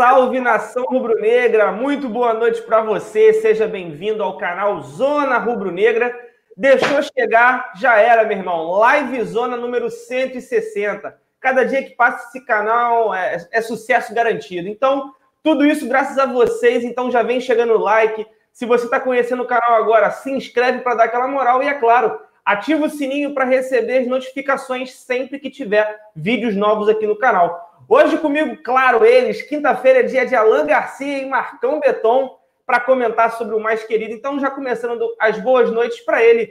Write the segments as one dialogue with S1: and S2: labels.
S1: Salve, nação rubro-negra! Muito boa noite para você. Seja bem-vindo ao canal Zona Rubro-Negra. Deixou chegar, já era, meu irmão. Live Zona número 160. Cada dia que passa esse canal é, é sucesso garantido. Então, tudo isso graças a vocês. Então, já vem chegando o like. Se você está conhecendo o canal agora, se inscreve para dar aquela moral. E é claro, ativa o sininho para receber as notificações sempre que tiver vídeos novos aqui no canal. Hoje comigo, claro, eles. Quinta-feira é dia de Alan Garcia e Marcão Beton para comentar sobre o mais querido. Então, já começando as boas noites para ele.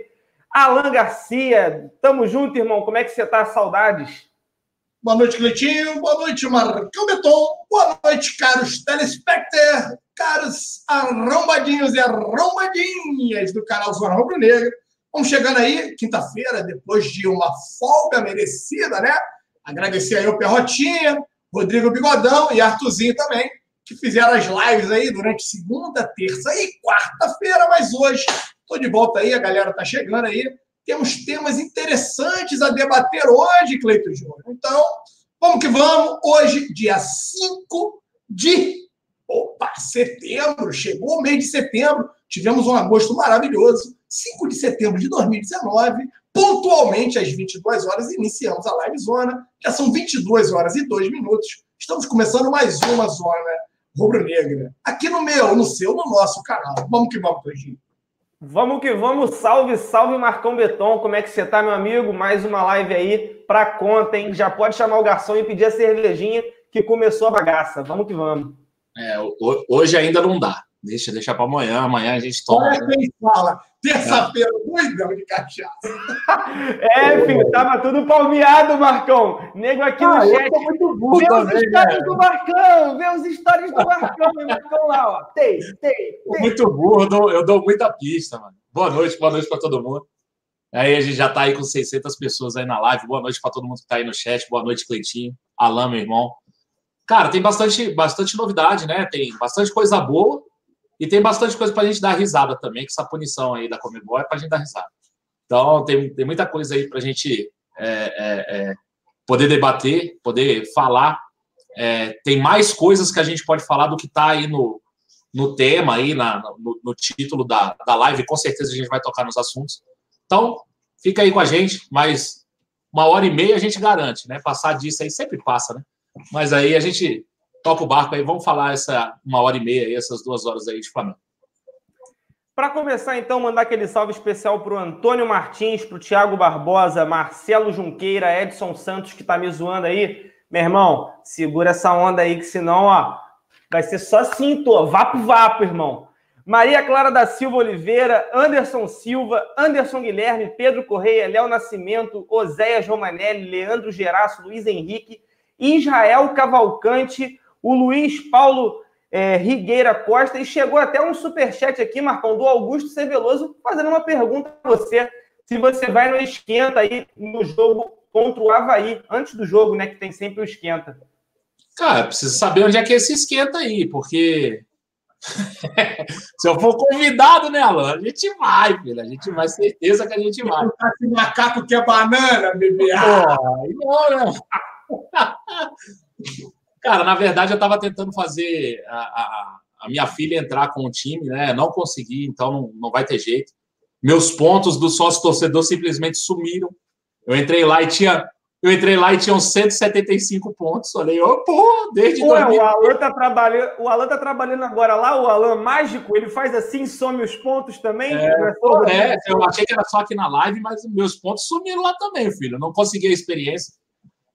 S1: Alan Garcia, tamo junto, irmão. Como é que você tá? Saudades.
S2: Boa noite, Cleitinho. Boa noite, Marcão Beton. Boa noite, caros telespectadores, caros arrombadinhos e arrombadinhas do canal Zona Rubro Negra. Vamos chegando aí, quinta-feira, depois de uma folga merecida, né? Agradecer aí o Perrotinha, Rodrigo Bigodão e Artuzinho também, que fizeram as lives aí durante segunda, terça e quarta-feira, mas hoje estou de volta aí, a galera tá chegando aí. Temos temas interessantes a debater hoje, Cleito Júnior. Então, vamos que vamos. Hoje, dia 5 de opa, setembro, chegou o mês de setembro, tivemos um agosto maravilhoso. 5 de setembro de 2019, pontualmente às 22 horas, iniciamos a live zona. Já são 22 horas e 2 minutos. Estamos começando mais uma zona rubro-negra. Aqui no meu, no seu, no nosso canal. Vamos que vamos, Cleitinho.
S1: Vamos que vamos. Salve, salve, Marcão Beton. Como é que você tá, meu amigo? Mais uma live aí pra conta, hein? Já pode chamar o garçom e pedir a cervejinha que começou a bagaça. Vamos que vamos.
S3: É, hoje ainda não dá. Deixa, deixa para amanhã. Amanhã a gente toma.
S2: Olha quem fala. Terça-feira, doidão de cachaça.
S1: É, filho, tava tudo palmeado, Marcão. Nego aqui ah, no chat. Muito burro vê também, os stories do Marcão, vê os stories do Marcão. Marcão lá, ó. Tem, tem, tem.
S3: Muito burro, eu dou, eu dou muita pista, mano. Boa noite, boa noite para todo mundo. Aí a gente já tá aí com 600 pessoas aí na live. Boa noite para todo mundo que tá aí no chat. Boa noite, Cleitinho. Alain, meu irmão. Cara, tem bastante, bastante novidade, né? Tem bastante coisa boa e tem bastante coisa para a gente dar risada também, que essa punição aí da Comebol é para a gente dar risada. Então, tem, tem muita coisa aí para a gente é, é, é, poder debater, poder falar. É, tem mais coisas que a gente pode falar do que está aí no, no tema, aí na, no, no, título da, da live. Com certeza a gente vai tocar nos assuntos. Então, fica aí com a gente, mas uma hora e meia a gente garante, né? Passar disso aí sempre passa, né? Mas aí a gente toca o barco aí, vamos falar essa uma hora e meia aí, essas duas horas aí de Flamengo.
S1: Para começar, então, mandar aquele salve especial para o Antônio Martins, para o Thiago Barbosa, Marcelo Junqueira, Edson Santos, que tá me zoando aí. Meu irmão, segura essa onda aí, que senão, ó, vai ser só cinto, vapo, vapo, irmão. Maria Clara da Silva Oliveira, Anderson Silva, Anderson Guilherme, Pedro Correia, Léo Nascimento, Oséias Romanelli, Leandro Geraço, Luiz Henrique, Israel Cavalcante, o Luiz Paulo é, Rigueira Costa, e chegou até um superchat aqui, Marcão, do Augusto Ceveloso, fazendo uma pergunta para você. Se você vai no esquenta aí no jogo contra o Havaí, antes do jogo, né? Que tem sempre o esquenta.
S3: Cara, precisa saber onde é que é esse esquenta aí, porque Se eu for convidado, né, Alan? A gente vai, filho. A gente vai, certeza que a gente vai.
S2: Esse macaco que é banana, bebê. Pô, não,
S3: né? Cara, na verdade, eu estava tentando fazer a, a, a, minha filha entrar com o time, né? Não consegui, então não, não vai ter jeito. Meus pontos do sócio torcedor simplesmente sumiram. Eu entrei lá e tinha. Eu entrei lá e tinham 175 pontos. Falei, ô, oh, pô, desde
S1: Ué, 2000... o Alan tá trabalhando, o Alan tá trabalhando agora lá, o Alan mágico, ele faz assim, some os pontos também.
S3: É, é, eu achei que era só aqui na live, mas meus pontos sumiram lá também, filho. Eu não consegui a experiência.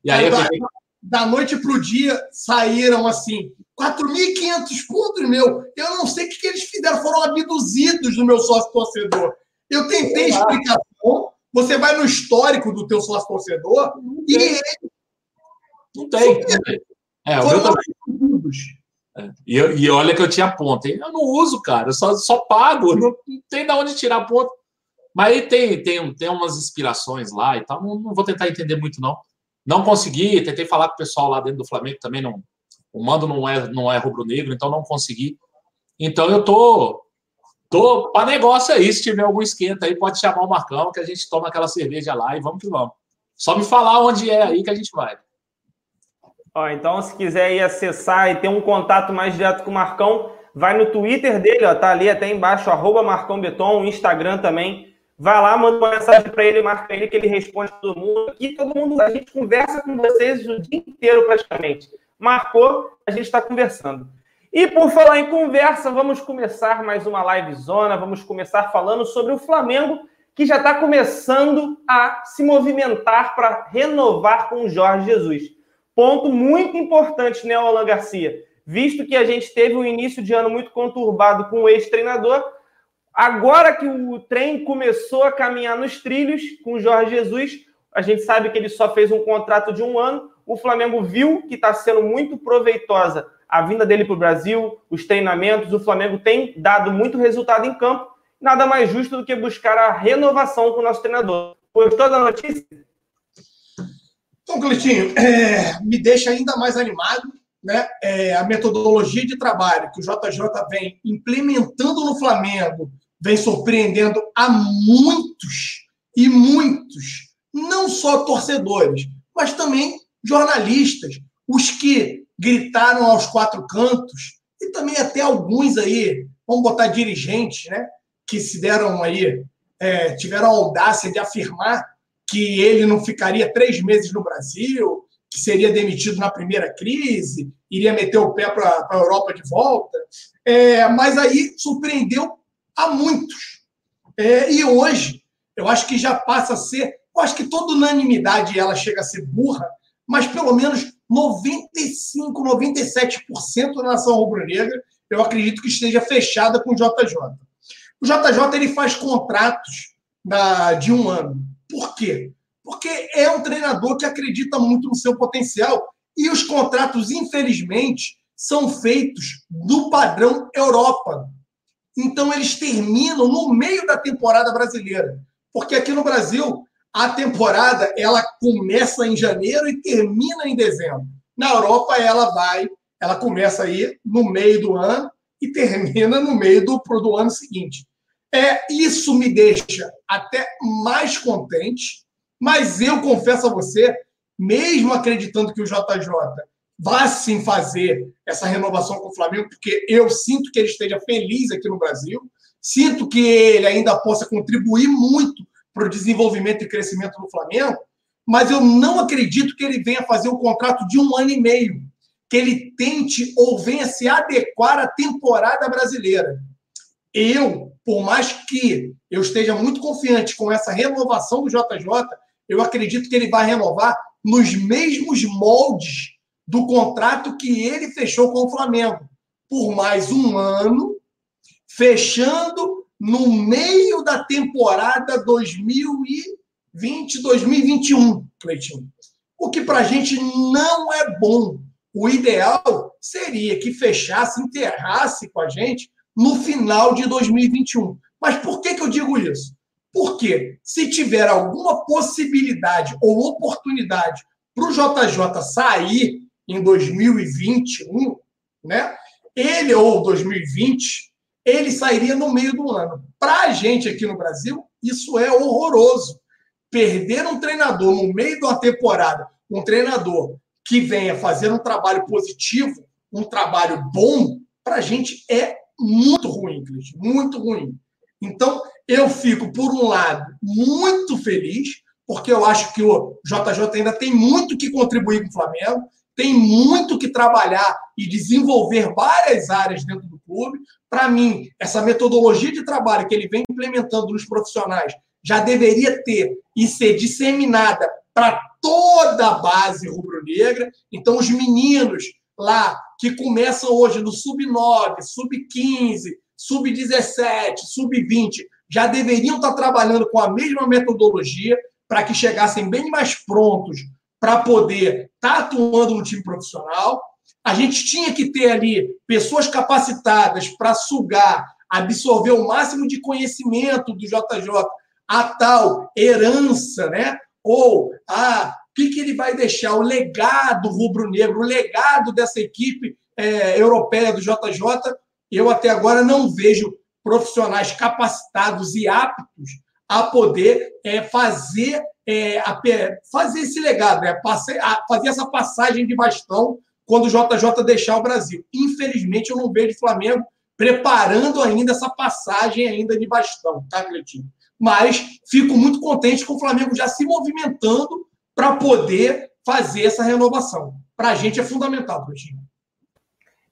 S2: E aí, da, fiquei... da noite para o dia saíram assim 4.500 pontos, meu. Eu não sei o que, que eles fizeram, foram abduzidos no meu sócio torcedor. Eu tentei explicação. Você vai no histórico do teu sócio torcedor e ele.
S3: Não tem. É, o meu também. É. E, e, olha que eu tinha ponto. Eu não uso, cara. Eu só, só pago. Não, não tem de onde tirar ponto. Mas aí tem, tem, tem umas inspirações lá e tal. Não, não vou tentar entender muito, não. Não consegui, tentei falar com o pessoal lá dentro do Flamengo também, não, o mando não é, não é rubro-negro, então não consegui. Então eu tô tô para negócio aí, se tiver algum esquenta aí, pode chamar o Marcão, que a gente toma aquela cerveja lá e vamos que vamos. Só me falar onde é aí que a gente vai.
S1: Ó, então, se quiser ir acessar e ter um contato mais direto com o Marcão, vai no Twitter dele, ó, tá ali até embaixo, arroba Marcão Beton, Instagram também. Vai lá, manda uma mensagem para ele, marca ele que ele responde todo mundo. Aqui todo mundo, a gente conversa com vocês o dia inteiro praticamente. Marcou, a gente está conversando. E por falar em conversa, vamos começar mais uma live zona. Vamos começar falando sobre o Flamengo, que já está começando a se movimentar para renovar com o Jorge Jesus. Ponto muito importante, né, Alan Garcia? Visto que a gente teve um início de ano muito conturbado com o ex-treinador, agora que o trem começou a caminhar nos trilhos com o Jorge Jesus, a gente sabe que ele só fez um contrato de um ano. O Flamengo viu que está sendo muito proveitosa a vinda dele para o Brasil, os treinamentos. O Flamengo tem dado muito resultado em campo. Nada mais justo do que buscar a renovação com o nosso treinador. Gostou da notícia?
S2: Então, Cleitinho, é, me deixa ainda mais animado. Né? É, a metodologia de trabalho que o JJ vem implementando no Flamengo vem surpreendendo a muitos e muitos, não só torcedores, mas também jornalistas, os que gritaram aos quatro cantos, e também até alguns aí, vamos botar dirigentes, né, que se deram aí, é, tiveram a audácia de afirmar que ele não ficaria três meses no Brasil, que seria demitido na primeira crise, iria meter o pé para a Europa de volta. É, mas aí surpreendeu a muitos. É, e hoje, eu acho que já passa a ser. Eu acho que toda unanimidade ela chega a ser burra, mas pelo menos 95, 97% da nação rubro-negra, eu acredito que esteja fechada com o JJ. O JJ ele faz contratos de um ano. Por quê? Porque é um treinador que acredita muito no seu potencial e os contratos, infelizmente, são feitos do padrão Europa. Então, eles terminam no meio da temporada brasileira. Porque aqui no Brasil, a temporada ela começa em janeiro e termina em dezembro. Na Europa, ela vai, ela começa aí no meio do ano e termina no meio do, do ano seguinte. É, isso me deixa até mais contente, mas eu confesso a você, mesmo acreditando que o JJ vá sim fazer essa renovação com o Flamengo, porque eu sinto que ele esteja feliz aqui no Brasil, sinto que ele ainda possa contribuir muito para o desenvolvimento e crescimento do Flamengo, mas eu não acredito que ele venha fazer um contrato de um ano e meio, que ele tente ou venha se adequar à temporada brasileira. Eu por mais que eu esteja muito confiante com essa renovação do JJ, eu acredito que ele vai renovar nos mesmos moldes do contrato que ele fechou com o Flamengo, por mais um ano, fechando no meio da temporada 2020-2021, Cleitinho. O que para a gente não é bom. O ideal seria que fechasse, enterrasse com a gente no final de 2021. Mas por que, que eu digo isso? Porque se tiver alguma possibilidade ou oportunidade para o JJ sair em 2021, né? Ele ou 2020, ele sairia no meio do ano. Para a gente aqui no Brasil, isso é horroroso. Perder um treinador no meio uma temporada, um treinador que venha fazer um trabalho positivo, um trabalho bom, para a gente é muito ruim, Cristian, muito ruim. Então, eu fico, por um lado, muito feliz, porque eu acho que o JJ ainda tem muito que contribuir com o Flamengo, tem muito que trabalhar e desenvolver várias áreas dentro do clube. Para mim, essa metodologia de trabalho que ele vem implementando nos profissionais já deveria ter e ser disseminada para toda a base rubro-negra. Então, os meninos lá que começam hoje no sub-9, sub-15, sub-17, sub-20, já deveriam estar trabalhando com a mesma metodologia para que chegassem bem mais prontos para poder estar atuando no time profissional. A gente tinha que ter ali pessoas capacitadas para sugar, absorver o máximo de conhecimento do JJ, a tal herança, né? Ou a que, que ele vai deixar? O legado rubro-negro, o legado dessa equipe é, europeia do JJ. Eu até agora não vejo profissionais capacitados e aptos a poder é, fazer é, a, fazer esse legado, né? fazer essa passagem de bastão quando o JJ deixar o Brasil. Infelizmente, eu não vejo o Flamengo preparando ainda essa passagem ainda de bastão, tá, Cleitinho? Mas fico muito contente com o Flamengo já se movimentando para poder fazer essa renovação. Para a gente é fundamental, Cleitinho.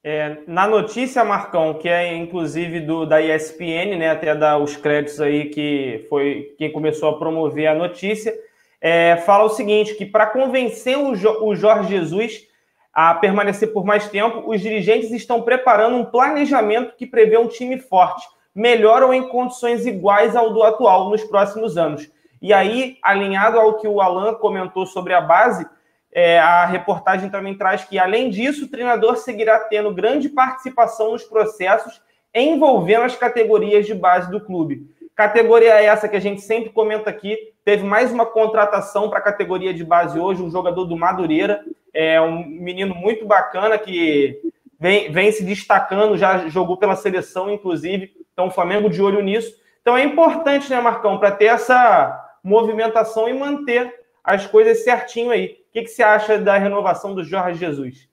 S1: É, na notícia, Marcão, que é inclusive do, da ESPN, né, até dar os créditos aí que foi quem começou a promover a notícia, é, fala o seguinte, que para convencer o, o Jorge Jesus a permanecer por mais tempo, os dirigentes estão preparando um planejamento que prevê um time forte, melhor ou em condições iguais ao do atual nos próximos anos. E aí, alinhado ao que o Alan comentou sobre a base, é, a reportagem também traz que, além disso, o treinador seguirá tendo grande participação nos processos envolvendo as categorias de base do clube. Categoria essa que a gente sempre comenta aqui. Teve mais uma contratação para a categoria de base hoje, um jogador do Madureira. É um menino muito bacana que vem, vem se destacando, já jogou pela seleção, inclusive. Então, o Flamengo de olho nisso. Então, é importante, né, Marcão, para ter essa movimentação e manter as coisas certinho aí. O que, que você acha da renovação do Jorge Jesus?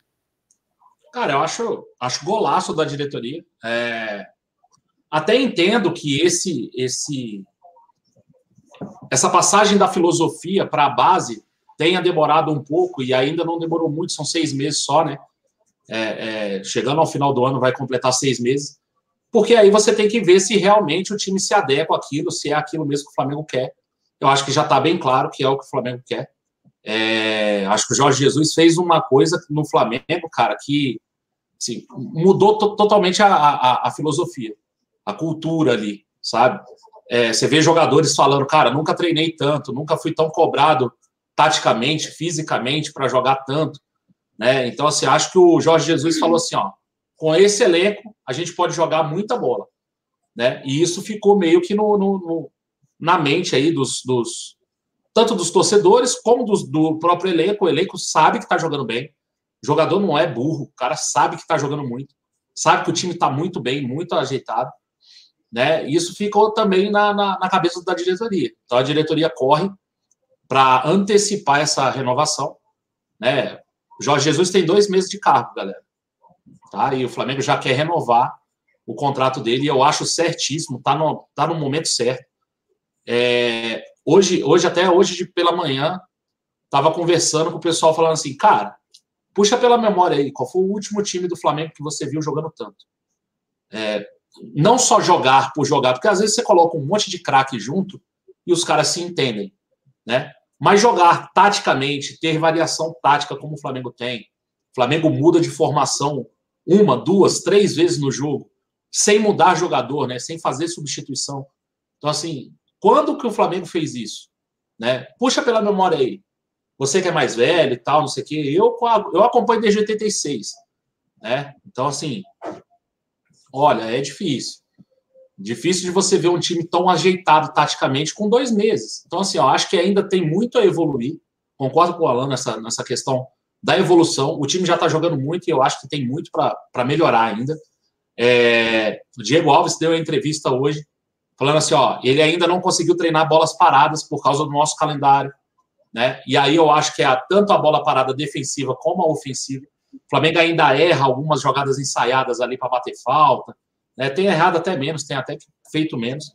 S3: Cara, eu acho, acho golaço da diretoria. É, até entendo que esse, esse, essa passagem da filosofia para a base tenha demorado um pouco e ainda não demorou muito, são seis meses só, né? É, é, chegando ao final do ano vai completar seis meses, porque aí você tem que ver se realmente o time se adequa àquilo, se é aquilo mesmo que o Flamengo quer. Eu acho que já está bem claro que é o que o Flamengo quer. É, acho que o Jorge Jesus fez uma coisa no Flamengo, cara, que assim, mudou totalmente a, a, a filosofia a cultura ali, sabe? É, você vê jogadores falando, cara, nunca treinei tanto, nunca fui tão cobrado taticamente, fisicamente para jogar tanto, né? Então, assim, acho que o Jorge Jesus falou assim, ó, com esse elenco a gente pode jogar muita bola, né? E isso ficou meio que no, no, no na mente aí dos, dos, tanto dos torcedores como dos, do próprio elenco. O elenco sabe que está jogando bem. O jogador não é burro, o cara sabe que está jogando muito, sabe que o time está muito bem, muito ajeitado. Né? Isso ficou também na, na, na cabeça da diretoria. Então a diretoria corre para antecipar essa renovação. Né? Jorge Jesus tem dois meses de cargo, galera. Tá? E o Flamengo já quer renovar o contrato dele, e eu acho certíssimo, tá no, tá no momento certo. É, hoje, hoje, até hoje pela manhã, estava conversando com o pessoal falando assim, cara, puxa pela memória aí, qual foi o último time do Flamengo que você viu jogando tanto? É, não só jogar por jogar, porque às vezes você coloca um monte de craque junto e os caras se entendem, né? Mas jogar taticamente, ter variação tática como o Flamengo tem. O Flamengo muda de formação uma, duas, três vezes no jogo, sem mudar jogador, né? Sem fazer substituição. Então, assim, quando que o Flamengo fez isso? Né? Puxa pela memória aí. Você que é mais velho e tal, não sei o quê. Eu, eu acompanho desde 86. Né? Então, assim, Olha, é difícil. Difícil de você ver um time tão ajeitado taticamente com dois meses. Então, assim, eu acho que ainda tem muito a evoluir. Concordo com o Alan nessa, nessa questão da evolução. O time já está jogando muito e eu acho que tem muito para melhorar ainda. É, o Diego Alves deu uma entrevista hoje falando assim, ó, ele ainda não conseguiu treinar bolas paradas por causa do nosso calendário, né? E aí eu acho que é tanto a bola parada defensiva como a ofensiva. O Flamengo ainda erra algumas jogadas ensaiadas ali para bater falta. Né? Tem errado até menos, tem até feito menos.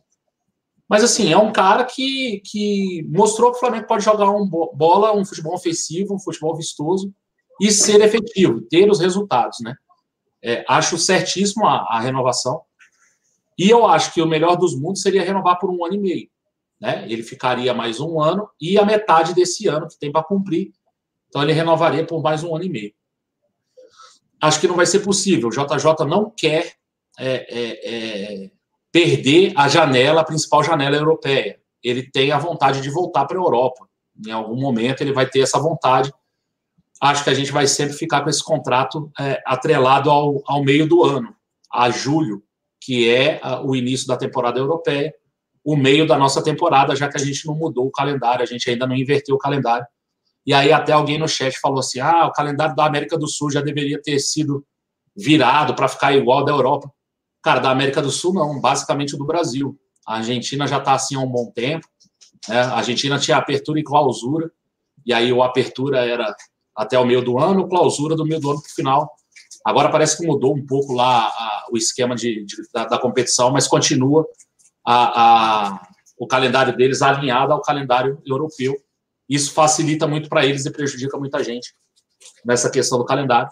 S3: Mas, assim, é um cara que, que mostrou que o Flamengo pode jogar um bola, um futebol ofensivo, um futebol vistoso e ser efetivo, ter os resultados, né? É, acho certíssimo a, a, renovação. E eu acho que o melhor dos mundos seria renovar por um ano e meio. Né? Ele ficaria mais um ano e a metade desse ano que tem para cumprir. Então ele renovaria por mais um ano e meio acho que não vai ser possível. O JJ não quer é, é, é, perder a janela, a principal janela europeia. Ele tem a vontade de voltar para a Europa. Em algum momento ele vai ter essa vontade. Acho que a gente vai sempre ficar com esse contrato é, atrelado ao, ao meio do ano, a julho, que é o início da temporada europeia, o meio da nossa temporada, já que a gente não mudou o calendário, a gente ainda não inverteu o calendário. E aí até alguém no chat falou assim: ah, o calendário da América do Sul já deveria ter sido virado para ficar igual da Europa. Cara, da América do Sul não, basicamente do Brasil. A Argentina já está assim há um bom tempo. Né? A Argentina tinha apertura e clausura, e aí o apertura era até o meio do ano, clausura do meio do ano para o final. Agora parece que mudou um pouco lá a, o esquema de, de da, da, competição, mas continua a, a, o calendário deles alinhado ao calendário europeu. Isso facilita muito para eles e prejudica muita gente nessa questão do calendário.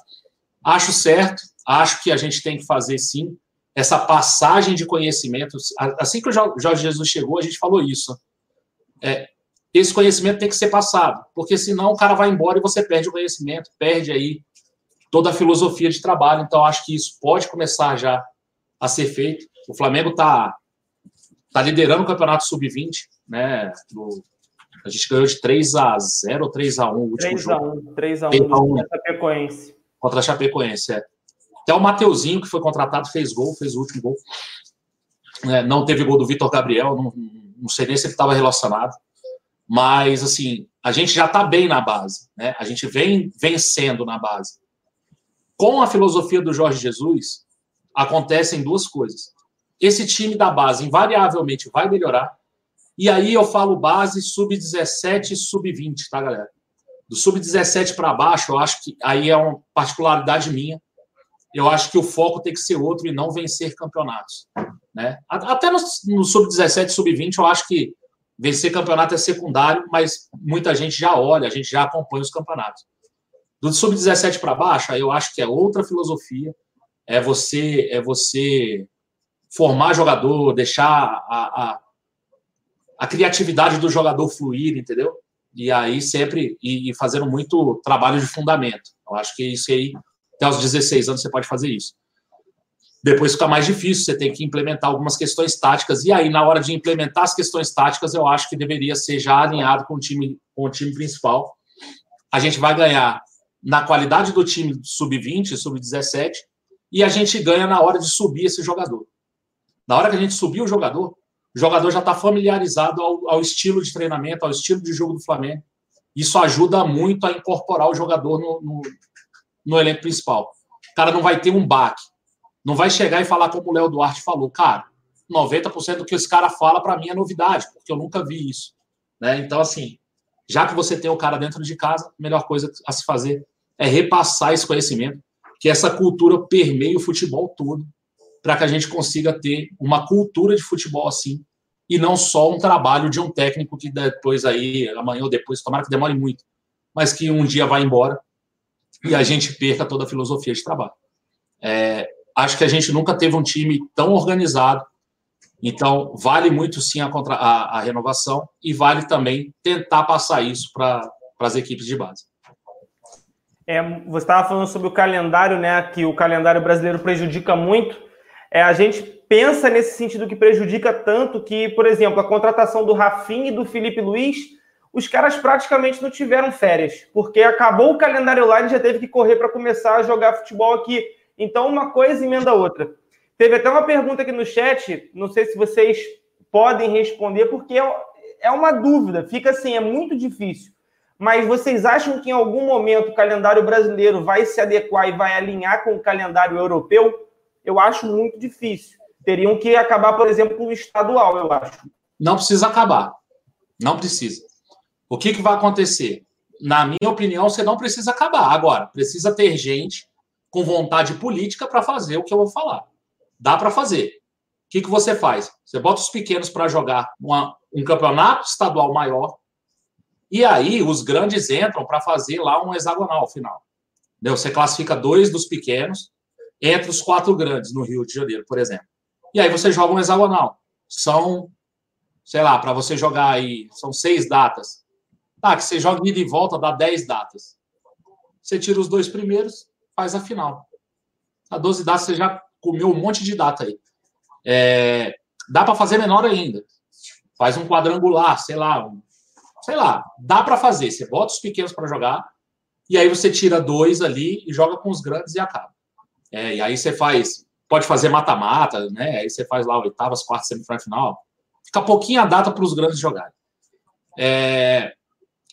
S3: Acho certo, acho que a gente tem que fazer sim essa passagem de conhecimentos. Assim que o Jorge Jesus chegou, a gente falou isso. É, esse conhecimento tem que ser passado, porque senão o cara vai embora e você perde o conhecimento, perde aí toda a filosofia de trabalho. Então, acho que isso pode começar já a ser feito. O Flamengo está tá liderando o campeonato sub-20, né? Do, a gente ganhou de 3 a 0 ou 3 a 1 o último 3 jogo.
S1: A 1, 3 a 1 contra a Chapecoense.
S3: Contra a Chapecoense, é. Até o Mateuzinho, que foi contratado, fez gol, fez o último gol. É, não teve gol do Vitor Gabriel, não, não sei nem se ele estava relacionado. Mas, assim, a gente já está bem na base, né? A gente vem vencendo na base. Com a filosofia do Jorge Jesus, acontecem duas coisas. Esse time da base, invariavelmente, vai melhorar. E aí eu falo base sub-17 e sub-20, tá, galera? Do sub-17 para baixo, eu acho que aí é uma particularidade minha eu acho que o foco tem que ser outro e não vencer campeonatos. Né? Até no, no sub-17, sub-20, eu acho que vencer campeonato é secundário, mas muita gente já olha, a gente já acompanha os campeonatos. Do sub-17 para baixo, eu acho que é outra filosofia. É você, é você formar jogador, deixar a, a, a criatividade do jogador fluir, entendeu? E aí sempre e, e fazendo muito trabalho de fundamento. Eu acho que isso aí até os 16 anos você pode fazer isso. Depois fica mais difícil, você tem que implementar algumas questões táticas. E aí, na hora de implementar as questões táticas, eu acho que deveria ser já alinhado com o time, com o time principal. A gente vai ganhar na qualidade do time sub-20, sub-17, e a gente ganha na hora de subir esse jogador. Na hora que a gente subir o jogador, o jogador já está familiarizado ao, ao, estilo de treinamento, ao estilo de jogo do Flamengo. Isso ajuda muito a incorporar o jogador no, no, no elenco principal. O cara não vai ter um baque. Não vai chegar e falar como o Léo Duarte falou. Cara, 90% do que esse cara fala para mim é novidade, porque eu nunca vi isso. Né? Então, assim, já que você tem o cara dentro de casa, a melhor coisa a se fazer é repassar esse conhecimento, que essa cultura permeie o futebol todo, para que a gente consiga ter uma cultura de futebol assim, e não só um trabalho de um técnico que depois aí, amanhã ou depois, tomara que demore muito, mas que um dia vai embora e a gente perca toda a filosofia de trabalho. É, acho que a gente nunca teve um time tão organizado, então vale muito sim a, contra, a, a renovação e vale também tentar passar isso para as equipes de base.
S1: É, você estava falando sobre o calendário, né? Que o calendário brasileiro prejudica muito. É, a gente pensa nesse sentido que prejudica tanto que, por exemplo, a contratação do Rafinha e do Felipe Luiz os caras praticamente não tiveram férias, porque acabou o calendário lá e já teve que correr para começar a jogar futebol aqui. Então, uma coisa emenda a outra. Teve até uma pergunta aqui no chat, não sei se vocês podem responder, porque é uma dúvida, fica assim, é muito difícil. Mas vocês acham que em algum momento o calendário brasileiro vai se adequar e vai alinhar com o calendário europeu? Eu acho muito difícil. Teriam que acabar, por exemplo, com o estadual, eu acho.
S3: Não precisa acabar. Não precisa. O que, que vai acontecer? Na minha opinião, você não precisa acabar. Agora, precisa ter gente com vontade política para fazer o que eu vou falar. Dá para fazer. O que, que você faz? Você bota os pequenos para jogar uma, um campeonato estadual maior, e aí os grandes entram para fazer lá um hexagonal final. Você classifica dois dos pequenos entre os quatro grandes no Rio de Janeiro, por exemplo. E aí você joga um hexagonal. São, sei lá, para você jogar aí, são seis datas. Tá, que você joga ida e volta, dá 10 datas. Você tira os dois primeiros, faz a final. A 12 datas você já comeu um monte de data aí. É, dá para fazer menor ainda. Faz um quadrangular, sei lá, sei lá, dá para fazer. Você bota os pequenos para jogar e aí você tira dois ali e joga com os grandes e acaba. É, e aí você faz, pode fazer mata-mata, né? Aí você faz lá oitavas, quartas, semifinal, final. Fica pouquinho a data para os grandes jogarem. É,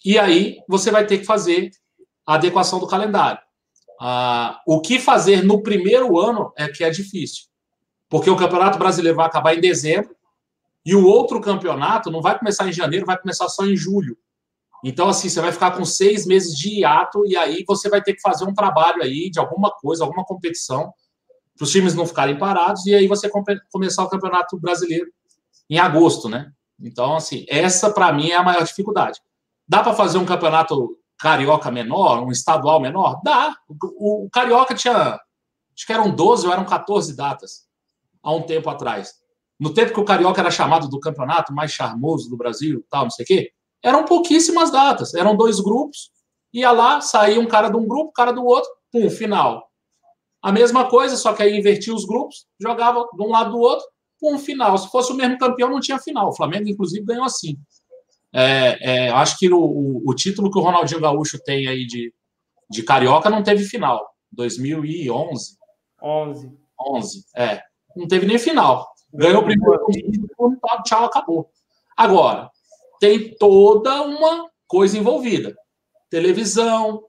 S3: e aí você vai ter que fazer a adequação do calendário. Ah, o que fazer no primeiro ano é que é difícil, porque o Campeonato Brasileiro vai acabar em dezembro E o outro campeonato não vai começar em janeiro, vai começar só em julho. Então, assim, você vai ficar com seis meses de hiato e aí você vai ter que fazer um trabalho aí de alguma coisa, alguma competição, para os times não ficarem parados e aí você começar o Campeonato Brasileiro em agosto, né? Então, assim, essa para mim é a maior dificuldade. Dá para fazer um campeonato carioca menor, um estadual menor? Dá. O, o, carioca tinha, acho que eram 12 ou eram 14 datas há um tempo atrás. No tempo que o carioca era chamado do campeonato mais charmoso do Brasil, tal, não sei o quê, eram pouquíssimas datas. Eram dois grupos, ia lá, saía um cara de um grupo, cara do outro, pum, final. A mesma coisa, só que aí invertia os grupos, jogava de um lado do outro, pum, final. Se fosse o mesmo campeão, não tinha final. O Flamengo, inclusive, ganhou assim. É, é, acho que o, o, o, título que o Ronaldinho Gaúcho tem aí de, de Carioca não teve final. 2011.
S1: 11.
S3: 11, é. Não teve nem final. Ganhou o primeiro, tchau, acabou. Agora, tem toda uma coisa envolvida. Televisão.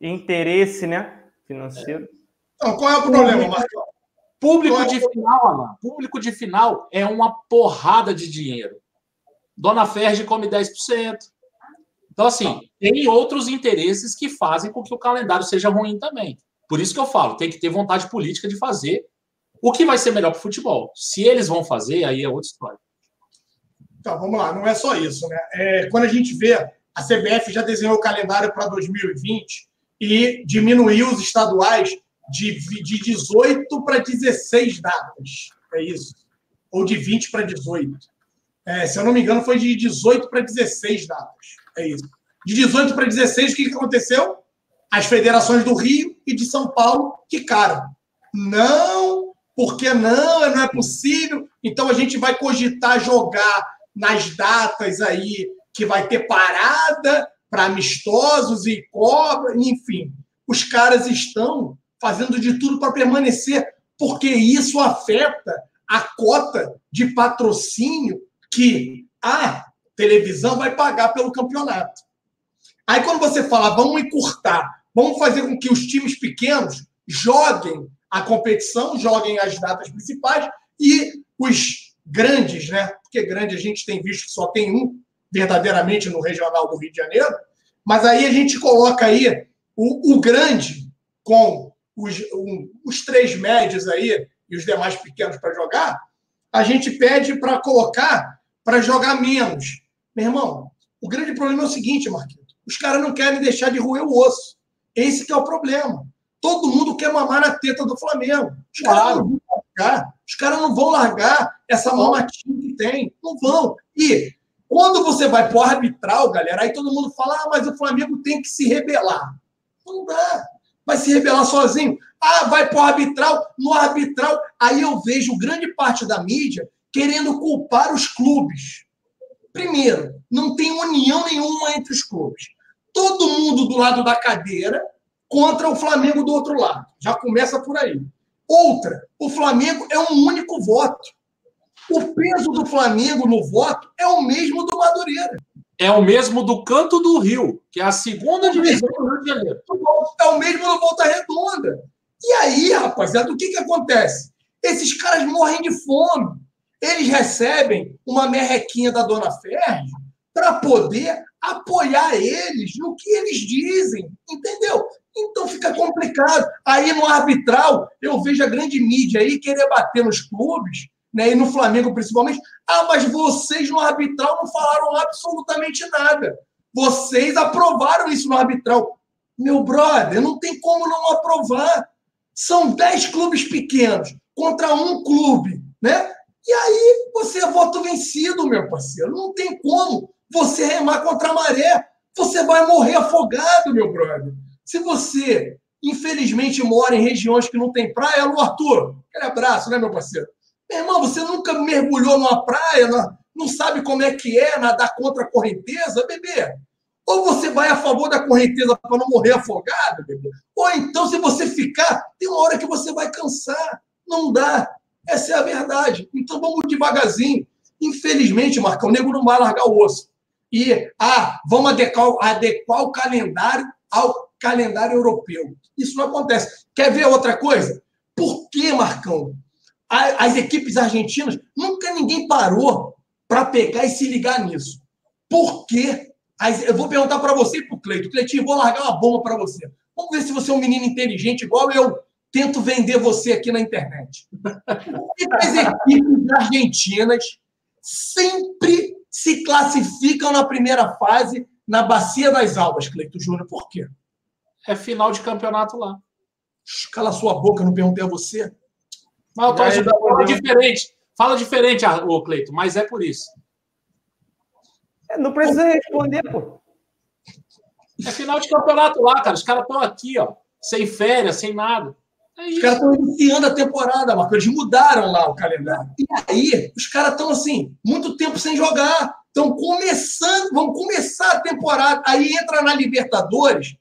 S1: Interesse, né? Financeiro.
S2: Então, qual é o problema, Marcão?
S3: Público é de final, Alan, público de final é uma porrada de dinheiro. Dona Ferge come 10%. Então, assim, tem outros interesses que fazem com que o calendário seja ruim também. Por isso que eu falo, tem que ter vontade política de fazer o que vai ser melhor para o futebol. Se eles vão fazer, aí é outra história.
S2: Então, vamos lá, não é só isso, né? É, quando a gente vê, a CBF já desenhou o calendário para 2020 e diminuiu os estaduais de, de 18 para 16 datas. É isso. Ou de 20 para 18. É, se eu não me engano, foi de 18 para 16 datas. É isso. De 18 para 16, o que aconteceu? As federações do Rio e de São Paulo quicaram. Não, porque não, não é possível. Então a gente vai cogitar jogar nas datas aí que vai ter parada para amistosos e cobra, enfim. Os caras estão fazendo de tudo para permanecer, porque isso afeta a cota de patrocínio que a televisão vai pagar pelo campeonato. Aí quando você fala, vamos encurtar, vamos fazer com que os times pequenos joguem a competição, joguem as datas principais e os grandes, né? Porque grande a gente tem visto que só tem um verdadeiramente no regional do Rio de Janeiro, mas aí a gente coloca aí o, o grande com os, um, os três médios aí e os demais pequenos para jogar, a gente pede para colocar para jogar menos. Meu irmão, o grande problema é o seguinte, Marquinhos. Os caras não querem deixar de roer o osso. Esse que é o problema. Todo mundo quer mamar na teta do Flamengo. Os caras não vão largar. Os caras não vão largar essa mamatinha que tem. Não vão. E quando você vai para o arbitral, galera, aí todo mundo fala: ah, mas o Flamengo tem que se rebelar. Não dá vai se revelar sozinho. Ah, vai para o arbitral. No arbitral, aí eu vejo grande parte da mídia querendo culpar os clubes. Primeiro, não tem união nenhuma entre os clubes. Todo mundo do lado da cadeira contra o Flamengo do outro lado. Já começa por aí. Outra, o Flamengo é um único voto. O peso do Flamengo no voto é o mesmo do Madureira
S3: é o mesmo do Canto do Rio, que é a segunda divisão do Rio de Janeiro.
S2: É o mesmo do Volta Redonda. E aí, rapaziada, o que, que acontece? Esses caras morrem de fome. Eles recebem uma merrequinha da Dona Ferdi para poder apoiar eles no que eles dizem, entendeu? Então fica complicado. Aí no arbitral, eu vejo a grande mídia aí querer bater nos clubes né, e no Flamengo principalmente. Ah, mas vocês no arbitral não falaram absolutamente nada. Vocês aprovaram isso no arbitral. Meu brother, não tem como não aprovar. São dez clubes pequenos contra um clube, né? E aí você é voto vencido, meu parceiro. Não tem como você remar contra a maré. Você vai morrer afogado, meu brother. Se você, infelizmente, mora em regiões que não tem praia, Lu Arthur, aquele abraço, né, meu parceiro? Meu irmão, você nunca mergulhou numa praia, não sabe como é que é nadar contra a correnteza, bebê? Ou você vai a favor da correnteza para não morrer afogado, bebê? Ou então, se você ficar, tem uma hora que você vai cansar. Não dá. Essa é a verdade. Então vamos devagarzinho. Infelizmente, Marcão, o nego não vai largar o osso. E, ah, vamos adequar, adequar o calendário ao calendário europeu. Isso não acontece. Quer ver outra coisa? Por que, Marcão, as equipes argentinas, nunca ninguém parou para pegar e se ligar nisso. Por quê? Eu vou perguntar para você e para o. Cleitinho, vou largar uma bomba para você. Vamos ver se você é um menino inteligente, igual eu tento vender você aqui na internet. Que as equipes argentinas sempre se classificam na primeira fase na Bacia das Almas, Cleito Júnior? Por quê?
S3: É final de campeonato lá.
S2: Cala sua boca, não perguntei a você.
S3: Mas eu tô ajudando. Fala diferente. Fala diferente, o Cleito, mas é por isso.
S1: É, não precisa responder, pô.
S3: É final de campeonato lá, cara. Os caras estão aqui, ó, sem férias, sem nada.
S2: É os caras estão iniciando a temporada, Marco. Eles mudaram lá o calendário. E aí, os caras estão assim, muito tempo sem jogar. Estão começando, vão começar a temporada. Aí entra na Libertadores,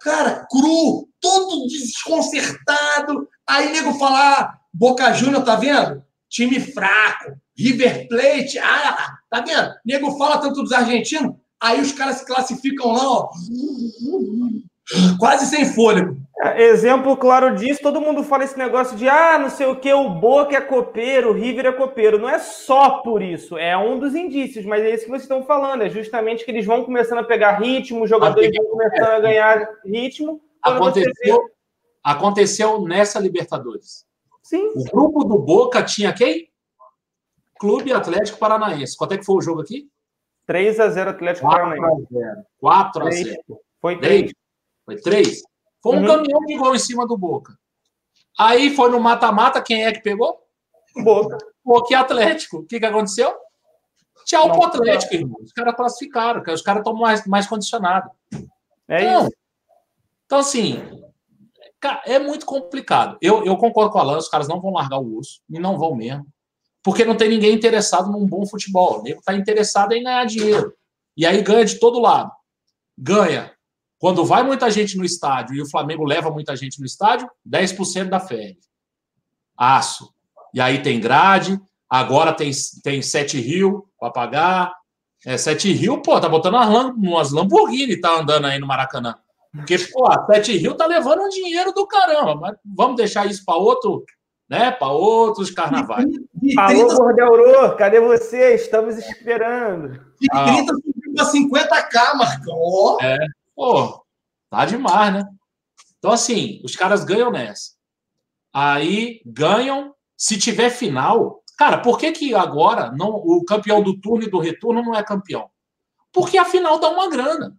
S2: cara, cru, todo desconcertado. Aí nego fala: ah, Boca Júnior, tá vendo? Time fraco. River Plate, ah, tá vendo? Nego fala tanto dos argentinos. Aí os caras se classificam lá, ó, quase sem fôlego.
S1: É, exemplo claro disso, todo mundo fala esse negócio de ah, não sei o que, o Boca é copeiro, o River é copeiro. Não é só por isso, é um dos indícios, mas é isso que vocês estão falando, é justamente que eles vão começando a pegar ritmo, os jogadores vão começando a ganhar ritmo.
S3: Aconteceu, aconteceu nessa Libertadores.
S1: Sim.
S3: O grupo do Boca tinha quem? Clube Atlético Paranaense. Quanto é que foi o jogo aqui?
S1: 3 a 0 Atlético 4 Paranaense.
S3: 4 a 0.
S1: Foi 3.
S3: Foi 3? Foi um uhum. caminhão de gol em cima do Boca. Aí foi no mata-mata, quem é que pegou?
S1: Boca.
S3: Boca e Atlético. O que, que aconteceu? Tchau Não, pro Atlético, irmão. Os caras classificaram, os caras estão mais, mais condicionados.
S1: É então, isso.
S3: Então, assim, é muito complicado. Eu, eu concordo com o Alan, os caras não vão largar o osso, e não vão mesmo porque não tem ninguém interessado num bom futebol. O nego está interessado em ganhar dinheiro. E aí ganha de todo lado. Ganha. Quando vai muita gente no estádio e o Flamengo leva muita gente no estádio, 10% da FED. Aço. E aí tem grade, agora tem, tem Sete Rio para pagar. É, Sete Rio, pô, tá botando umas, umas Lamborghini, tá andando aí no Maracanã. Porque, pô, a Sete Rio tá levando um dinheiro do caramba, mas vamos deixar isso para outro né, para outros carnavais.
S1: De, Alô, Bordelro, cadê você? Estamos esperando.
S2: De 30 para 50k, Marcão. Oh.
S3: É, pô, tá demais, né? Então, assim, os caras ganham nessa. Aí ganham. Se tiver final, cara, por que, que agora não, o campeão do turno e do retorno não é campeão? Porque a final dá uma grana.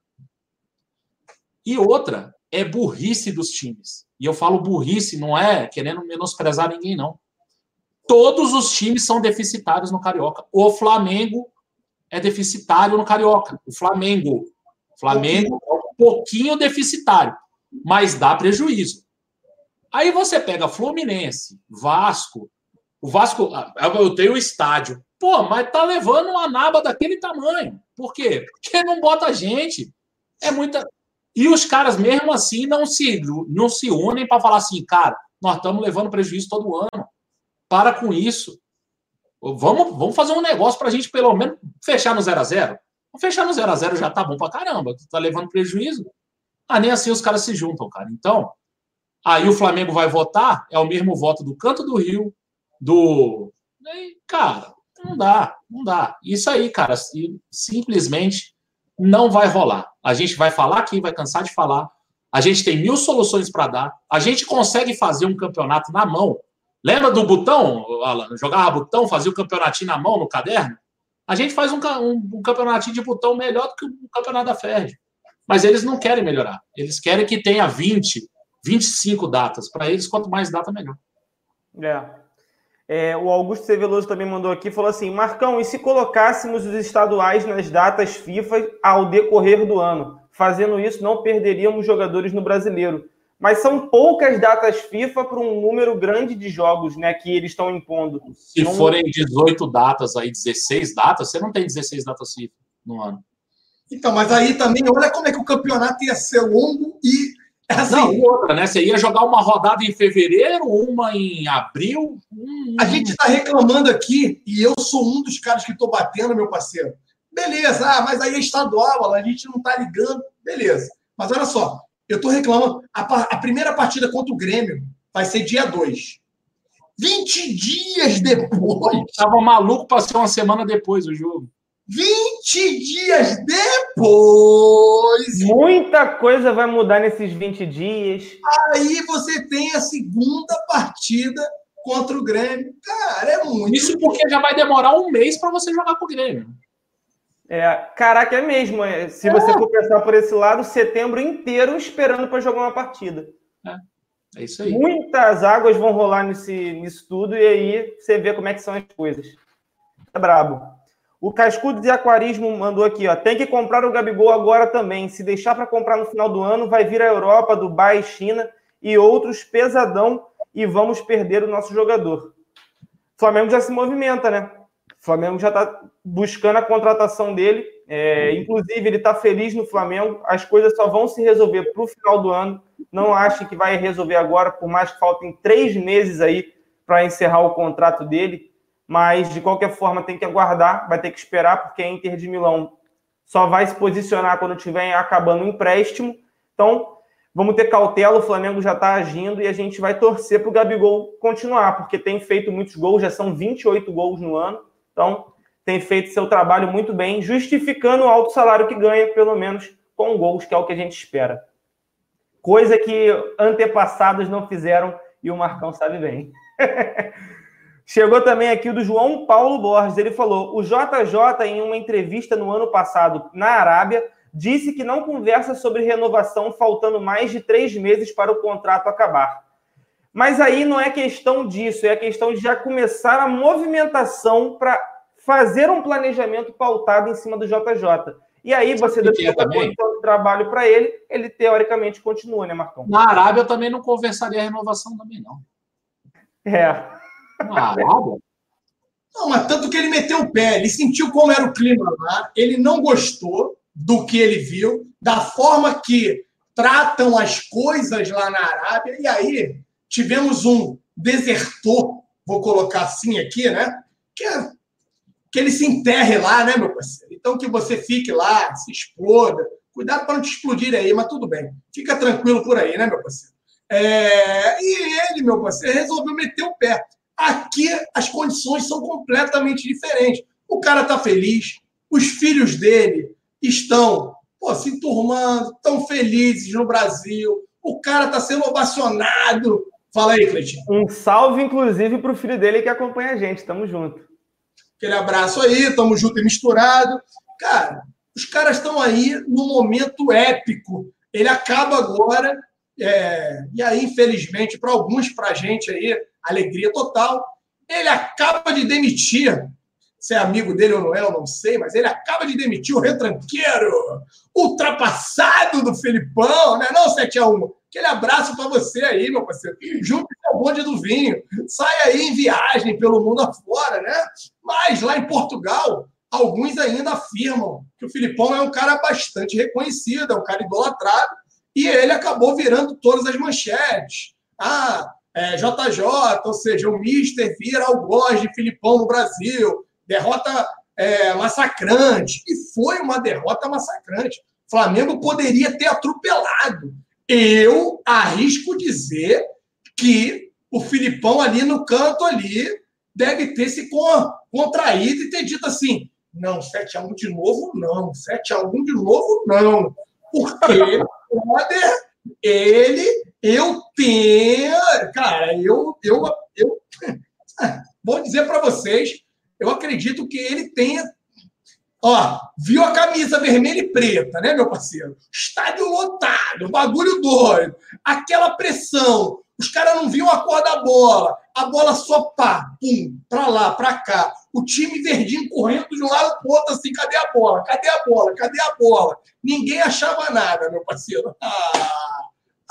S3: E outra, é burrice dos times. E eu falo burrice, não é querendo menosprezar ninguém, não. Todos os times são deficitários no Carioca. O Flamengo é deficitário no Carioca. O Flamengo. Flamengo pouquinho deficitário, mas dá prejuízo. Aí você pega Fluminense, Vasco. O Vasco, ah, eu tenho o estádio. Pô, mas tá levando uma naba daquele tamanho. Por quê? Porque não bota gente. É muita. E os caras, mesmo assim, não se, não se unem para falar assim, cara, nós estamos levando prejuízo todo ano. Para com isso. Vamos, vamos fazer um negócio para a gente, pelo menos, fechar no 0 a 0 Fechar no 0 a 0 já tá bom para caramba. Tu tá levando prejuízo. Ah, nem assim os caras se juntam, cara. Então, aí o Flamengo vai votar, é o mesmo voto do Canto do Rio, do. Cara, não dá, não dá. Isso aí, cara, simplesmente não vai rolar. A gente vai falar aqui, vai cansar de falar. A gente tem mil soluções para dar. A gente consegue fazer um campeonato na mão. Lembra do botão, Alan? Jogava botão, fazia o campeonatinho na mão, no caderno? A gente faz um, um, um campeonatinho de botão melhor do que o campeonato da Fed. Mas eles não querem melhorar. Eles querem que tenha 20, 25 datas. Para eles, quanto mais data, melhor.
S1: É. É, o Augusto Seveloso também mandou aqui, falou assim, Marcão, e se colocássemos os estaduais nas datas FIFA ao decorrer do ano? Fazendo isso, não perderíamos jogadores no brasileiro. Mas são poucas datas FIFA para um número grande de jogos né, que eles estão impondo.
S3: Se não... forem 18 datas aí, 16 datas, você não tem 16 datas FIFA no ano.
S2: Então, mas aí também, olha como é que o campeonato ia ser longo e
S3: é assim, não, outra, né? Você ia jogar uma rodada em fevereiro, uma em abril.
S2: Hum, a gente está reclamando aqui, e eu sou um dos caras que estou batendo, meu parceiro. Beleza, ah, mas aí é estadual, a gente não está ligando. Beleza. Mas olha só, eu estou reclamando. A, a, primeira partida contra o Grêmio vai ser dia 2. 20 dias depois.
S3: Tava maluco para ser uma semana depois o jogo.
S2: 20 dias depois.
S1: Muita coisa vai mudar nesses 20 dias.
S2: Aí você tem a segunda partida contra o Grêmio. Cara, é muito.
S3: Isso porque já vai demorar um mês para você jogar com o Grêmio.
S1: É, caraca, é mesmo. É, se é. você for pensar por esse lado, setembro inteiro esperando para jogar uma partida.
S3: É. é isso aí.
S1: Muitas águas vão rolar nesse, nisso tudo e aí você vê como é que são as coisas. É brabo. O Cascudo de Aquarismo mandou aqui, ó. Tem que comprar o Gabigol agora também. Se deixar para comprar no final do ano, vai vir a Europa, Dubai, China e outros pesadão e vamos perder o nosso jogador. O Flamengo já se movimenta, né? O Flamengo já está buscando a contratação dele. É, inclusive, ele está feliz no Flamengo. As coisas só vão se resolver para o final do ano. Não acho que vai resolver agora, por mais que faltem três meses aí para encerrar o contrato dele mas de qualquer forma tem que aguardar, vai ter que esperar, porque a Inter de Milão só vai se posicionar quando tiver acabando o empréstimo. Então, vamos ter cautela, o Flamengo já está agindo e a gente vai torcer para o Gabigol continuar, porque tem feito muitos gols, já são 28 gols no ano, então tem feito seu trabalho muito bem, justificando o alto salário que ganha, pelo menos com gols, que é o que a gente espera. Coisa que antepassados não fizeram e o Marcão sabe bem. Chegou também aqui o do João Paulo Borges. Ele falou: o JJ, em uma entrevista no ano passado na Arábia, disse que não conversa sobre renovação faltando mais de três meses para o contrato acabar. Mas aí não é questão disso, é questão de já começar a movimentação para fazer um planejamento pautado em cima do JJ. E aí você dá
S3: é também?
S1: trabalho para ele, ele teoricamente continua, né, Marcão?
S3: Na Arábia eu também não conversaria a renovação também, não.
S1: É.
S2: Não, mas tanto que ele meteu o pé, ele sentiu como era o clima lá, ele não gostou do que ele viu, da forma que tratam as coisas lá na Arábia, e aí tivemos um desertor, vou colocar assim aqui, né? Que, é, que ele se enterre lá, né, meu parceiro? Então que você fique lá, se exploda. Cuidado para não te explodir aí, mas tudo bem. Fica tranquilo por aí, né, meu parceiro? É... E ele, meu parceiro, resolveu meter o pé. Aqui as condições são completamente diferentes. O cara está feliz, os filhos dele estão pô, se turmando, estão felizes no Brasil, o cara está sendo ovacionado. Fala aí, Cleitinho.
S1: Um salve, inclusive, para o filho dele que acompanha a gente. Tamo junto.
S2: Aquele abraço aí, tamo junto e misturado. Cara, os caras estão aí num momento épico. Ele acaba agora, é... e aí, infelizmente, para alguns, para a gente aí, alegria total. Ele acaba de demitir, se é amigo dele ou não é, eu não sei, mas ele acaba de demitir o retranqueiro, ultrapassado do Felipão, né? Não, 7x1. Aquele abraço para você aí, meu parceiro. Junto com o bonde do vinho. Sai aí em viagem pelo mundo afora, né? Mas lá em Portugal, alguns ainda afirmam que o Filipão é um cara bastante reconhecido, é um cara idolatrado, e ele acabou virando todas as manchetes. Ah, é, JJ, ou seja, o Mister vira algoz de Filipão no Brasil, derrota é, massacrante. E foi uma derrota massacrante. Flamengo poderia ter atropelado. Eu arrisco dizer que o Filipão ali no canto ali deve ter se contraído e ter dito assim: não, 7x1 de novo, não. 7x1 de novo, não. Porque, brother, ele eu tenho, cara, eu, eu, eu vou dizer para vocês, eu acredito que ele tenha, ó, viu a camisa vermelha e preta, né, meu parceiro? Estádio lotado, bagulho doido, aquela pressão, os caras não viam a cor da bola, a bola só pá, pum, pra lá, pra cá. O time verdinho correndo de um lado pro outro, assim, cadê a bola? Cadê a bola? Cadê a bola? Ninguém achava nada, meu parceiro.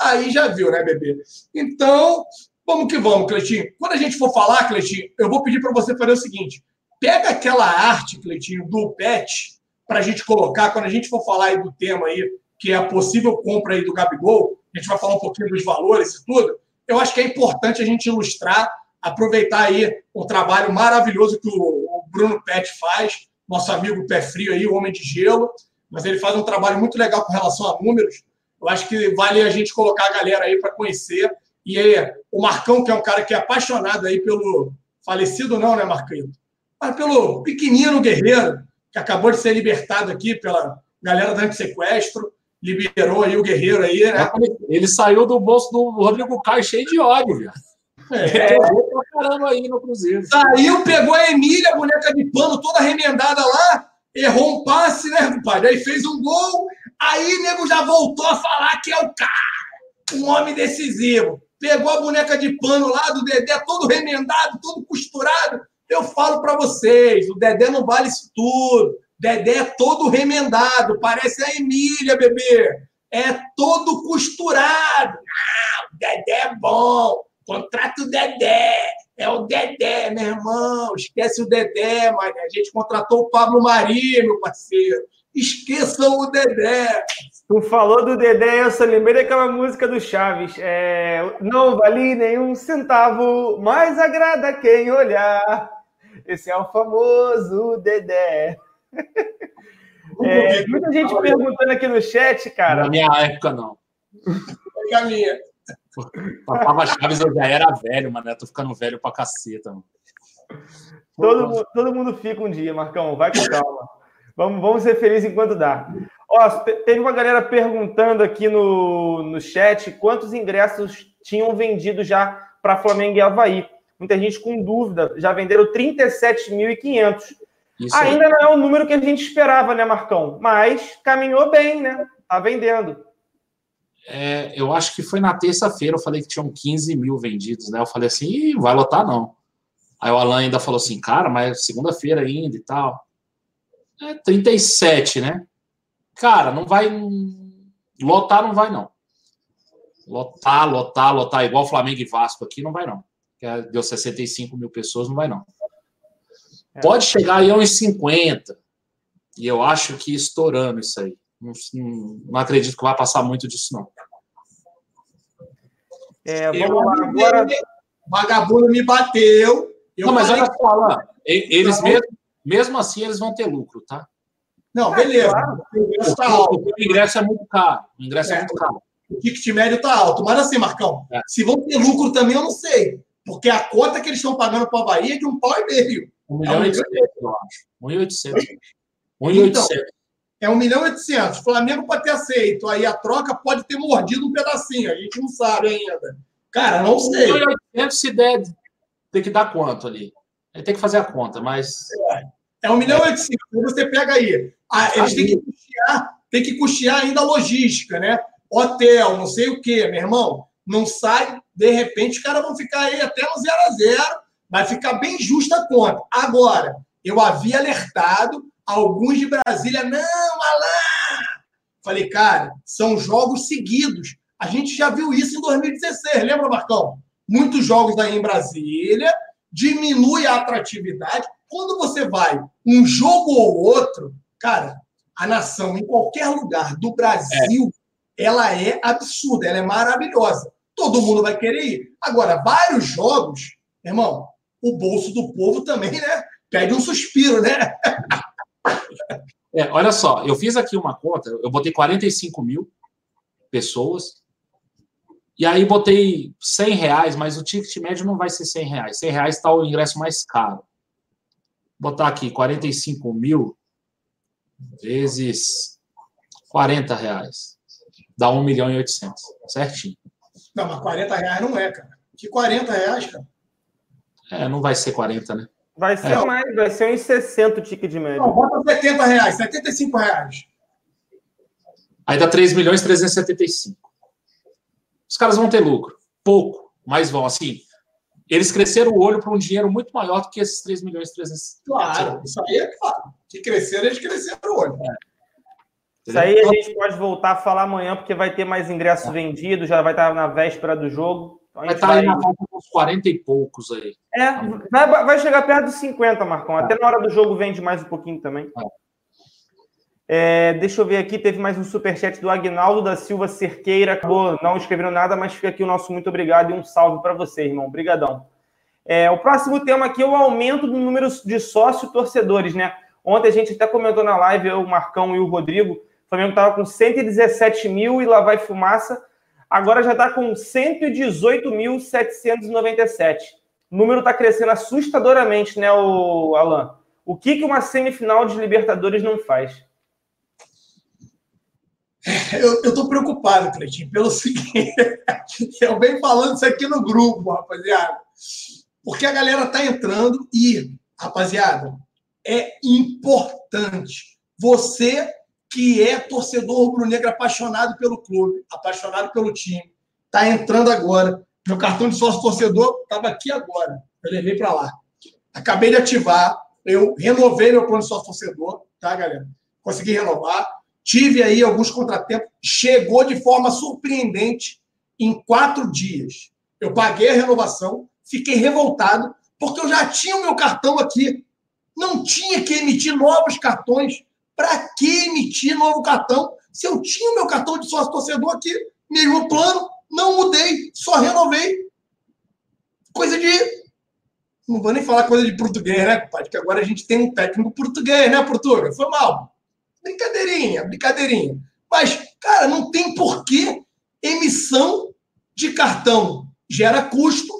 S2: Ah, aí já viu, né, bebê? Então, vamos que vamos, Cleitinho. Quando a gente for falar, Cleitinho, eu vou pedir para você fazer o seguinte: pega aquela arte, Cleitinho, do PET, para a gente colocar, quando a gente for falar aí do tema aí, que é a possível compra aí do Gabigol, a gente vai falar um pouquinho dos valores e tudo. Eu acho que é importante a gente ilustrar, aproveitar aí o trabalho maravilhoso que o Bruno Pet faz, nosso amigo pé frio aí, o homem de gelo, mas ele faz um trabalho muito legal com relação a números. Eu acho que vale a gente colocar a galera aí para conhecer E aí, o Marcão, que é um cara que é apaixonado aí pelo. Falecido não, né, Marquinhos? Mas pelo pequenino guerreiro, que acabou de ser libertado aqui pela galera do sequestro liberou aí o Guerreiro aí, né?
S3: Ele saiu do bolso do Rodrigo Caio cheio de ódio, velho. É. Pra caramba aí no Cruzeiro.
S2: Saiu, pegou a Emília, a boneca de pano toda remendada lá, errou um passe, né, compadre? Aí fez um gol, aí o nego já voltou a falar que é o cara, um homem decisivo. Pegou a boneca de pano lá do Dedé, todo remendado, todo costurado. Eu falo para vocês, o Dedé não vale isso tudo. Dedé é todo remendado, parece a Emília, bebê. É todo costurado. Ah, o Dedé é bom. Contrata o Dedé. É o Dedé, meu irmão. Esquece o Dedé, mano. A gente contratou o Pablo Mari, meu parceiro. Esqueçam o Dedé.
S1: Tu falou do Dedé, eu só lembrei daquela música do Chaves. É, não vale nenhum centavo, mas agrada quem olhar. Esse é o famoso Dedé. É, muita gente perguntando aqui no chat, cara.
S3: Na minha época, não.
S2: É a minha.
S3: Papava Chaves, eu já era velho, mano. Eu tô ficando velho pra caceta, mano.
S1: Todo, mundo, todo mundo fica um dia, Marcão. Vai com calma. Vamos, vamos ser felizes enquanto dá. Ó, teve uma galera perguntando aqui no, no chat quantos ingressos tinham vendido já para Flamengo e Havaí. Muita gente com dúvida. Já venderam 37.500. Isso Ainda aí. não é o número que a gente esperava, né, Marcão? Mas caminhou bem, né? Tá vendendo.
S3: É, eu acho que foi na terça-feira, eu falei que tinham 15 mil vendidos, né? Eu falei assim, vai lotar não. Aí o Alan ainda falou assim, cara, mas segunda-feira ainda e tal. É 37, né? Cara, não vai. Lotar não vai, não. Lotar, lotar, lotar, igual Flamengo e Vasco aqui, não vai, não. Deu 65 mil pessoas, não vai, não. É. Pode chegar aí a uns 50. E eu acho que estourando isso aí. Não, não, acredito que vai passar muito disso, não.
S2: É, vamos lá, agora. Vagabundo me bateu.
S3: não, mas olha só, eles não. mesmo, mesmo assim eles vão ter lucro, tá?
S2: Não, beleza. Claro.
S3: O, ingresso tá alto. o ingresso é muito caro. O ingresso é, é muito caro.
S2: O ticket médio tá alto. Mas assim, Marcão, é. se vão ter lucro também, eu não sei. Porque a conta que eles estão pagando para a Bahia é de um pau e meio.
S3: 1 milhão e 800, eu acho. 1 milhão e 800. 1 milhão e 800.
S2: É 1 milhão e 800. O Flamengo pode ter aceito. Aí a troca pode ter mordido um pedacinho. A gente não sabe ainda. Cara, não sei. 1 milhão
S3: e 800 se der, tem que dar quanto ali? Aí tem que fazer a conta, mas...
S2: É, é 1 milhão e 800. Então você pega aí. Ah, eles têm que custear, tem que custear ainda a logística, né? Hotel, não sei o quê, meu irmão. Não sai, de repente, os caras vão ficar aí até no 0 a 0 Vai ficar bem justa a conta. Agora, eu havia alertado alguns de Brasília, não, Alain! Falei, cara, são jogos seguidos. A gente já viu isso em 2016, lembra, Marcão? Muitos jogos aí em Brasília, diminui a atratividade. Quando você vai um jogo ou outro, cara, a nação em qualquer lugar do Brasil, é. ela é absurda, ela é maravilhosa. Todo mundo vai querer ir. Agora, vários jogos, irmão, o bolso do povo também, né? Pede um suspiro, né?
S3: É, olha só, eu fiz aqui uma conta, eu botei 45 mil pessoas, e aí botei 100 reais, mas o ticket médio não vai ser 100 reais. 100 reais está o ingresso mais caro. Vou botar aqui 45 mil vezes 40 reais. Dá 1 milhão e 800, certinho.
S2: Não, mas 40 reais não é, cara. Que 40 reais, cara?
S3: É, não vai ser 40, né?
S1: Vai ser é. mais, vai ser uns 60 o ticket de média. Não,
S2: bota 70 reais, 75 reais.
S3: Aí dá 3 milhões e 375. Os caras vão ter lucro. Pouco, mas vão. Assim, eles cresceram o olho para um dinheiro muito maior do que esses 3 milhões e 375.
S2: Claro, isso aí é claro. Que cresceram, eles cresceram o olho. É.
S1: Isso aí a gente pode voltar a falar amanhã, porque vai ter mais ingressos é. vendidos, já vai estar na véspera do jogo.
S3: Então, vai estar tá aí na volta uns 40 e poucos aí.
S1: É, vai, vai chegar perto dos 50, Marcão. Até na hora do jogo vende mais um pouquinho também. É, deixa eu ver aqui, teve mais um superchat do Agnaldo da Silva Cerqueira. Acabou não escrevendo nada, mas fica aqui o nosso muito obrigado e um salve para você, irmão. Obrigadão. É, o próximo tema aqui é o aumento do número de sócios torcedores, né? Ontem a gente até comentou na live, eu, o Marcão e o Rodrigo. O Flamengo estava com 117 mil e lá vai fumaça agora já está com 118.797. O número está crescendo assustadoramente, né, o Alan? O que, que uma semifinal de Libertadores não faz?
S2: Eu, estou preocupado, Cleitinho, pelo seguinte. eu venho falando isso aqui no grupo, rapaziada. Porque a galera tá entrando e, rapaziada, é importante. Você que é torcedor rubro-negro apaixonado pelo clube, apaixonado pelo time, tá entrando agora. Meu cartão de sócio torcedor estava aqui agora. Eu levei para lá. Acabei de ativar. Eu renovei meu plano de sócio torcedor, tá, galera? Consegui renovar. Tive aí alguns contratempos. Chegou de forma surpreendente em quatro dias. Eu paguei a renovação, fiquei revoltado, porque eu já tinha o meu cartão aqui. Não tinha que emitir novos cartões. Para que emitir novo cartão? Se eu tinha o meu cartão de sócio torcedor aqui, mesmo plano, não mudei, só renovei. Coisa de. Não vou nem falar coisa de português, né, compadre? Que agora a gente tem um técnico português, né, Portuga? Foi mal. Brincadeirinha, brincadeirinha. Mas, cara, não tem porquê emissão de cartão gera custo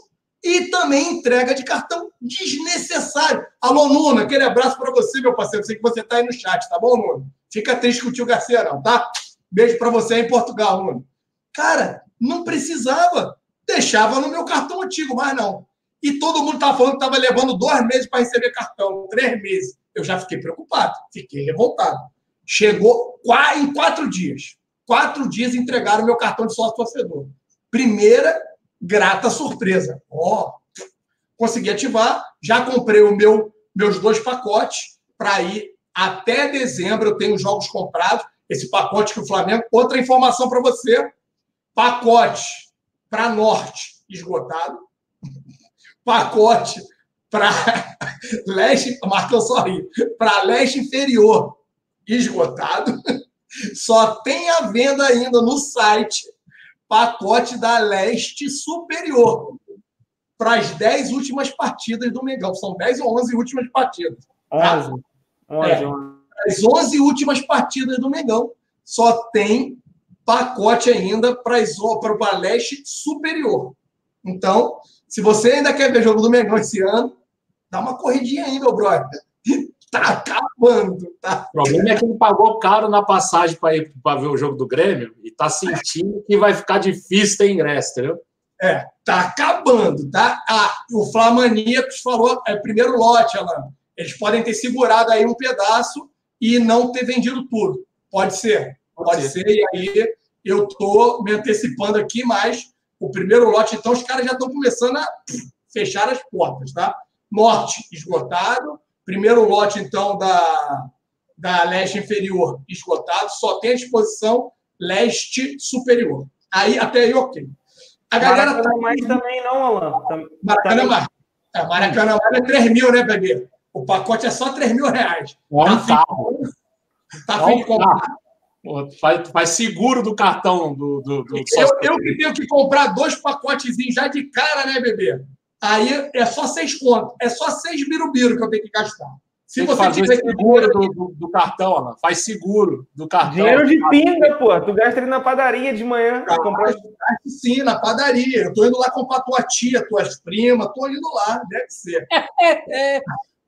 S2: e também entrega de cartão desnecessário. Alô, Nuno, aquele abraço para você, meu parceiro. Sei que você está aí no chat, tá bom, Nuno? Fica triste com o tio Garcia, não, tá? Beijo para você aí em Portugal, Nuno. Cara, não precisava. Deixava no meu cartão antigo, mas não. E todo mundo estava falando que estava levando dois meses para receber cartão, três meses. Eu já fiquei preocupado, fiquei revoltado. Chegou em quatro dias. Quatro dias entregaram meu cartão de sócio torcedor. Primeira grata surpresa. Ó, oh, consegui ativar, já comprei o meu meus dois pacotes para ir até dezembro. Eu tenho jogos comprados. Esse pacote que o Flamengo. Outra informação para você: pacote para norte esgotado, pacote para leste, Marcão sorri, para leste inferior esgotado. Só tem a venda ainda no site pacote da leste superior para as 10 últimas partidas do Mengão. São 10 ou 11 últimas partidas. 11.
S1: Tá? 11,
S2: é, As 11 últimas partidas do Mengão só tem pacote ainda para a leste superior. Então, se você ainda quer ver jogo do Mengão esse ano, dá uma corridinha aí, meu brother. Tá acabando, tá?
S3: O problema é que ele pagou caro na passagem para ir para ver o jogo do Grêmio e tá sentindo que vai ficar difícil ter ingresso, entendeu?
S2: É, tá acabando, tá? Ah, o Flamaníacos falou, é primeiro lote, Alan. Eles podem ter segurado aí um pedaço e não ter vendido tudo. Pode ser, pode, pode ser. ser. E aí eu tô me antecipando aqui, mas o primeiro lote, então, os caras já estão começando a fechar as portas, tá? Norte esgotado, Primeiro lote, então, da, da leste inferior esgotado, só tem à disposição leste superior. Aí, até aí, ok.
S1: A galera Maracanã tá... mais também não, Alan.
S2: Maracanã mais. É, Maracanã mais é 3 mil, né, bebê? O pacote é só 3 mil reais.
S3: Tá, tá, tá fim de comprar. Faz, faz, seguro do cartão do. do, do
S2: eu, eu que tenho que comprar dois pacotezinhos já de cara, né, bebê? Aí é só seis contos. É só seis birubiru que eu tenho que gastar.
S3: Se você tiver seguro do, do, do, cartão, Ana, faz seguro do cartão.
S1: Dinheiro de pinga, pô. Tu gasta ele na padaria de manhã. Ah, comprar...
S2: Sim, na padaria. Eu tô indo lá comprar tua tia, tuas primas, tô indo lá, deve ser.
S3: É, é.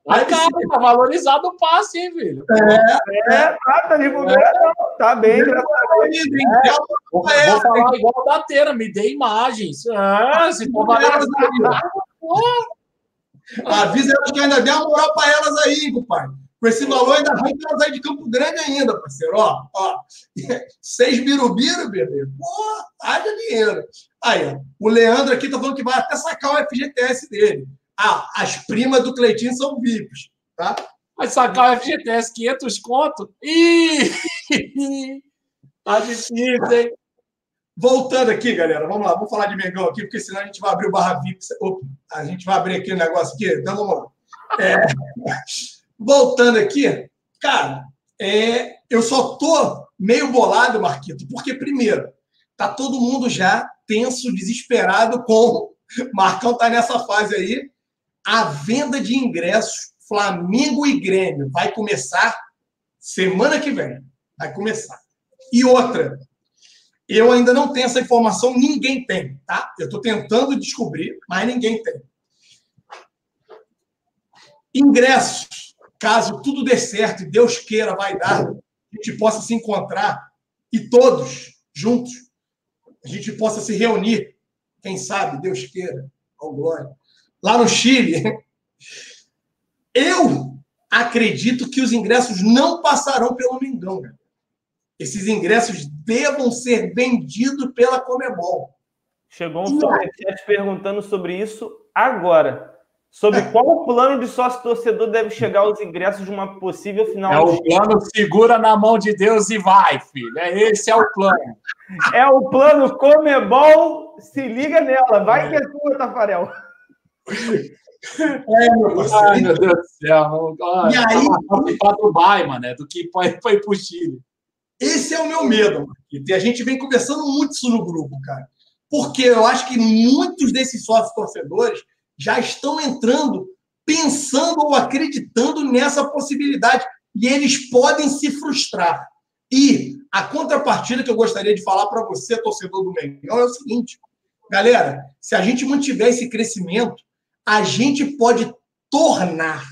S3: Aí, cara, tá valorizado o passe, hein, filho?
S1: É, é tá, tá divulgando. É. Tá bem, graças a Deus.
S3: É. Vou, vou falar igual a Dateira, me dê imagens. Ah, se for valorizado.
S2: Avisa elas que ainda dê uma moral para elas aí, compadre. Com esse valor, ainda vai elas aí de Campo Grande ainda, parceiro. Ó, ó. Seis birubiru, bebê. Pô, haja dinheiro. Aí, ó. O Leandro aqui tá falando que vai até sacar o FGTS dele. Ah, as primas do Cleitinho são VIPs, tá?
S3: Vai sacar o FGTS 500 conto? Ih! tá difícil, hein?
S2: Voltando aqui, galera, vamos lá, vamos falar de Mengão aqui, porque senão a gente vai abrir o barra VIP. A gente vai abrir aqui o um negócio aqui, então vamos lá. É, voltando aqui, cara, é, eu só tô meio bolado, Marquito, porque, primeiro, tá todo mundo já tenso, desesperado com. Marcão tá nessa fase aí. A venda de ingressos Flamengo e Grêmio vai começar semana que vem. Vai começar. E outra, Eu ainda não tenho essa informação, ninguém tem, tá? Eu estou tentando descobrir, mas ninguém tem. Ingressos, caso tudo dê certo e Deus queira, vai dar, a gente possa se encontrar e todos juntos, a gente possa se reunir, quem sabe, Deus queira, com glória, lá no Chile. Eu acredito que os ingressos não passarão pelo Mengão, cara. Esses ingressos devam ser vendidos pela Comebol.
S1: Chegou um superchat perguntando sobre isso agora. Sobre é. qual plano de sócio torcedor deve chegar os ingressos de uma possível final?
S3: É o plano segura na mão de Deus e vai, filho. É esse é o plano.
S1: É o plano Comebol. Se liga nela. Vai que é tua, Tafarel.
S3: É, meu parceiro. Ai, meu Deus do céu. e aí? Para Dubai, mano, do que foi ir pro Chile.
S2: Esse é o meu medo, E a gente vem conversando muito isso no grupo, cara. Porque eu acho que muitos desses sócios torcedores já estão entrando pensando ou acreditando nessa possibilidade. E eles podem se frustrar. E a contrapartida que eu gostaria de falar para você, torcedor do Mengão, é o seguinte: galera, se a gente mantiver esse crescimento, a gente pode tornar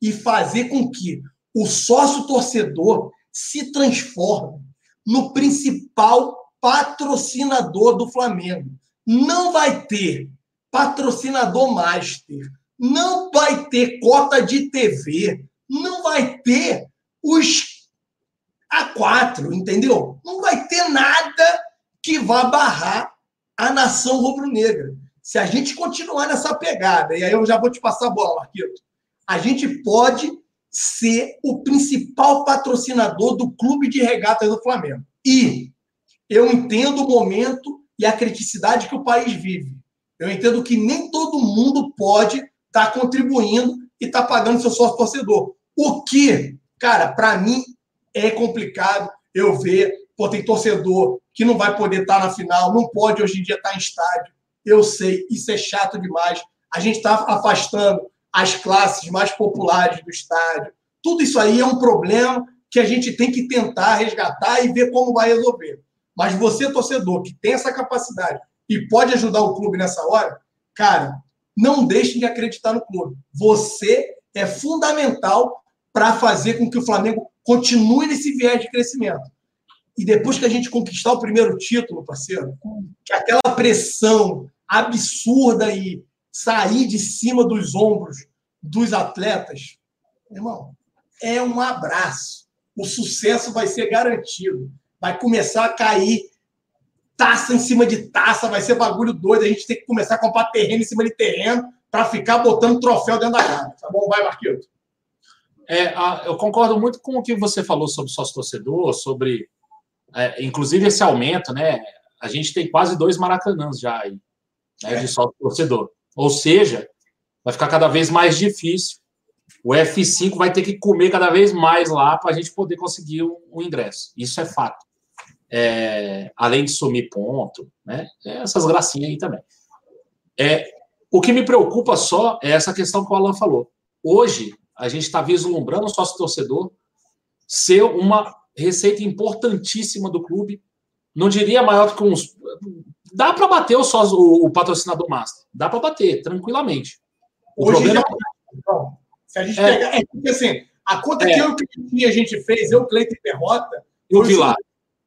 S2: e fazer com que o sócio torcedor se transforme no principal patrocinador do Flamengo. Não vai ter patrocinador master, não vai ter cota de TV, não vai ter os A4, entendeu? Não vai ter nada que vá barrar a nação rubro-negra. Se a gente continuar nessa pegada, e aí eu já vou te passar a bola, Marquito, a gente pode ser o principal patrocinador do clube de regatas do Flamengo. E eu entendo o momento e a criticidade que o país vive. Eu entendo que nem todo mundo pode estar tá contribuindo e estar tá pagando seu sócio torcedor. O que, cara, para mim é complicado eu ver, pô, tem torcedor que não vai poder estar tá na final, não pode hoje em dia estar em estádio. Eu sei, isso é chato demais. A gente está afastando as classes mais populares do estádio. Tudo isso aí é um problema que a gente tem que tentar resgatar e ver como vai resolver. Mas você, torcedor, que tem essa capacidade e pode ajudar o clube nessa hora, cara, não deixe de acreditar no clube. Você é fundamental para fazer com que o Flamengo continue nesse viés de crescimento. E depois que a gente conquistar o primeiro título, parceiro, que aquela pressão, absurda e sair de cima dos ombros dos atletas, irmão, é um abraço. O sucesso vai ser garantido. Vai começar a cair taça em cima de taça, vai ser bagulho doido. A gente tem que começar a comprar terreno em cima de terreno para ficar botando troféu dentro da casa. Tá bom? Vai, Marquinhos.
S3: É, eu concordo muito com o que você falou sobre sócio-torcedor, sobre, é, inclusive, esse aumento, né? A gente tem quase dois maracanãs já aí né, de sócio torcedor. Ou seja, vai ficar cada vez mais difícil. O F5 vai ter que comer cada vez mais lá para a gente poder conseguir o, um, um ingresso. Isso é fato. É, além de sumir ponto, né? É essas gracinhas aí também. É, o que me preocupa só é essa questão que o Alan falou. Hoje, a gente está vislumbrando o sócio torcedor ser uma receita importantíssima do clube. Não diria maior que uns dá para bater o, sócio, o, o, patrocinador master. Dá para bater, tranquilamente.
S2: O Hoje problema já... então, se a gente é. pegar. É porque assim, a conta é. que eu que a gente fez, eu, Cleiton e Perrota.
S3: Eu vi lá.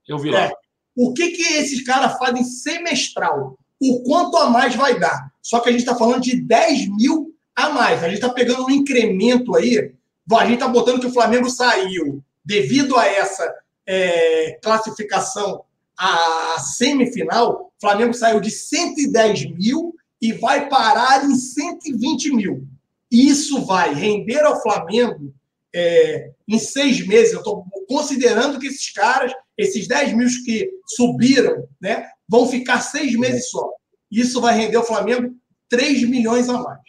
S3: Eu vi lá.
S2: É, o que, que esses caras fazem semestral? O quanto a mais vai dar? Só que a gente está falando de 10 mil a mais. A gente está pegando um incremento aí. A gente está botando que o Flamengo saiu devido a essa é, classificação a semifinal, o Flamengo saiu de 110 mil e vai parar em 120 mil. Isso vai render ao Flamengo é, em seis meses. Eu estou considerando que esses caras, esses 10 mil que subiram, né, vão ficar seis meses só. Isso vai render ao Flamengo 3 milhões a mais.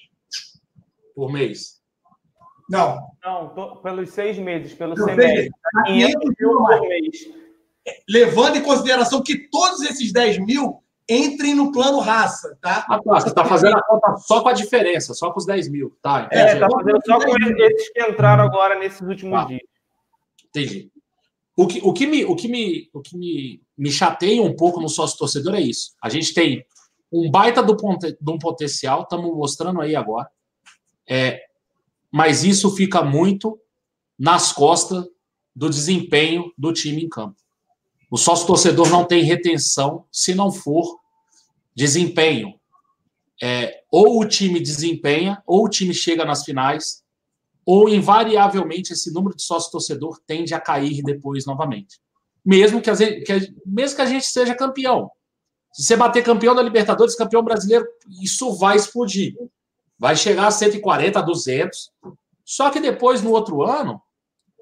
S3: Por mês?
S2: Não.
S1: Não, tô, pelos seis meses, pelo semestre. 500 mil por mês
S2: levando em consideração que todos esses 10 mil entrem no plano raça, tá?
S3: Ah, tá. Você está fazendo a conta só com a diferença, só com os 10 mil, tá?
S1: Entendi. É, está fazendo só com esses que entraram agora nesses últimos tá. dias.
S3: Entendi. O que, o que, me, o que, me, o que me, me chateia um pouco no sócio torcedor é isso. A gente tem um baita do, de um potencial, estamos mostrando aí agora. É, mas isso fica muito nas costas do desempenho do time em campo. O sócio torcedor não tem retenção se não for desempenho. É, ou o time desempenha, ou o time chega nas finais, ou invariavelmente esse número de sócio torcedor tende a cair depois novamente. Mesmo que, a gente, que, mesmo que a gente seja campeão. Se você bater campeão da Libertadores, campeão brasileiro, isso vai explodir. Vai chegar a 140, 200. Só que depois, no outro ano,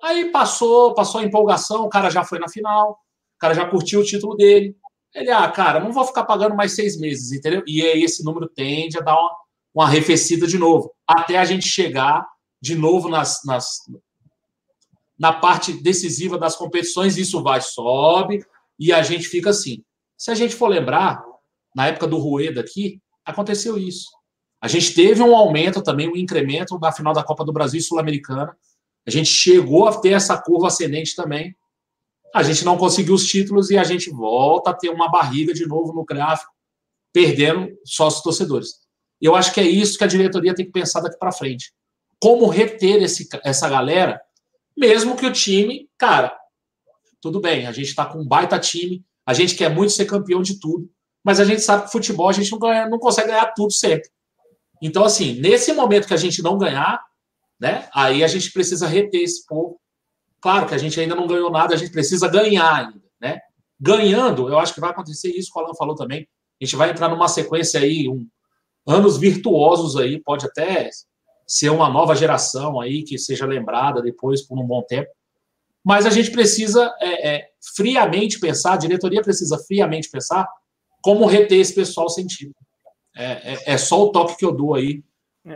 S3: aí passou, passou a empolgação, o cara já foi na final, o cara já curtiu o título dele. Ele, ah, cara, não vou ficar pagando mais seis meses, entendeu? E aí esse número tende a dar uma, uma arrefecida de novo, até a gente chegar de novo nas, nas, na parte decisiva das competições, isso vai, sobe, e a gente fica assim. Se a gente for lembrar, na época do Rueda aqui, aconteceu isso. A gente teve um aumento também, um incremento na final da Copa do Brasil Sul-Americana. A gente chegou a ter essa curva ascendente também. A gente não conseguiu os títulos e a gente volta a ter uma barriga de novo no gráfico, perdendo sócios torcedores. Eu acho que é isso que a diretoria tem que pensar daqui para frente como reter esse, essa galera, mesmo que o time, cara, tudo bem, a gente está com um baita time, a gente quer muito ser campeão de tudo, mas a gente sabe que futebol a gente não, ganha, não consegue ganhar tudo sempre. Então, assim, nesse momento que a gente não ganhar, né, aí a gente precisa reter esse povo. Claro que a gente ainda não ganhou nada, a gente precisa ganhar ainda, né? Ganhando, eu acho que vai acontecer isso o Alan falou também. A gente vai entrar numa sequência aí, um, anos virtuosos aí, pode até ser uma nova geração aí que seja lembrada depois por um bom tempo. Mas a gente precisa é, é, friamente pensar, a diretoria precisa friamente pensar como reter esse pessoal título. É, é, é, só o toque que eu dou aí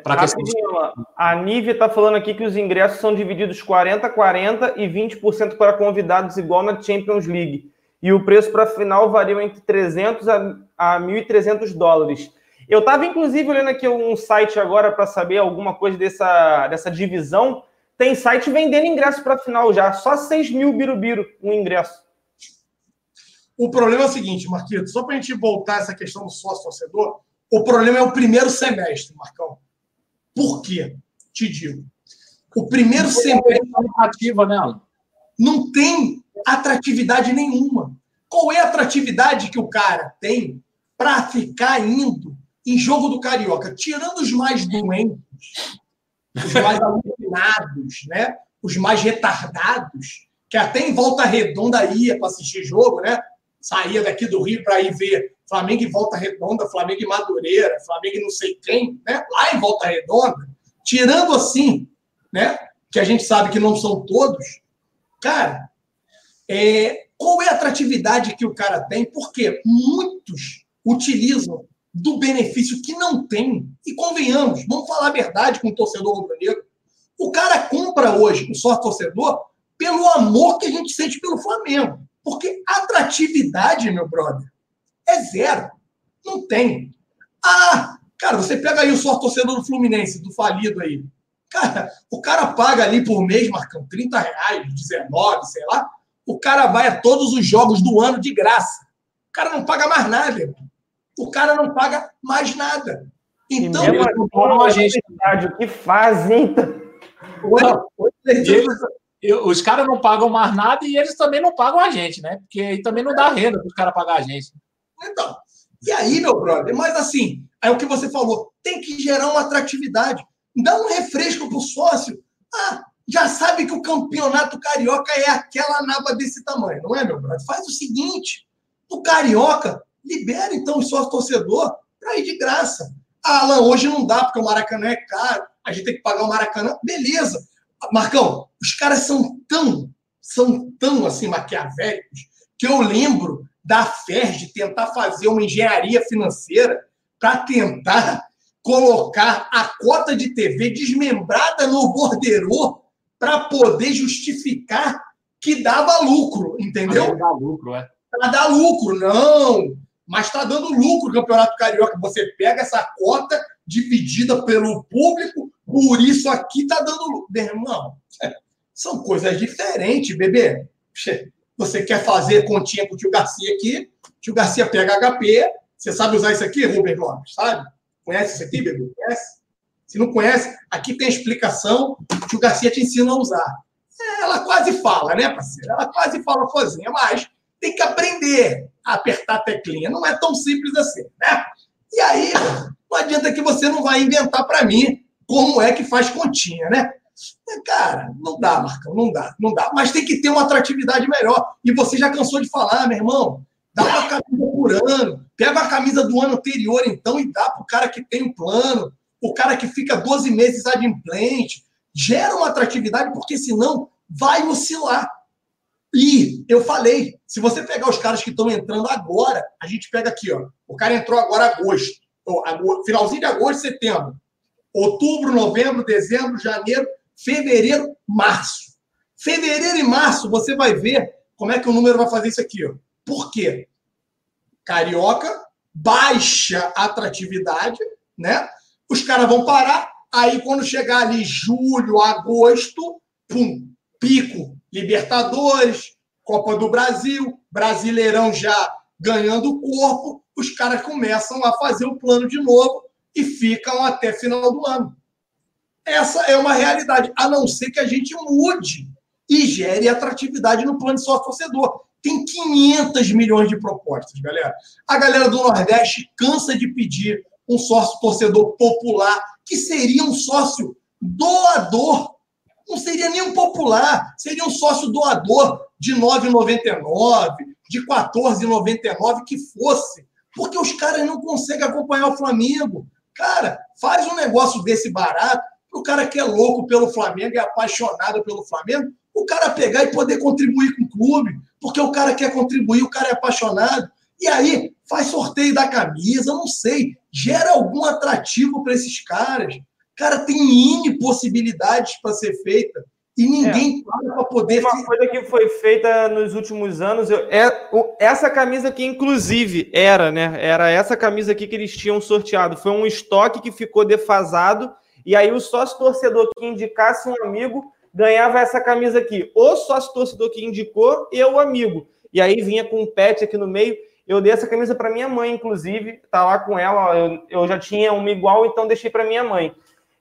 S3: para
S1: que A Nívia está falando aqui que os ingressos são divididos 40-40 e 20% para convidados, igual na Champions League. E o preço para a final varia entre 300 a, a 1.300 dólares. Eu estava, inclusive, olhando aqui um site agora para saber alguma coisa dessa, dessa divisão. Tem site vendendo ingresso para a final já. Só 6 mil birubiru um ingresso.
S2: O problema é o seguinte, Marquito, só para a gente voltar essa questão do sócio-torcedor, o problema é o primeiro semestre, Marcão. Por quê? Te digo. O primeiro semestre.
S3: Atrativa, né, Alan?
S2: Não tem atratividade nenhuma. Qual é a atratividade que o cara tem para ficar indo em jogo do Carioca, tirando os mais doentes, os mais alucinados, né? os mais retardados, que até em volta redonda ia para assistir jogo, né? Saía daqui do Rio para ir ver Flamengo em volta redonda, Flamengo em Madureira, Flamengo em não sei quem, né? Lá em volta redonda, tirando assim, né? Que a gente sabe que não são todos, cara, é, qual é a atratividade que o cara tem? Porque muitos utilizam do benefício que não tem. E convenhamos, vamos falar a verdade com o torcedor rubro-negro. O cara compra hoje o só torcedor pelo amor que a gente sente pelo Flamengo. Porque atratividade, meu brother, é zero. Não tem. Ah, cara, você pega aí o só torcedor do Fluminense, do falido aí. Cara, o cara paga ali por mês, Marcão, 30 reais, 19, sei lá. O cara vai a todos os jogos do ano de graça. O cara não paga mais nada, irmão o cara não paga mais nada. Então,
S1: eles não pagam a gente. O que fazem? Então?
S3: os caras não pagam mais nada e eles também não pagam a gente, né? Porque aí também não dá renda para os caras pagar a gente.
S2: Então, e aí, meu brother, mas assim, é o que você falou, tem que gerar uma atratividade. Dá um refresco pro sócio. Ah, já sabe que o campeonato carioca é aquela naba desse tamanho, não é, meu brother? Faz o seguinte: o carioca libera então o sócio torcedor para ir de graça. Ah, Alan, hoje não dá porque o Maracanã é caro, a gente tem que pagar o Maracanã. Beleza. Marcão, os caras são tão, são tão assim maquiavélicos que eu lembro da FERJ tentar fazer uma engenharia financeira para tentar colocar a cota de TV desmembrada no borderô para poder justificar que dava lucro, entendeu?
S3: Dá lucro, é.
S2: Para dar lucro, não mas está dando lucro o Campeonato Carioca. Você pega essa cota dividida pelo público, por isso aqui está dando lucro. Meu irmão, são coisas diferentes, bebê. Você quer fazer continha com o tio Garcia aqui, o tio Garcia pega HP, você sabe usar isso aqui, Rubem Gomes, sabe? Conhece isso aqui, Bedu? Conhece? Se não conhece, aqui tem a explicação, o tio Garcia te ensina a usar. É, ela quase fala, né, parceiro? Ela quase fala sozinha, mas tem que aprender a apertar a teclinha. Não é tão simples assim, né? E aí, não adianta que você não vai inventar para mim como é que faz continha, né? Cara, não dá, Marcão, não dá, não dá. Mas tem que ter uma atratividade melhor. E você já cansou de falar, meu irmão, dá uma camisa por ano, pega a camisa do ano anterior, então, e dá para o cara que tem um plano, o cara que fica 12 meses adimplente. Gera uma atratividade, porque senão vai oscilar. E eu falei, se você pegar os caras que estão entrando agora, a gente pega aqui, ó. O cara entrou agora agosto, finalzinho de agosto, setembro, outubro, novembro, dezembro, janeiro, fevereiro, março. Fevereiro e março, você vai ver como é que o número vai fazer isso aqui, ó. Por quê? Carioca, baixa atratividade, né? Os caras vão parar, aí quando chegar ali julho, agosto, pum, pico Libertadores, Copa do Brasil, Brasileirão já ganhando corpo, os caras começam a fazer o plano de novo e ficam até final do ano. Essa é uma realidade, a não ser que a gente mude e gere atratividade no plano de sócio-torcedor. Tem 500 milhões de propostas, galera. A galera do Nordeste cansa de pedir um sócio-torcedor popular, que seria um sócio doador não seria nem um popular, seria um sócio doador de R$ 9,99, de R$ 14,99, que fosse. Porque os caras não conseguem acompanhar o Flamengo. Cara, faz um negócio desse barato para o cara que é louco pelo Flamengo, é apaixonado pelo Flamengo, o cara pegar e poder contribuir com o clube, porque o cara quer contribuir, o cara é apaixonado. E aí, faz sorteio da camisa, não sei, gera algum atrativo para esses caras. Cara, tem N possibilidades para ser feita e ninguém
S1: é. para poder. Uma coisa que foi feita nos últimos anos, eu, é, essa camisa aqui, inclusive, era, né? Era essa camisa aqui que eles tinham sorteado. Foi um estoque que ficou defasado, e aí o sócio torcedor que indicasse um amigo ganhava essa camisa aqui. O sócio torcedor que indicou e o amigo. E aí vinha com um pet aqui no meio. Eu dei essa camisa para minha mãe, inclusive, tá lá com ela. Eu, eu já tinha uma igual, então deixei para minha mãe.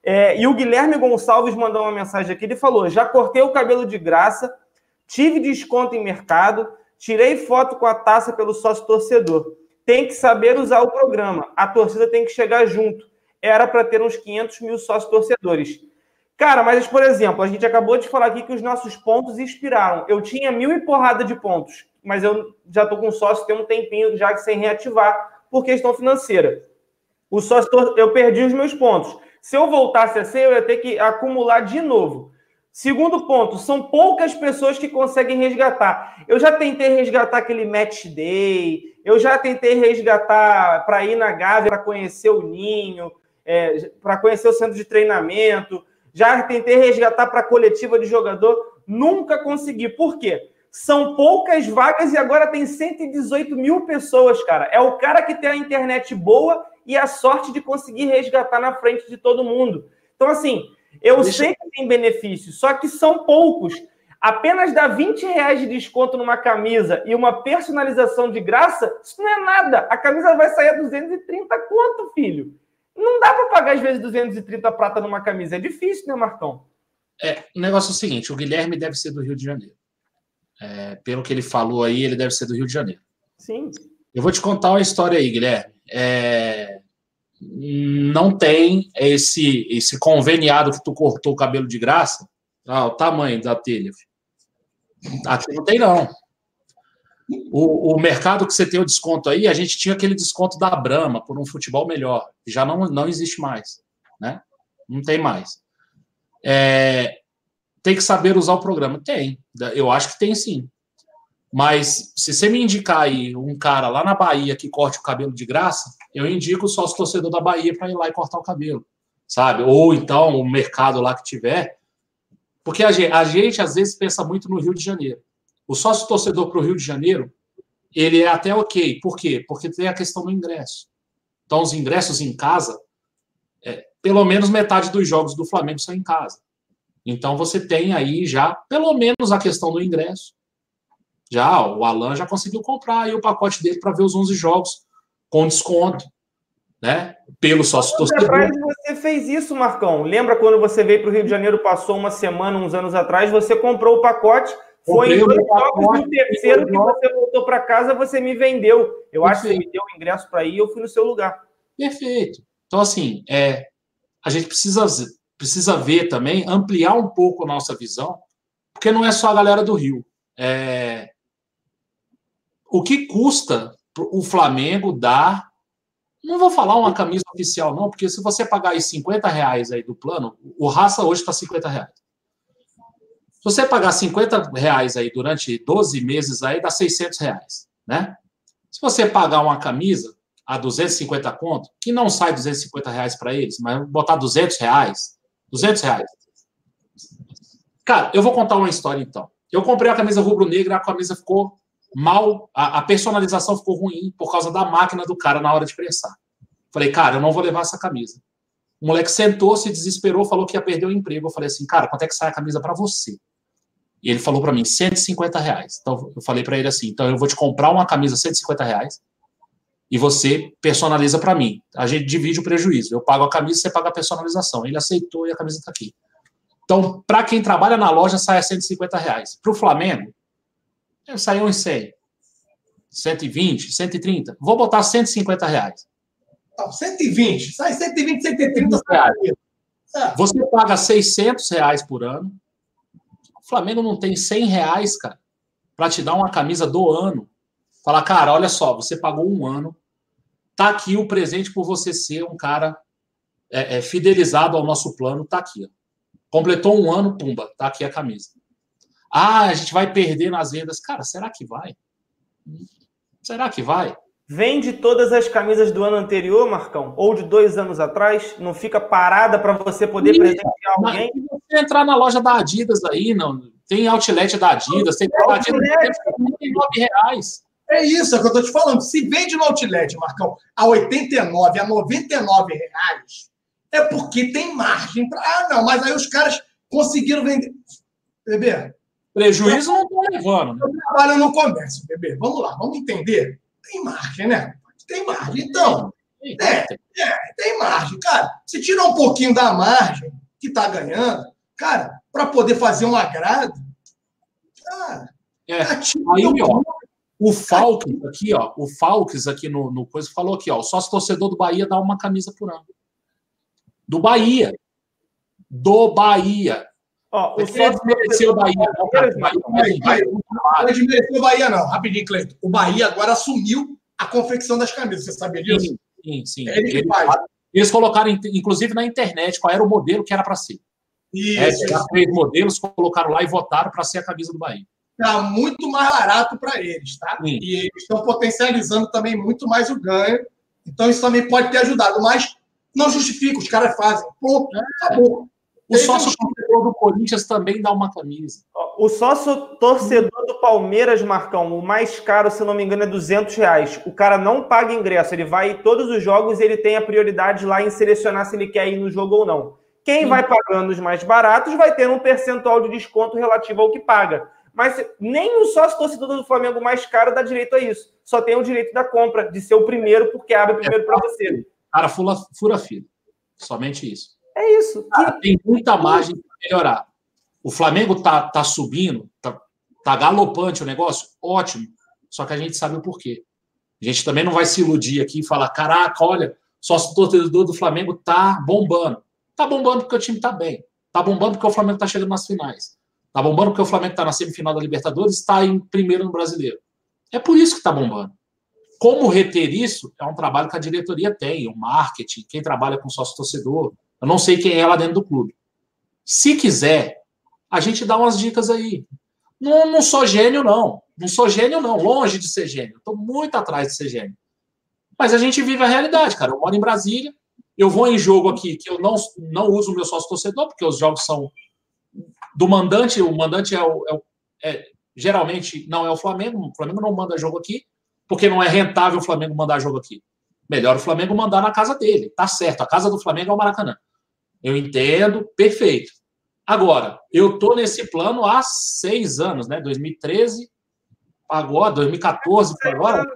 S1: É, e o Guilherme Gonçalves mandou uma mensagem aqui. Ele falou: já cortei o cabelo de graça, tive desconto em mercado, tirei foto com a taça pelo sócio torcedor. Tem que saber usar o programa. A torcida tem que chegar junto. Era para ter uns 500 mil sócios torcedores. Cara, mas por exemplo, a gente acabou de falar aqui que os nossos pontos inspiraram. Eu tinha mil e porrada de pontos, mas eu já estou com sócio tem um tempinho já sem reativar por questão financeira. O sócio, eu perdi os meus pontos. Se eu voltasse a ser, eu ia ter que acumular de novo. Segundo ponto, são poucas pessoas que conseguem resgatar. Eu já tentei resgatar aquele match day, eu já tentei resgatar para ir na Gávea para conhecer o ninho, é, para conhecer o centro de treinamento, já tentei resgatar para coletiva de jogador, nunca consegui. Por quê? São poucas vagas e agora tem 118 mil pessoas, cara. É o cara que tem a internet boa e a sorte de conseguir resgatar na frente de todo mundo. Então, assim, eu Deixa... sei que tem benefícios, só que são poucos. Apenas dar 20 reais de desconto numa camisa e uma personalização de graça, isso não é nada. A camisa vai sair a 230 quanto, filho? Não dá para pagar, às vezes, 230 prata numa camisa. É difícil, né, Marcão?
S3: É, o negócio é o seguinte: o Guilherme deve ser do Rio de Janeiro. É, pelo que ele falou aí, ele deve ser do Rio de Janeiro.
S1: Sim.
S3: Eu vou te contar uma história aí, Guilherme é, não tem esse, esse conveniado que tu cortou o cabelo de graça. Ah, o tamanho da telha. Aqui não tem, não. O, o mercado que você tem o desconto aí, a gente tinha aquele desconto da Brama por um futebol melhor. Já não, não existe mais. Né? Não tem mais. É, tem que saber usar o programa. Tem. Eu acho que tem sim. Mas se você me indicar aí um cara lá na Bahia que corte o cabelo de graça, eu indico o sócio torcedor da Bahia para ir lá e cortar o cabelo, sabe? Ou então o mercado lá que tiver. Porque a gente, a gente às vezes pensa muito no Rio de Janeiro. O sócio torcedor para o Rio de Janeiro, ele é até ok. Por quê? Porque tem a questão do ingresso. Então, os ingressos em casa, é, pelo menos metade dos jogos do Flamengo são em casa. Então, você tem aí já, pelo menos, a questão do ingresso Já, o Alan já conseguiu comprar aí o pacote dele para ver os 11 jogos com desconto, né? Pelo sócio torcedor.
S1: atrás você fez isso, Marcão. Lembra quando você veio para o Rio de Janeiro, passou uma semana, uns anos atrás, você comprou o pacote, foi em dois jogos, no terceiro que você voltou para casa, você me vendeu. Eu Perfeito. acho que você me deu o ingresso para ir, eu fui no seu lugar.
S3: Perfeito. Então, assim, é, a gente precisa, precisa ver também, ampliar um pouco a nossa visão, porque não é só a galera do Rio. É, o que custa o Flamengo dar. Não vou falar uma camisa oficial, não, porque se você pagar aí 50 reais aí do plano, o raça hoje está 50 reais. Se você pagar 50 reais aí durante 12 meses, aí dá 600 reais, né? Se você pagar uma camisa a 250 conto, que não sai 250 reais para eles, mas botar 200 reais, 200 reais. Cara, eu vou contar uma história então. Eu comprei a camisa rubro-negra, a camisa ficou mal, a, a, personalização ficou ruim por causa da máquina do cara na hora de prensar. Falei, cara, eu não vou levar essa camisa. O moleque sentou, se desesperou, falou que ia perder o emprego. Eu falei assim, cara, quanto é que sai a camisa para você? E ele falou para mim, 150 reais. Então eu falei para ele assim, então eu vou te comprar uma camisa 150 reais e você personaliza para mim. A gente divide o prejuízo. Eu pago a camisa, você paga a personalização. Ele aceitou e a camisa está aqui. Então, para quem trabalha na loja, sai a 150 reais. Para o Flamengo, saiu uns 100, 120, 130. Vou botar 150 reais.
S2: Não, 120. Sai 120, 130 reais.
S3: É. Você paga 600 reais por ano. Flamengo não tem 100 reais, cara, para te dar uma camisa do ano. Falar, cara, olha só, você pagou um ano. Tá aqui o presente por você ser um cara é, é, fidelizado ao nosso plano. Tá aqui. Ó. Completou um ano, pumba, tá aqui a camisa. Ah, a gente vai perder nas vendas. Cara, será que vai? Será que vai?
S1: Vende todas as camisas do ano anterior, Marcão, ou de dois anos atrás, não fica parada para você poder presentear alguém.
S3: Se você entrar na loja da Adidas aí, não tem outlet da Adidas, tem é Adidas, tem reais.
S2: É isso, é o que eu estou te falando. Se vende no outlet, Marcão, a 89, a 99 reais, é porque tem margem para. Ah, não, mas aí os caras conseguiram vender. Bebê,
S3: Prejuízo não estou levando.
S2: Né? Eu trabalho no comércio, bebê. Vamos lá, vamos entender. Tem margem, né? Tem margem. Então, é, é, tem margem. Cara, você tira um pouquinho da margem que está ganhando, cara, para poder fazer um agrado, cara,
S3: é. Aí, ó, o Falques aqui, ó, o Falques aqui no, no coisa falou aqui, ó, o sócio torcedor do Bahia dá uma camisa por ano. Do Bahia. Do Bahia.
S2: Ó, o sócio desmereceu o Bahia. Não, cara. Não desmereceu o Bahia, não. Rapidinho, Cleiton. O Bahia agora assumiu a confecção das camisas. Você sabia disso?
S3: Sim, sim. É ele faz. Eles colocaram, inclusive, na internet qual era o modelo que era para ser. Isso. É, três modelos, colocaram lá e votaram para ser a camisa do Bahia.
S2: Está muito mais barato para eles, tá? Sim. E eles estão potencializando também muito mais o ganho. Então, isso também pode ter ajudado. Mas não justifica, os caras fazem. Pronto, acabou.
S3: O sócio torcedor do Corinthians também dá uma camisa.
S1: O sócio torcedor do Palmeiras, Marcão, o mais caro, se não me engano, é 200 reais. O cara não paga ingresso, ele vai todos os jogos e ele tem a prioridade lá em selecionar se ele quer ir no jogo ou não. Quem Sim. vai pagando os mais baratos vai ter um percentual de desconto relativo ao que paga. Mas nem o sócio torcedor do Flamengo mais caro dá direito a isso. Só tem o direito da compra, de ser o primeiro, porque abre primeiro é, para você.
S3: Cara, fura, fura fila. Somente isso.
S1: É isso.
S3: Cara, tem muita margem para melhorar. O Flamengo tá, tá subindo, tá, tá galopante o negócio, ótimo. Só que a gente sabe o porquê. A gente também não vai se iludir aqui e falar: caraca, olha, sócio torcedor do Flamengo tá bombando. Tá bombando porque o time tá bem. Tá bombando porque o Flamengo tá chegando nas finais. Tá bombando porque o Flamengo tá na semifinal da Libertadores, está em primeiro no Brasileiro. É por isso que tá bombando. Como reter isso é um trabalho que a diretoria tem, o marketing, quem trabalha com sócio torcedor, eu não sei quem é lá dentro do clube. Se quiser, a gente dá umas dicas aí. Não, não sou gênio, não. Não sou gênio, não. Longe de ser gênio. Estou muito atrás de ser gênio. Mas a gente vive a realidade, cara. Eu moro em Brasília. Eu vou em jogo aqui que eu não, não uso o meu sócio torcedor, porque os jogos são do mandante. O mandante é, o, é, o, é geralmente não é o Flamengo. O Flamengo não manda jogo aqui, porque não é rentável o Flamengo mandar jogo aqui. Melhor o Flamengo mandar na casa dele. Tá certo. A casa do Flamengo é o Maracanã. Eu entendo, perfeito. Agora, eu tô nesse plano há seis anos, né? 2013, Pagou 2014 para agora?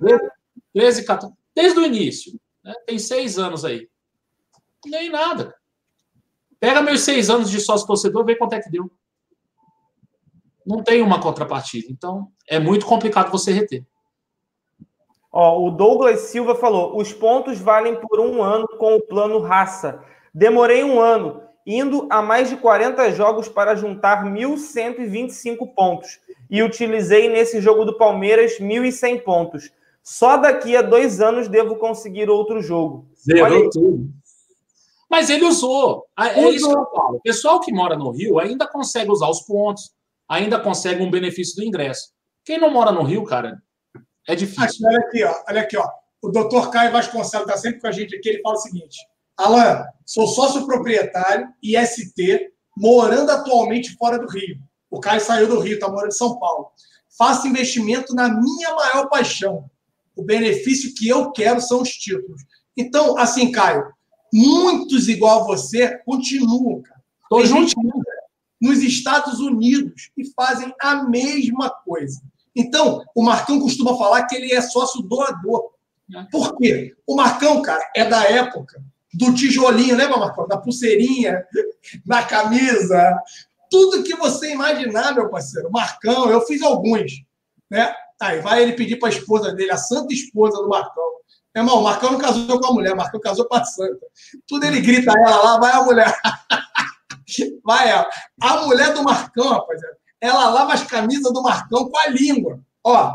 S3: 13, 14. Desde o início. Né? Tem seis anos aí. Nem nada. Pega meus seis anos de sócio torcedor e vê quanto é que deu. Não tem uma contrapartida. Então, é muito complicado você reter.
S1: Ó, o Douglas Silva falou: os pontos valem por um ano com o plano raça. Demorei um ano, indo a mais de 40 jogos para juntar 1.125 pontos. E utilizei nesse jogo do Palmeiras 1.100 pontos. Só daqui a dois anos devo conseguir outro jogo.
S3: Zerou tudo. Mas ele usou. É, é isso que eu falo. O pessoal que mora no Rio ainda consegue usar os pontos, ainda consegue um benefício do ingresso. Quem não mora no Rio, cara, é difícil.
S2: Olha aqui, ó. Olha aqui, ó. O doutor Caio Vasconcelos está sempre com a gente aqui. Ele fala o seguinte: Alan, sou sócio proprietário IST, morando atualmente fora do Rio. O Caio saiu do Rio, está morando em São Paulo. Faço investimento na minha maior paixão, o benefício que eu quero são os títulos. Então, assim, Caio, muitos igual a você continuam, cara. Tô juntinho. Nos Estados Unidos e fazem a mesma coisa. Então, o Marcão costuma falar que ele é sócio doador. Por quê? O Marcão, cara, é da época do tijolinho, lembra, Marcão? Da pulseirinha, da camisa, tudo que você imaginar, meu parceiro. Marcão, eu fiz alguns, né? Aí vai ele pedir para a esposa dele, a santa esposa do Marcão. Meu irmão, o Marcão não casou com a mulher, o Marcão casou com a santa. Tudo ele grita a ela lá, vai a mulher. vai ela. A mulher do Marcão, rapaziada, ela lava as camisas do Marcão com a língua. Ó,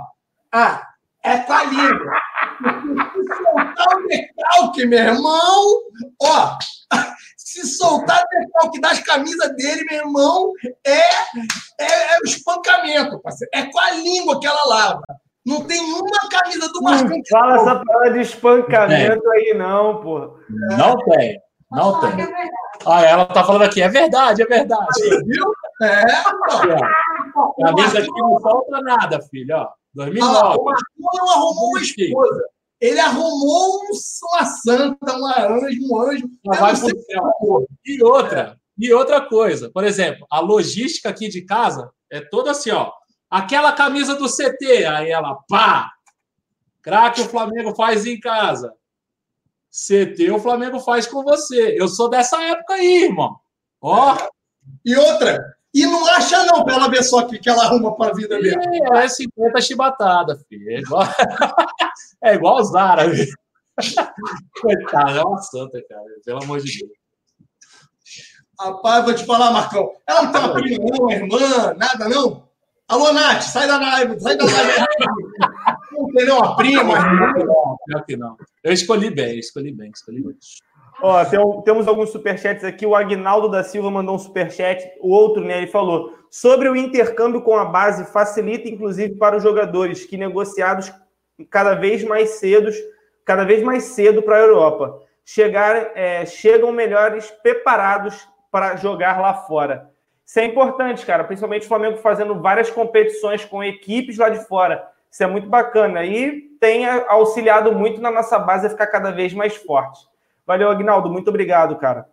S2: ah, é com a língua. Se soltar o decalque, meu irmão, ó, se soltar o decalque das camisas dele, meu irmão, é, é, é o espancamento, parceiro. É com a língua que ela lava. Não tem uma camisa do Marcão. Não
S1: fala essa palavra de espancamento é. aí, não, pô.
S3: Não tem. Não tem. Ah, ela tá falando aqui, é verdade, é verdade. Viu? É, Camisa aqui não falta nada, filho, ó. 2009. Ah, o Marcão
S2: não arrumou uma esposa. Ele arrumou uma santa, uma anjo, um anjo.
S3: vai pro E outra, e outra coisa, por exemplo, a logística aqui de casa é toda assim, ó. Aquela camisa do CT, aí ela, pá! Craque o Flamengo faz em casa. CT o Flamengo faz com você. Eu sou dessa época aí, irmão. Ó.
S2: E outra, e não acha, não, para ela ver só que, que ela arruma para a vida dela.
S3: É 50 chibatada, filho. É igual, é igual os árabes. Coitada, é uma santa, cara. Pelo amor de Deus.
S2: Rapaz, vou te falar, Marcão. Ela não tem uma prima, não, irmã, nada, não? Alô, Nath, sai da live, sai da live. não tem uma prima, irmã.
S3: Não, pior que não. Eu escolhi bem, escolhi bem, escolhi bem.
S1: Ó, tem, temos alguns superchats aqui. O Agnaldo da Silva mandou um superchat. O outro, né, ele falou sobre o intercâmbio com a base facilita, inclusive, para os jogadores que negociados cada vez mais cedos, cada vez mais cedo para a Europa. Chegar, é, chegam melhores preparados para jogar lá fora. Isso é importante, cara. Principalmente o Flamengo fazendo várias competições com equipes lá de fora. Isso é muito bacana. E tem auxiliado muito na nossa base a ficar cada vez mais forte. Valeu, Agnaldo. Muito obrigado, cara.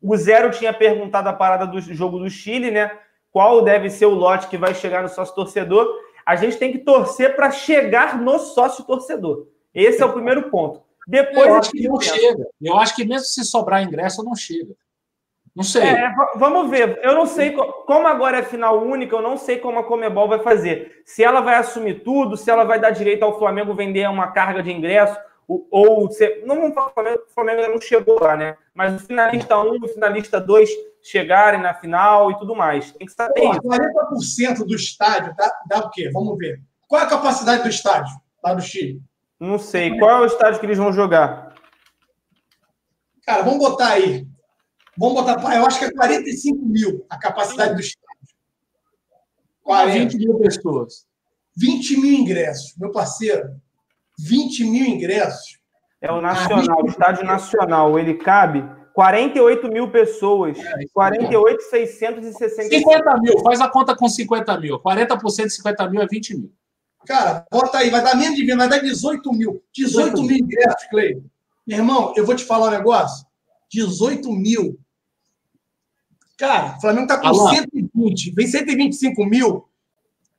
S1: O Zero tinha perguntado a parada do jogo do Chile, né? Qual deve ser o lote que vai chegar no sócio torcedor? A gente tem que torcer para chegar no sócio torcedor. Esse é o primeiro ponto. Depois
S3: eu acho que não chega. Eu acho que mesmo se sobrar ingresso, não chega. Não sei. É,
S1: vamos ver. Eu não sei como agora é final única, eu não sei como a Comebol vai fazer. Se ela vai assumir tudo, se ela vai dar direito ao Flamengo vender uma carga de ingresso, ou se, não vamos falar Flamengo, o Flamengo não chegou lá, né? Mas o finalista 1 um, o finalista 2 chegarem na final e tudo mais. Tem que saber Pô,
S2: isso. 40% do estádio dá, dá o quê? Vamos ver. Qual é a capacidade do estádio lá do Chile?
S1: Não sei. Qual é o estádio que eles vão jogar?
S2: Cara, vamos botar aí. Vamos botar. Eu acho que é 45 mil a capacidade do estádio.
S3: 40. 20 mil pessoas.
S2: 20 mil ingressos, meu parceiro. 20 mil ingressos.
S1: É o Nacional, o Estádio Nacional. Ele cabe 48 mil pessoas. É, 48,660.
S3: 50 mil, faz a conta com 50 mil. 40% de 50 mil é 20 mil.
S2: Cara, bota aí, vai dar menos de 20, vai dar 18 mil. 18 mil ingressos, Cleiton. Meu irmão, eu vou te falar um negócio. 18 mil. Cara, o Flamengo tá com Alô? 120, vem 125 mil.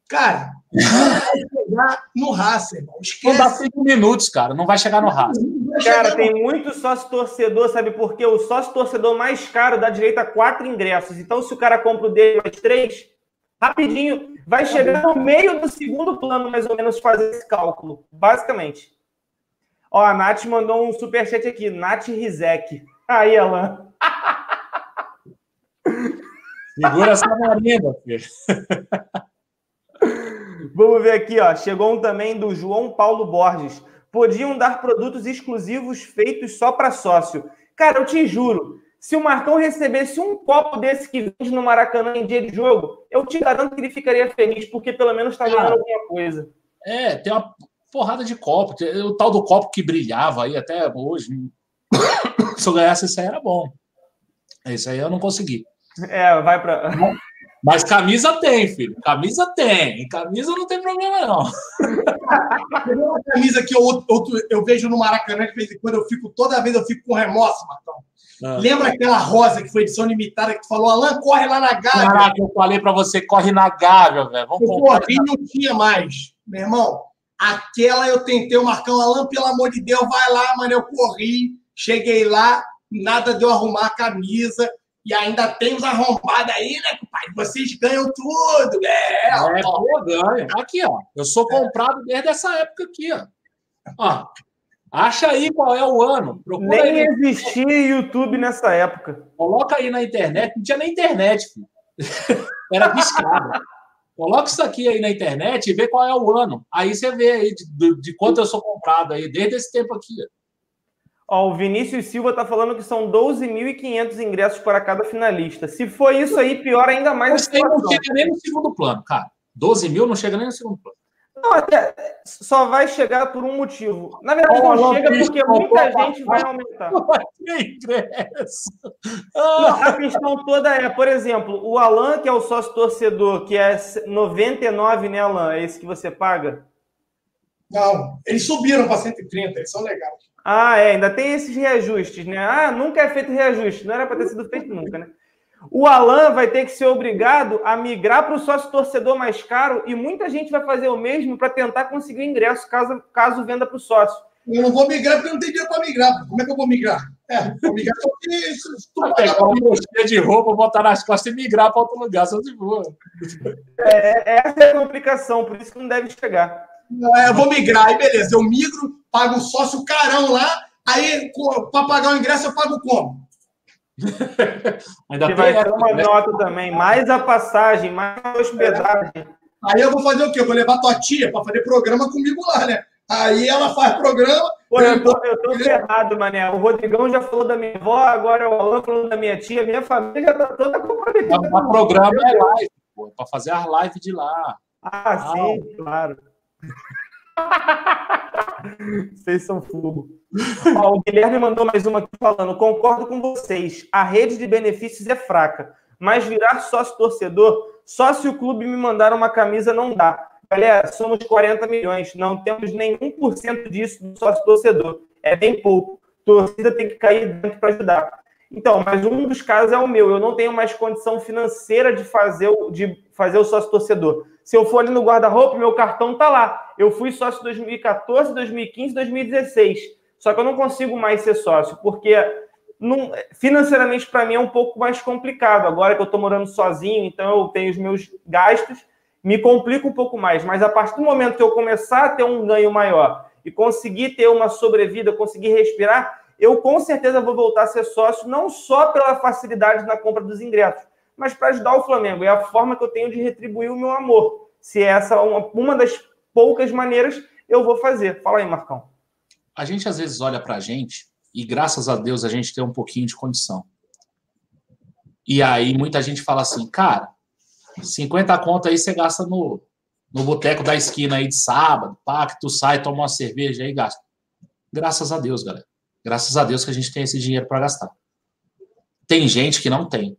S2: Cara, vai chegar no Raça, irmão.
S3: Não dá cinco minutos, cara. Não vai chegar no Raça.
S1: Cara, tem muito sócio torcedor, sabe por quê? O sócio torcedor mais caro dá direito a quatro ingressos. Então, se o cara compra o dele mais três, rapidinho, vai chegar no meio do segundo plano, mais ou menos, fazer esse cálculo. Basicamente. Ó, a Nath mandou um superchat aqui. Nath Rizek. Aí, Alan.
S3: Segura essa marimba, filho.
S1: Vamos ver aqui, ó. Chegou um também do João Paulo Borges. Podiam dar produtos exclusivos feitos só para sócio. Cara, eu te juro, se o Marcão recebesse um copo desse que vende no Maracanã em dia de jogo, eu te garanto que ele ficaria feliz, porque pelo menos está ganhando alguma coisa.
S3: É, tem uma porrada de copo. O tal do copo que brilhava aí até hoje. Se eu ganhasse isso aí era bom. Isso aí eu não consegui.
S1: É, vai para.
S3: Mas camisa tem, filho. Camisa tem. Camisa não tem problema, não.
S2: uma camisa que eu, eu, eu, vejo no Maracanã de vez em quando, eu fico, toda vez eu fico com remorso, Marcão. Ah. Lembra aquela rosa que foi edição limitada que tu falou, Alan, corre lá na Gávea.
S3: Caraca, eu falei pra você, corre na Gávea, velho. Vamos
S2: eu corri não tinha mais. Meu irmão, aquela eu tentei, o Marcão, Alan, pelo amor de Deus, vai lá, mano. Eu corri, cheguei lá, nada de eu arrumar a camisa. E ainda tem os arrombados aí, né, pai? Vocês ganham tudo, né?
S3: É, pô, ganho. Aqui, ó. Eu sou comprado desde essa época aqui, ó. ó. Acha aí qual é o ano.
S1: Procura nem aí. existia YouTube nessa época.
S3: Coloca aí na internet. Não tinha nem internet, filho. Era discado. Coloca isso aqui aí na internet e vê qual é o ano. Aí você vê aí de, de, de quanto eu sou comprado aí, desde esse tempo aqui. Ó.
S1: Ó, o Vinícius Silva está falando que são 12.500 ingressos para cada finalista. Se for isso aí, pior ainda mais.
S3: Isso aí não chega nem no segundo plano, cara. 12 mil não chega nem no segundo plano.
S1: Não, até só vai chegar por um motivo. Na verdade, oh, não, chega porque muita gente vai aumentar. Não vai ter ingresso. Não, a questão toda é, por exemplo, o Alan, que é o sócio torcedor, que é 99, né, Alan? É esse que você paga?
S2: Não, eles subiram para 130, eles são legais.
S1: Ah, é, ainda tem esses reajustes, né? Ah, nunca é feito reajuste, não era para ter sido feito nunca, né? O Alan vai ter que ser obrigado a migrar para o sócio torcedor mais caro e muita gente vai fazer o mesmo para tentar conseguir ingresso caso, caso venda para o sócio.
S2: Eu não vou migrar porque não tem dinheiro para migrar. Como é que eu vou migrar? É, vou migrar porque
S3: tu pegar uma mochila de roupa, botar nas costas e migrar para outro lugar, só de boa.
S1: É, essa é a complicação, por isso que não deve chegar.
S2: É, eu vou migrar, aí beleza, eu migro, pago o sócio carão lá, aí para pagar o ingresso eu pago como?
S1: Ainda que vai ter uma nota também, mais a passagem, mais a hospedagem.
S2: Aí eu vou fazer o quê? Eu vou levar tua tia para fazer programa comigo lá, né? Aí ela faz programa.
S1: Pô, eu tô, eu tô ferrado, mané. O Rodrigão já falou da minha avó, agora o Alan falou da minha tia, minha família já tá toda comprometida.
S3: O programa é live, pô, para fazer as lives de lá.
S1: Ah, ah sim, claro. Vocês são fogo. Ó, o Guilherme mandou mais uma aqui falando: concordo com vocês, a rede de benefícios é fraca, mas virar sócio torcedor, só se o clube me mandar uma camisa não dá. Galera, somos 40 milhões, não temos nem 1% disso do sócio torcedor. É bem pouco. Torcida tem que cair dentro para ajudar. Então, mas um dos casos é o meu. Eu não tenho mais condição financeira de fazer o, de fazer o sócio torcedor. Se eu for ali no guarda-roupa, meu cartão tá lá. Eu fui sócio 2014, 2015, 2016. Só que eu não consigo mais ser sócio, porque não, financeiramente para mim é um pouco mais complicado. Agora que eu estou morando sozinho, então eu tenho os meus gastos, me complica um pouco mais. Mas a partir do momento que eu começar a ter um ganho maior e conseguir ter uma sobrevida, conseguir respirar, eu com certeza vou voltar a ser sócio, não só pela facilidade na compra dos ingressos, mas para ajudar o Flamengo. É a forma que eu tenho de retribuir o meu amor. Se essa é uma, uma das poucas maneiras, eu vou fazer. Fala aí, Marcão.
S3: A gente às vezes olha para a gente e graças a Deus a gente tem um pouquinho de condição. E aí muita gente fala assim, cara, 50 conto aí você gasta no, no boteco da esquina aí de sábado, pá, que tu sai, toma uma cerveja aí e gasta. Graças a Deus, galera. Graças a Deus que a gente tem esse dinheiro para gastar. Tem gente que não tem.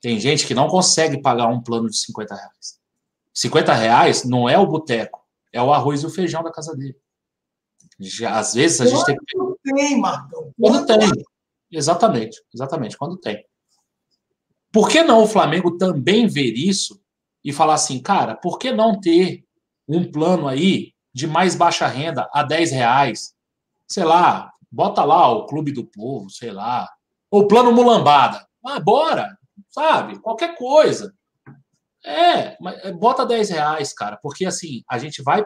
S3: Tem gente que não consegue pagar um plano de 50 reais. 50 reais não é o boteco, é o arroz e o feijão da casa dele. Já, às vezes a gente tem que.
S2: Quando tem, Marcão.
S3: Quando tem. Exatamente, exatamente, quando tem. Por que não o Flamengo também ver isso e falar assim, cara, por que não ter um plano aí de mais baixa renda a 10 reais, sei lá, bota lá o Clube do Povo, sei lá, ou plano mulambada. Ah, bora, sabe? Qualquer coisa. É, mas é, bota 10 reais, cara, porque assim, a gente vai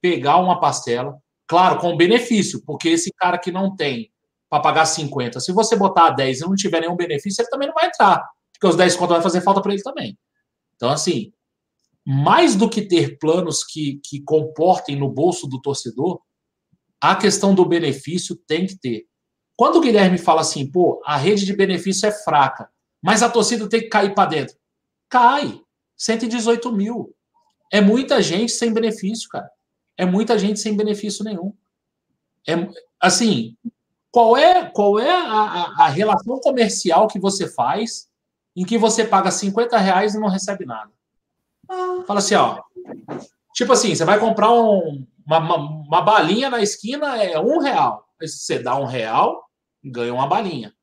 S3: pegar uma pastela, claro, com benefício, porque esse cara que não tem para pagar 50, se você botar 10 e não tiver nenhum benefício, ele também não vai entrar, porque os 10 conto vai fazer falta para ele também. Então, assim, mais do que ter planos que, que comportem no bolso do torcedor, a questão do benefício tem que ter. Quando o Guilherme fala assim, pô, a rede de benefício é fraca, mas a torcida tem que cair para dentro. Cai. 118 mil. É muita gente sem benefício, cara. É muita gente sem benefício nenhum. É, assim, qual é, qual é a, a, relação comercial que você faz em que você paga 50 reais e não recebe nada? Fala assim, ó. Tipo assim, você vai comprar um, uma, uma, uma, balinha na esquina, é um real. Você dá um real e ganha uma balinha.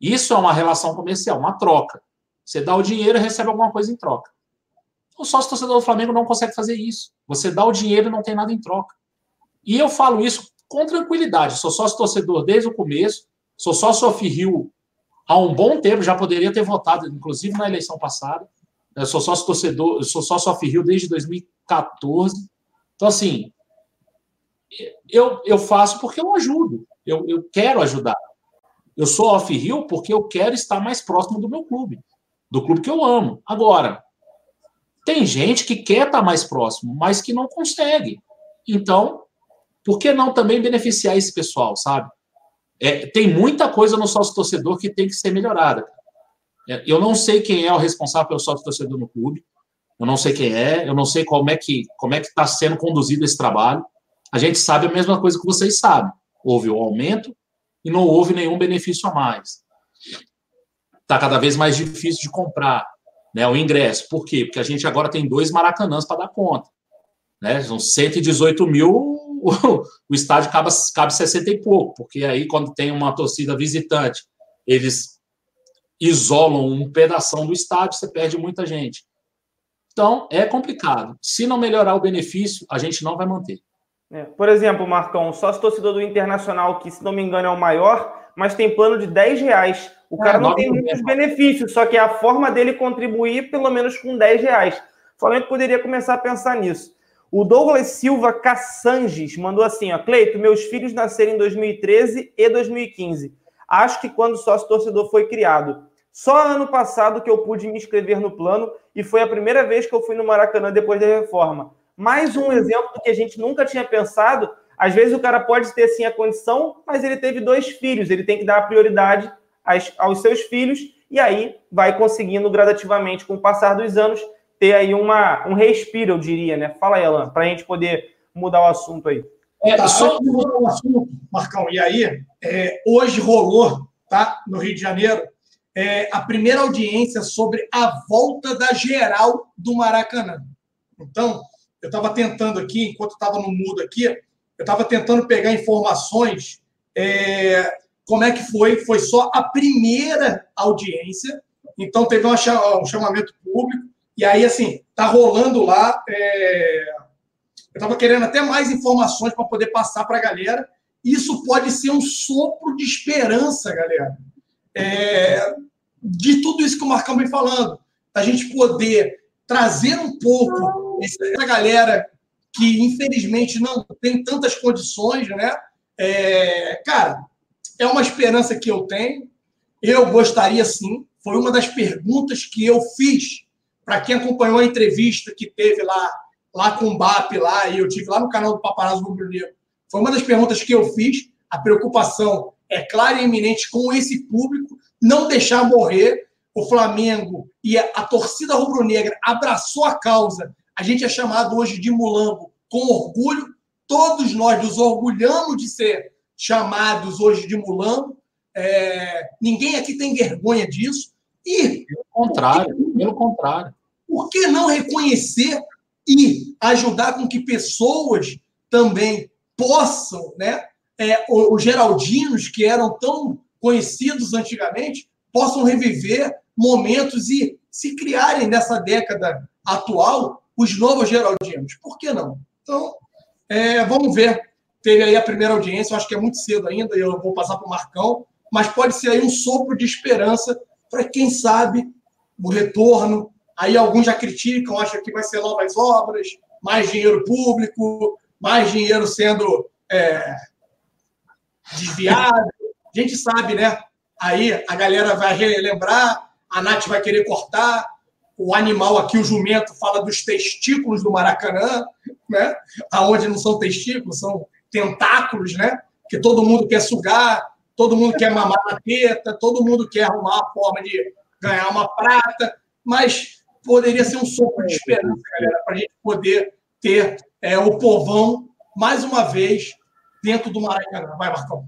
S3: Isso é uma relação comercial, uma troca. Você dá o dinheiro e recebe alguma coisa em troca. O sócio torcedor do Flamengo não consegue fazer isso. Você dá o dinheiro e não tem nada em troca. E eu falo isso com tranquilidade. Sou sócio torcedor desde o começo. Sou sócio Rio há um bom tempo. Já poderia ter votado, inclusive na eleição passada. Eu sou sócio torcedor, sou sócio Rio desde 2014. Então, assim, eu, eu faço porque eu ajudo. Eu, eu quero ajudar. Eu sou off Rio porque eu quero estar mais próximo do meu clube, do clube que eu amo. Agora, tem gente que quer estar mais próximo, mas que não consegue. Então, por que não também beneficiar esse pessoal, sabe? É, tem muita coisa no sócio torcedor que tem que ser melhorada. É, eu não sei quem é o responsável pelo sócio torcedor no clube. Eu não sei quem é. Eu não sei como é que como é que está sendo conduzido esse trabalho. A gente sabe a mesma coisa que vocês sabem. Houve o um aumento e não houve nenhum benefício a mais. Está cada vez mais difícil de comprar né, o ingresso. Por quê? Porque a gente agora tem dois maracanãs para dar conta. Né? São 118 mil, o estádio cabe, cabe 60 e pouco, porque aí, quando tem uma torcida visitante, eles isolam um pedaço do estádio, você perde muita gente. Então, é complicado. Se não melhorar o benefício, a gente não vai manter.
S1: É, por exemplo, Marcão, sócio torcedor do Internacional, que se não me engano é o maior, mas tem plano de 10 reais. O cara é, não tem muitos benefícios, só que é a forma dele contribuir pelo menos com 10 reais. O Flamengo poderia começar a pensar nisso. O Douglas Silva Cassanges mandou assim: ó, Cleito, meus filhos nasceram em 2013 e 2015. Acho que quando o sócio torcedor foi criado. Só ano passado que eu pude me inscrever no plano e foi a primeira vez que eu fui no Maracanã depois da reforma. Mais um exemplo do que a gente nunca tinha pensado. Às vezes o cara pode ter sim a condição, mas ele teve dois filhos, ele tem que dar prioridade aos seus filhos e aí vai conseguindo gradativamente, com o passar dos anos, ter aí uma, um respiro, eu diria, né? Fala aí, Alan, para a gente poder mudar o assunto aí.
S2: É, tá, só mudar o assunto, Marcão, e aí, é, hoje rolou, tá, no Rio de Janeiro, é, a primeira audiência sobre a volta da geral do Maracanã. Então, eu estava tentando aqui, enquanto estava no mudo aqui, eu estava tentando pegar informações. É, como é que foi? Foi só a primeira audiência, então teve um chamamento público, e aí, assim, tá rolando lá. É, eu estava querendo até mais informações para poder passar para a galera. Isso pode ser um sopro de esperança, galera é, de tudo isso que o Marcão vem falando, a gente poder trazer um pouco essa galera que infelizmente não tem tantas condições, né? É, cara, é uma esperança que eu tenho. Eu gostaria sim. Foi uma das perguntas que eu fiz para quem acompanhou a entrevista que teve lá, lá com o BAP lá e eu tive lá no canal do Paparazzo Rubro Negro. Foi uma das perguntas que eu fiz. A preocupação é clara e iminente com esse público, não deixar morrer. O Flamengo e a torcida rubro-negra abraçou a causa. A gente é chamado hoje de mulambo com orgulho. Todos nós nos orgulhamos de ser chamados hoje de mulambo. É... ninguém aqui tem vergonha disso.
S3: E pelo contrário, pelo contrário.
S2: Por que não reconhecer e ajudar com que pessoas também possam, né, é, os Geraldinos, que eram tão conhecidos antigamente, possam reviver momentos e se criarem nessa década atual os novos Geraldinos. Por que não? Então, é, vamos ver. Teve aí a primeira audiência, eu acho que é muito cedo ainda, eu vou passar para o Marcão, mas pode ser aí um sopro de esperança para quem sabe o retorno. Aí alguns já criticam, acham que vai ser novas obras, mais dinheiro público, mais dinheiro sendo é, desviado. A gente sabe, né? Aí a galera vai relembrar, a Nath vai querer cortar, o animal aqui, o jumento, fala dos testículos do Maracanã, né? Aonde não são testículos, são tentáculos, né? Que todo mundo quer sugar, todo mundo quer mamar na teta, todo mundo quer arrumar a forma de ganhar uma prata, mas poderia ser um sopro de esperança, galera, para a gente poder ter é, o povão mais uma vez dentro do Maracanã. Vai, Marcão.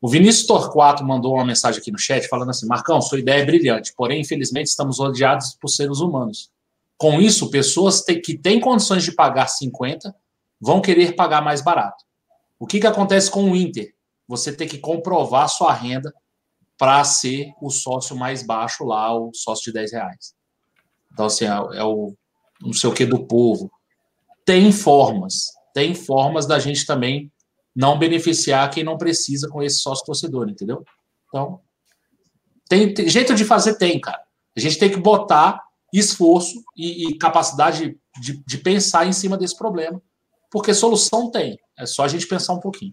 S3: O Vinícius Torquato mandou uma mensagem aqui no chat falando assim: Marcão, sua ideia é brilhante, porém, infelizmente, estamos rodeados por seres humanos. Com isso, pessoas que têm condições de pagar 50 vão querer pagar mais barato. O que, que acontece com o Inter? Você tem que comprovar sua renda para ser o sócio mais baixo lá, o sócio de 10 reais. Então, assim, é, é o não sei o que do povo. Tem formas, tem formas da gente também não beneficiar quem não precisa com esse sócio torcedor, entendeu? Então, tem, tem jeito de fazer, tem, cara. A gente tem que botar esforço e, e capacidade de, de, pensar em cima desse problema, porque solução tem. É só a gente pensar um pouquinho.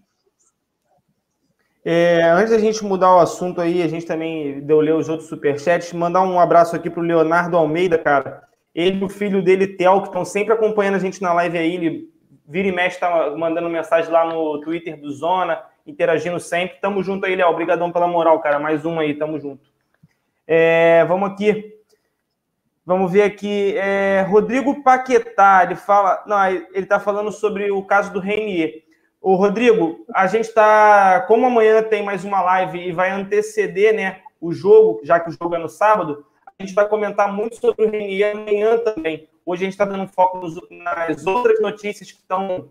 S1: É, antes da gente mudar o assunto aí, a gente também deu ler os outros superchats, mandar um abraço aqui para o Leonardo Almeida, cara. Ele e o filho dele, Theo, que estão sempre acompanhando a gente na live aí, ele Vira e mexe, tá mandando mensagem lá no Twitter do Zona, interagindo sempre. Tamo junto aí, Léo. Obrigadão pela moral, cara. Mais um aí, tamo junto. É, vamos aqui. Vamos ver aqui. É, Rodrigo Paquetá, ele fala. Não, ele está falando sobre o caso do Renier. O Rodrigo, a gente está. Como amanhã tem mais uma live e vai anteceder né, o jogo, já que o jogo é no sábado, a gente vai comentar muito sobre o Renier amanhã também. Hoje a gente está dando foco nas outras notícias que estão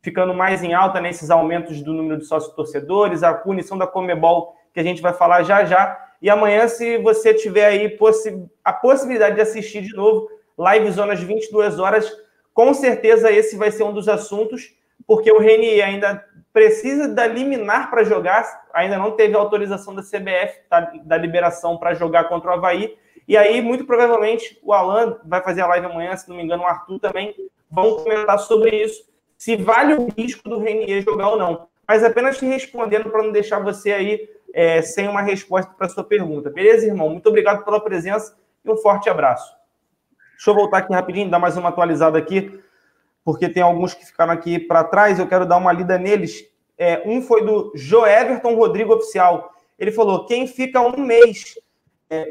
S1: ficando mais em alta nesses aumentos do número de sócios torcedores, a punição da Comebol, que a gente vai falar já já. E amanhã, se você tiver aí a possibilidade de assistir de novo, live zonas 22 horas, com certeza esse vai ser um dos assuntos, porque o Reni ainda precisa da liminar para jogar, ainda não teve autorização da CBF, tá, da liberação para jogar contra o Havaí, e aí, muito provavelmente, o Alan vai fazer a live amanhã, se não me engano, o Arthur também vão comentar sobre isso, se vale o risco do Renier jogar ou não. Mas apenas te respondendo para não deixar você aí é, sem uma resposta para sua pergunta. Beleza, irmão? Muito obrigado pela presença e um forte abraço. Deixa eu voltar aqui rapidinho, dar mais uma atualizada aqui, porque tem alguns que ficaram aqui para trás, eu quero dar uma lida neles. É, um foi do Joeverton Rodrigo Oficial. Ele falou: quem fica um mês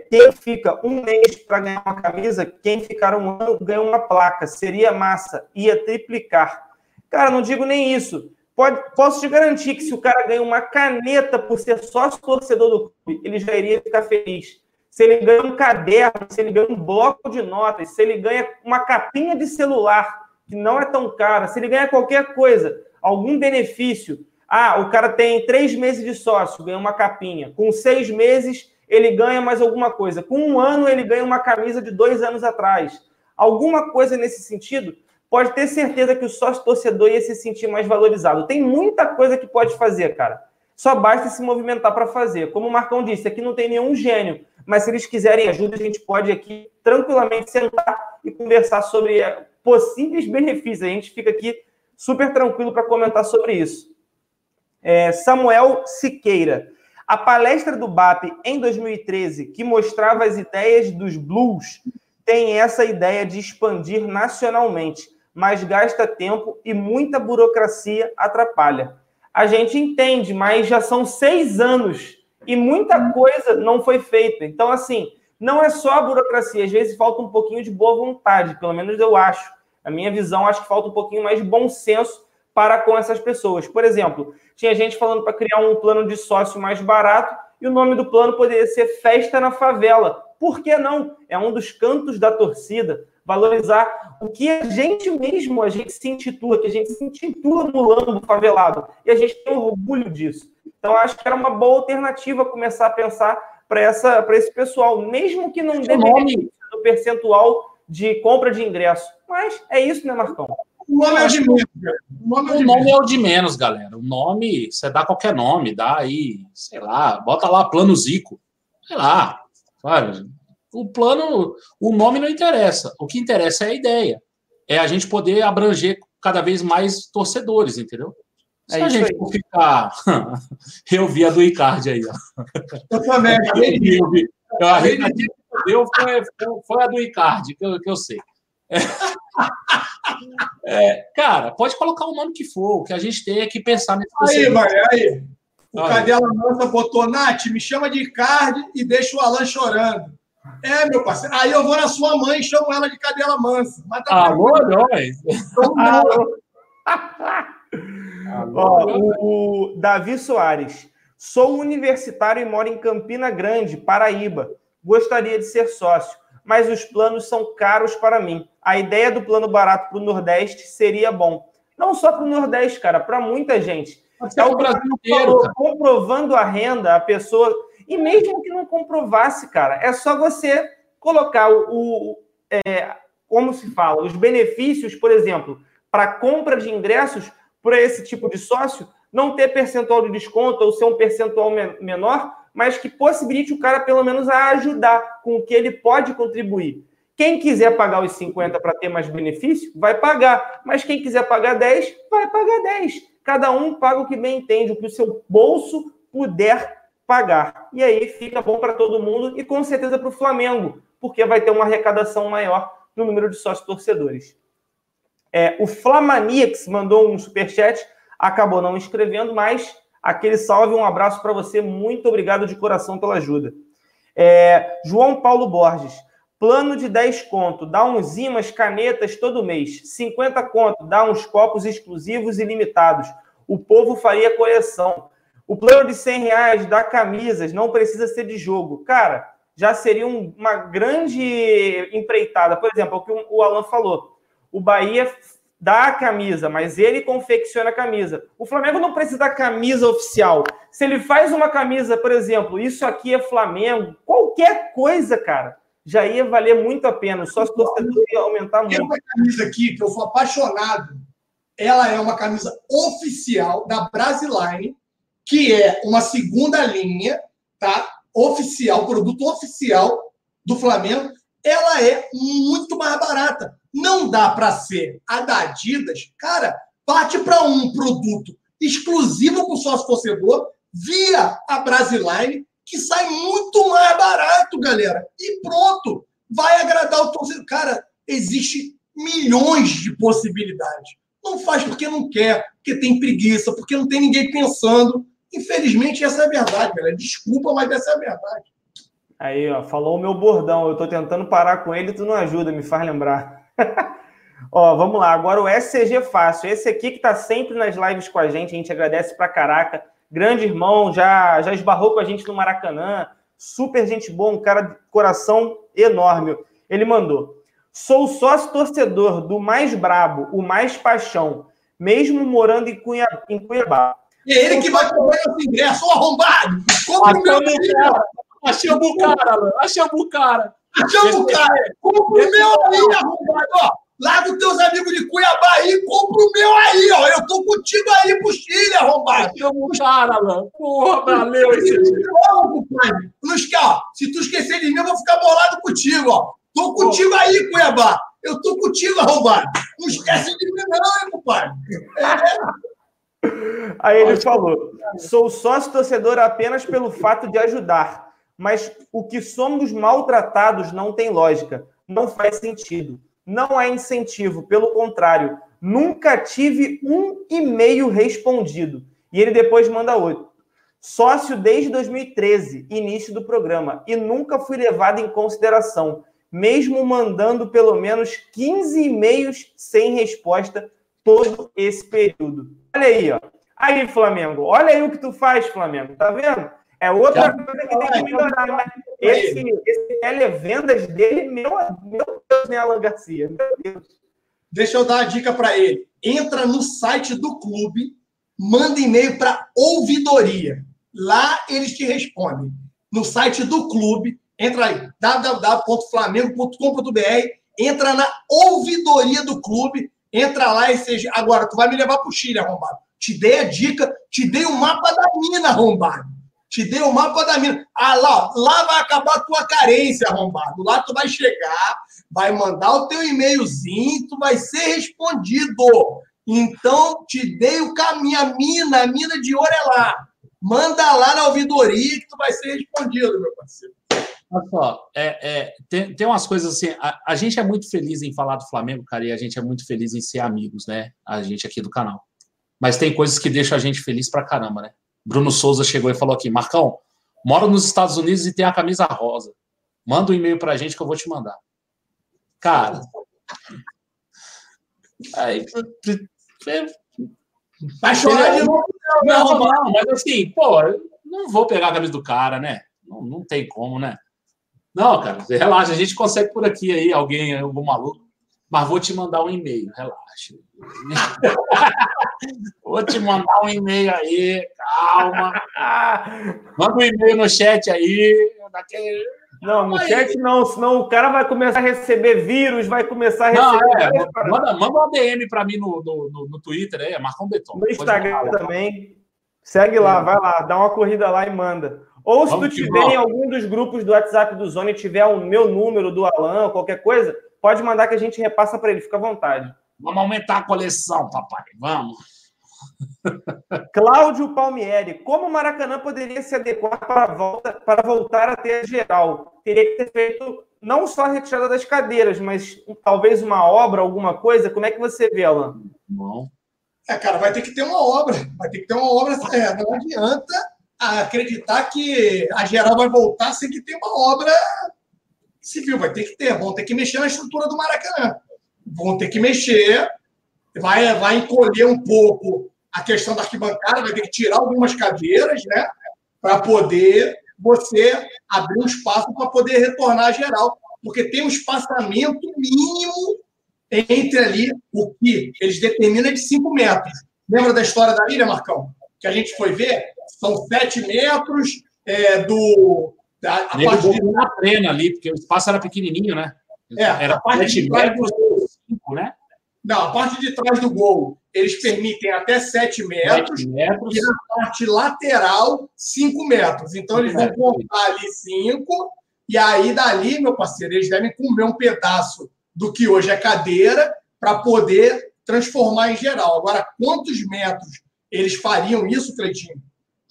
S1: quem fica um mês para ganhar uma camisa, quem ficar um ano ganha uma placa. Seria massa, ia triplicar. Cara, não digo nem isso. Pode, posso te garantir que se o cara ganha uma caneta por ser sócio torcedor do clube, ele já iria ficar feliz. Se ele ganha um caderno, se ele ganha um bloco de notas, se ele ganha uma capinha de celular, que não é tão cara, se ele ganha qualquer coisa, algum benefício. Ah, o cara tem três meses de sócio, ganha uma capinha. Com seis meses, ele ganha mais alguma coisa. Com um ano, ele ganha uma camisa de dois anos atrás. Alguma coisa nesse sentido, pode ter certeza que o sócio torcedor ia se sentir mais valorizado. Tem muita coisa que pode fazer, cara. Só basta se movimentar para fazer. Como o Marcão disse, aqui não tem nenhum gênio, mas se eles quiserem ajuda, a gente pode aqui tranquilamente sentar e conversar sobre eh, possíveis benefícios. A gente fica aqui super tranquilo para comentar sobre isso. É, Samuel Siqueira. A palestra do BAP em 2013, que mostrava as ideias dos blues, tem essa ideia de expandir nacionalmente, mas gasta tempo e muita burocracia atrapalha. A gente entende, mas já são seis anos e muita coisa não foi feita. Então, assim, não é só a burocracia, às vezes falta um pouquinho de boa vontade, pelo menos eu acho. A minha visão, acho que falta um pouquinho mais de bom senso para com essas pessoas. Por exemplo, tinha gente falando para criar um plano de sócio mais barato e o nome do plano poderia ser Festa na Favela. Por que não? É um dos cantos da torcida. Valorizar o que a gente mesmo, a gente se intitula, que a gente se intitula no lambo favelado. E a gente tem orgulho disso. Então, acho que era uma boa alternativa começar a pensar para esse pessoal, mesmo que não dê do percentual de compra de ingresso. Mas é isso, né, Marcão?
S3: O nome é o de menos. O nome, é o, nome é o de menos, galera. O nome, você dá qualquer nome, dá aí, sei lá, bota lá plano Zico. Sei lá, sabe? O plano, o nome não interessa. O que interessa é a ideia. É a gente poder abranger cada vez mais torcedores, entendeu? Se é a gente for ficar. eu vi a do Icardi aí, ó.
S2: Eu também.
S3: Eu, vi. Eu, a deu foi, foi a do Icardi, que eu, que eu sei. É. É, cara, pode colocar o nome que for, o que a gente tem é que pensar
S2: nesse Aí, vai, aí. O Cadela Mansa botou, Nath, me chama de Icardi e deixa o Alan chorando. É, meu parceiro. Aí eu vou na sua mãe e chamo ela de cadela mansa.
S3: Mas tá Alô, nós.
S1: Alô. Ó, o, o Davi Soares. Sou universitário e moro em Campina Grande, Paraíba. Gostaria de ser sócio, mas os planos são caros para mim. A ideia do plano barato para o Nordeste seria bom. Não só para o Nordeste, cara, para muita gente. É o Brasil inteiro. Comprovando a renda, a pessoa e mesmo que não comprovasse, cara, é só você colocar o, o é, como se fala, os benefícios, por exemplo, para compra de ingressos para esse tipo de sócio, não ter percentual de desconto ou ser um percentual menor, mas que possibilite o cara pelo menos a ajudar com o que ele pode contribuir. Quem quiser pagar os 50 para ter mais benefício, vai pagar. Mas quem quiser pagar 10, vai pagar 10. Cada um paga o que bem entende, o que o seu bolso puder pagar. E aí fica bom para todo mundo e com certeza para o Flamengo, porque vai ter uma arrecadação maior no número de sócios torcedores. É, o Flamanix mandou um superchat, acabou não escrevendo, mas aquele salve, um abraço para você, muito obrigado de coração pela ajuda. É, João Paulo Borges, plano de 10 conto, dá uns imãs, canetas todo mês. 50 conto, dá uns copos exclusivos e limitados. O povo faria coleção. O plano de 100 reais dá camisas, não precisa ser de jogo. Cara, já seria uma grande empreitada. Por exemplo, o que o Alan falou. O Bahia dá a camisa, mas ele confecciona a camisa. O Flamengo não precisa da camisa oficial. Se ele faz uma camisa, por exemplo, isso aqui é Flamengo, qualquer coisa, cara, já ia valer muito a pena. Só se torcedor ia aumentar muito. Tem
S2: uma camisa aqui que eu sou apaixonado. Ela é uma camisa oficial da Brasiline que é uma segunda linha, tá? Oficial, produto oficial do Flamengo, ela é muito mais barata. Não dá para ser a da Adidas, cara, parte para um produto exclusivo o sócio torcedor via a Brasiline, que sai muito mais barato, galera. E pronto, vai agradar o torcedor. Cara, existe milhões de possibilidades. Não faz porque não quer, porque tem preguiça, porque não tem ninguém pensando Infelizmente, essa é a verdade, galera. Desculpa, mas essa é a verdade.
S1: Aí, ó, falou o meu bordão. Eu tô tentando parar com ele, tu não ajuda, me faz lembrar. ó, vamos lá. Agora o SCG Fácil. Esse aqui que tá sempre nas lives com a gente, a gente agradece pra caraca. Grande irmão, já, já esbarrou com a gente no Maracanã. Super gente boa, um cara de coração enorme. Ele mandou: Sou sócio torcedor do mais brabo, o mais paixão, mesmo morando em, Cunha, em Cuiabá.
S2: É ele que vai comprar esse ingresso, ô arrombado! Compre o meu aí!
S3: Achamos o cara, mano. Achamos o cara.
S2: Achamos o cara! Compre o meu aí, arrombado! Ó, larga os teus amigos de Cuiabá aí e compra o meu aí, ó. Eu tô contigo aí pro Chile, arrombado.
S3: Achamos o cara, mano. Porra, valeu esse dia.
S2: Ó. Se tu esquecer de mim, eu vou ficar bolado contigo, ó. Tô contigo aí, Cuiabá. Eu tô contigo, arrombado. Não esquece de mim, não, hein, compadre. É.
S1: Aí ele falou: sou sócio torcedor apenas pelo fato de ajudar, mas o que somos maltratados não tem lógica, não faz sentido. Não há incentivo, pelo contrário, nunca tive um e-mail respondido. E ele depois manda outro. Sócio desde 2013, início do programa, e nunca fui levado em consideração, mesmo mandando pelo menos 15 e-mails sem resposta todo esse período. Olha aí, ó. Aí, Flamengo, olha aí o que tu faz, Flamengo. Tá vendo? É outra Já. coisa que tem que melhorar. Né? Esse, esse televendas dele, meu, meu Deus, né, Alan Garcia? Meu Deus.
S2: Deixa eu dar a dica para ele. Entra no site do clube, manda e-mail para ouvidoria. Lá eles te respondem. No site do clube, entra aí, www.flamengo.com.br, entra na ouvidoria do clube Entra lá e seja. Agora, tu vai me levar pro Chile, arrombado. Te dei a dica, te dei o mapa da mina, arrombado. Te dei o mapa da mina. Ah, lá, lá vai acabar a tua carência, arrombado. Lá tu vai chegar, vai mandar o teu e-mailzinho, tu vai ser respondido. Então, te dei o caminho, a mina, a mina de ouro é lá. Manda lá na ouvidoria que tu vai ser respondido, meu parceiro.
S3: Olha só, é, é, tem, tem umas coisas assim. A, a, gente é muito feliz em falar do Flamengo, cara, e a gente é muito feliz em ser amigos, né? A gente aqui do canal. Mas tem coisas que deixam a gente feliz pra caramba, né? Bruno Souza chegou e falou aqui: Marcão, moro nos Estados Unidos e tem a camisa rosa. Manda um e-mail pra gente que eu vou te mandar. Cara. Aí, Vai chorar de novo. Não, não, mas assim, pô, não vou pegar a camisa do cara, né? Não, não tem como, né? Não, cara, relaxa, a gente consegue por aqui aí, alguém, algum maluco. Mas vou te mandar um e-mail, relaxa. vou te mandar um e-mail aí, calma. Manda um e-mail no chat aí. Daquele...
S1: Não, no chat não, senão o cara vai começar a receber vírus, vai começar a receber.
S3: Não, é, manda, manda uma DM para mim no, no, no, Twitter aí, é Marcão Beton.
S1: No Instagram também. Segue lá, vai lá, dá uma corrida lá e manda. Ou se Vamos tu tiver em algum dos grupos do WhatsApp do Zone e tiver o meu número do Alan, qualquer coisa, pode mandar que a gente repassa para ele, fica à vontade.
S3: Vamos aumentar a coleção, papai. Vamos.
S1: Cláudio Palmieri, como o Maracanã poderia se adequar para, volta, para voltar a ter a geral? Teria que ter feito não só a retirada das cadeiras, mas talvez uma obra, alguma coisa? Como é que você vê, Alan?
S2: Bom. É, cara, vai ter que ter uma obra. Vai ter que ter uma obra. É, não adianta acreditar que a geral vai voltar sem que tenha uma obra civil. Vai ter que ter. Vão ter que mexer na estrutura do Maracanã. Vão ter que mexer. Vai, vai encolher um pouco a questão da arquibancada, vai ter que tirar algumas cadeiras, né? Para poder você abrir um espaço para poder retornar a geral. Porque tem um espaçamento mínimo entre ali o que eles determinam de 5 metros. Lembra da história da ilha, Marcão? Que a gente foi ver? São 7 metros é, do.
S3: Da, a parte de... na trena ali, porque o espaço era pequenininho, né?
S2: É, era a parte de metros, 5, né? Não, a parte de trás do gol, eles permitem até 7 metros, 7 metros. e na parte lateral, 5 metros. Então, eles vão contar ali 5, e aí, dali, meu parceiro, eles devem comer um pedaço do que hoje é cadeira para poder transformar em geral. Agora, quantos metros eles fariam isso, Cleitinho?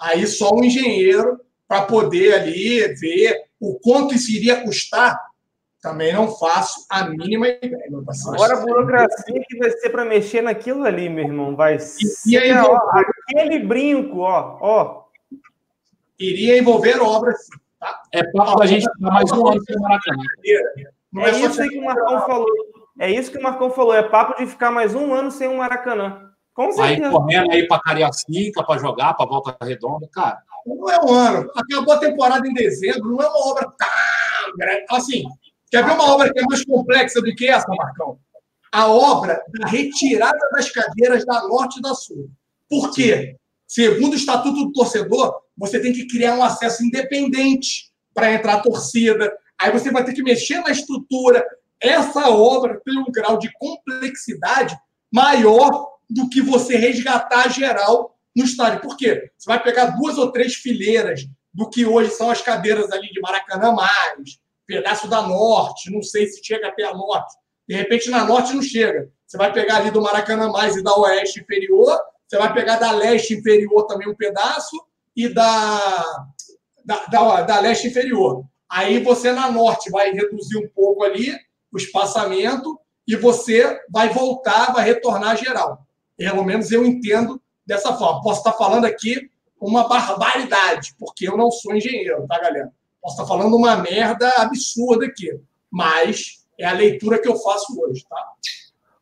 S2: Aí só um engenheiro para poder ali ver o quanto isso iria custar também não faço a mínima ideia, meu
S1: parceiro. Agora a burocracia que vai ser para mexer naquilo ali, meu irmão. Vai ser aí, ó, aquele brinco, ó, ó.
S2: Iria envolver obras,
S3: tá? É papo da gente ficar mais um ano sem Maracanã.
S1: É, isso que o Marcão falou. É isso que o Marcão falou. É papo de ficar mais um ano sem um Maracanã.
S3: Com certeza. Aí correndo aí para Cariacica, para jogar, para Volta Redonda, cara.
S2: Não é um ano. Acabou a temporada em dezembro, não é uma obra tão grande. Assim, Quer ver uma obra que é mais complexa do que essa, Marcão? A obra da retirada das cadeiras da norte e da sul. Por quê? Segundo o Estatuto do Torcedor, você tem que criar um acesso independente para entrar a torcida. Aí você vai ter que mexer na estrutura. Essa obra tem um grau de complexidade maior do que você resgatar geral no estádio. Por quê? Você vai pegar duas ou três fileiras do que hoje são as cadeiras ali de Maracanã mais, pedaço da norte, não sei se chega até a norte. De repente, na norte não chega. Você vai pegar ali do Maracanã mais e da oeste inferior, você vai pegar da leste inferior também um pedaço e da, da, da, da leste inferior. Aí você na norte vai reduzir um pouco ali o espaçamento e você vai voltar, vai retornar geral. Pelo menos eu entendo dessa forma. Posso estar falando aqui uma barbaridade, porque eu não sou engenheiro, tá, galera? Posso estar falando uma merda absurda aqui, mas é a leitura que eu faço hoje, tá?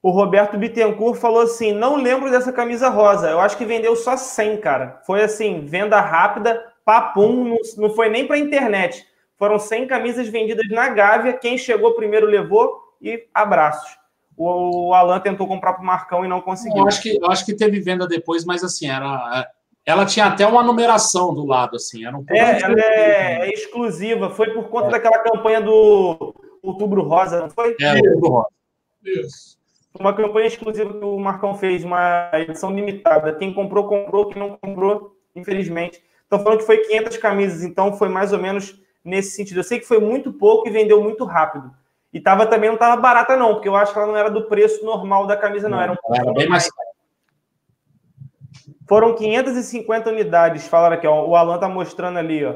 S1: O Roberto Bittencourt falou assim: não lembro dessa camisa rosa. Eu acho que vendeu só 100, cara. Foi assim, venda rápida, papum, não, foi nem para internet. Foram 100 camisas vendidas na Gávea. Quem chegou primeiro levou e abraços. O, Alan tentou comprar para o Marcão e não conseguiu.
S3: Eu acho, que, eu acho que teve venda depois, mas assim, era, ela tinha até uma numeração do lado, assim. Era um
S1: é, ela é, é, exclusiva. Foi por conta é. daquela campanha do Outubro Rosa, não foi?
S3: É, Outubro Rosa.
S2: Isso.
S1: uma campanha exclusiva que o Marcão fez, uma edição limitada. Quem comprou, comprou. Quem não comprou, infelizmente. Estão falando que foi 500 camisas, então foi mais ou menos nesse sentido. Eu sei que foi muito pouco e vendeu muito rápido. E tava também não estava barata, não, porque eu acho que ela não era do preço normal da camisa, não. Era, um era bem mais. Foram 550 unidades, falaram aqui, ó. O Alan tá mostrando ali, ó.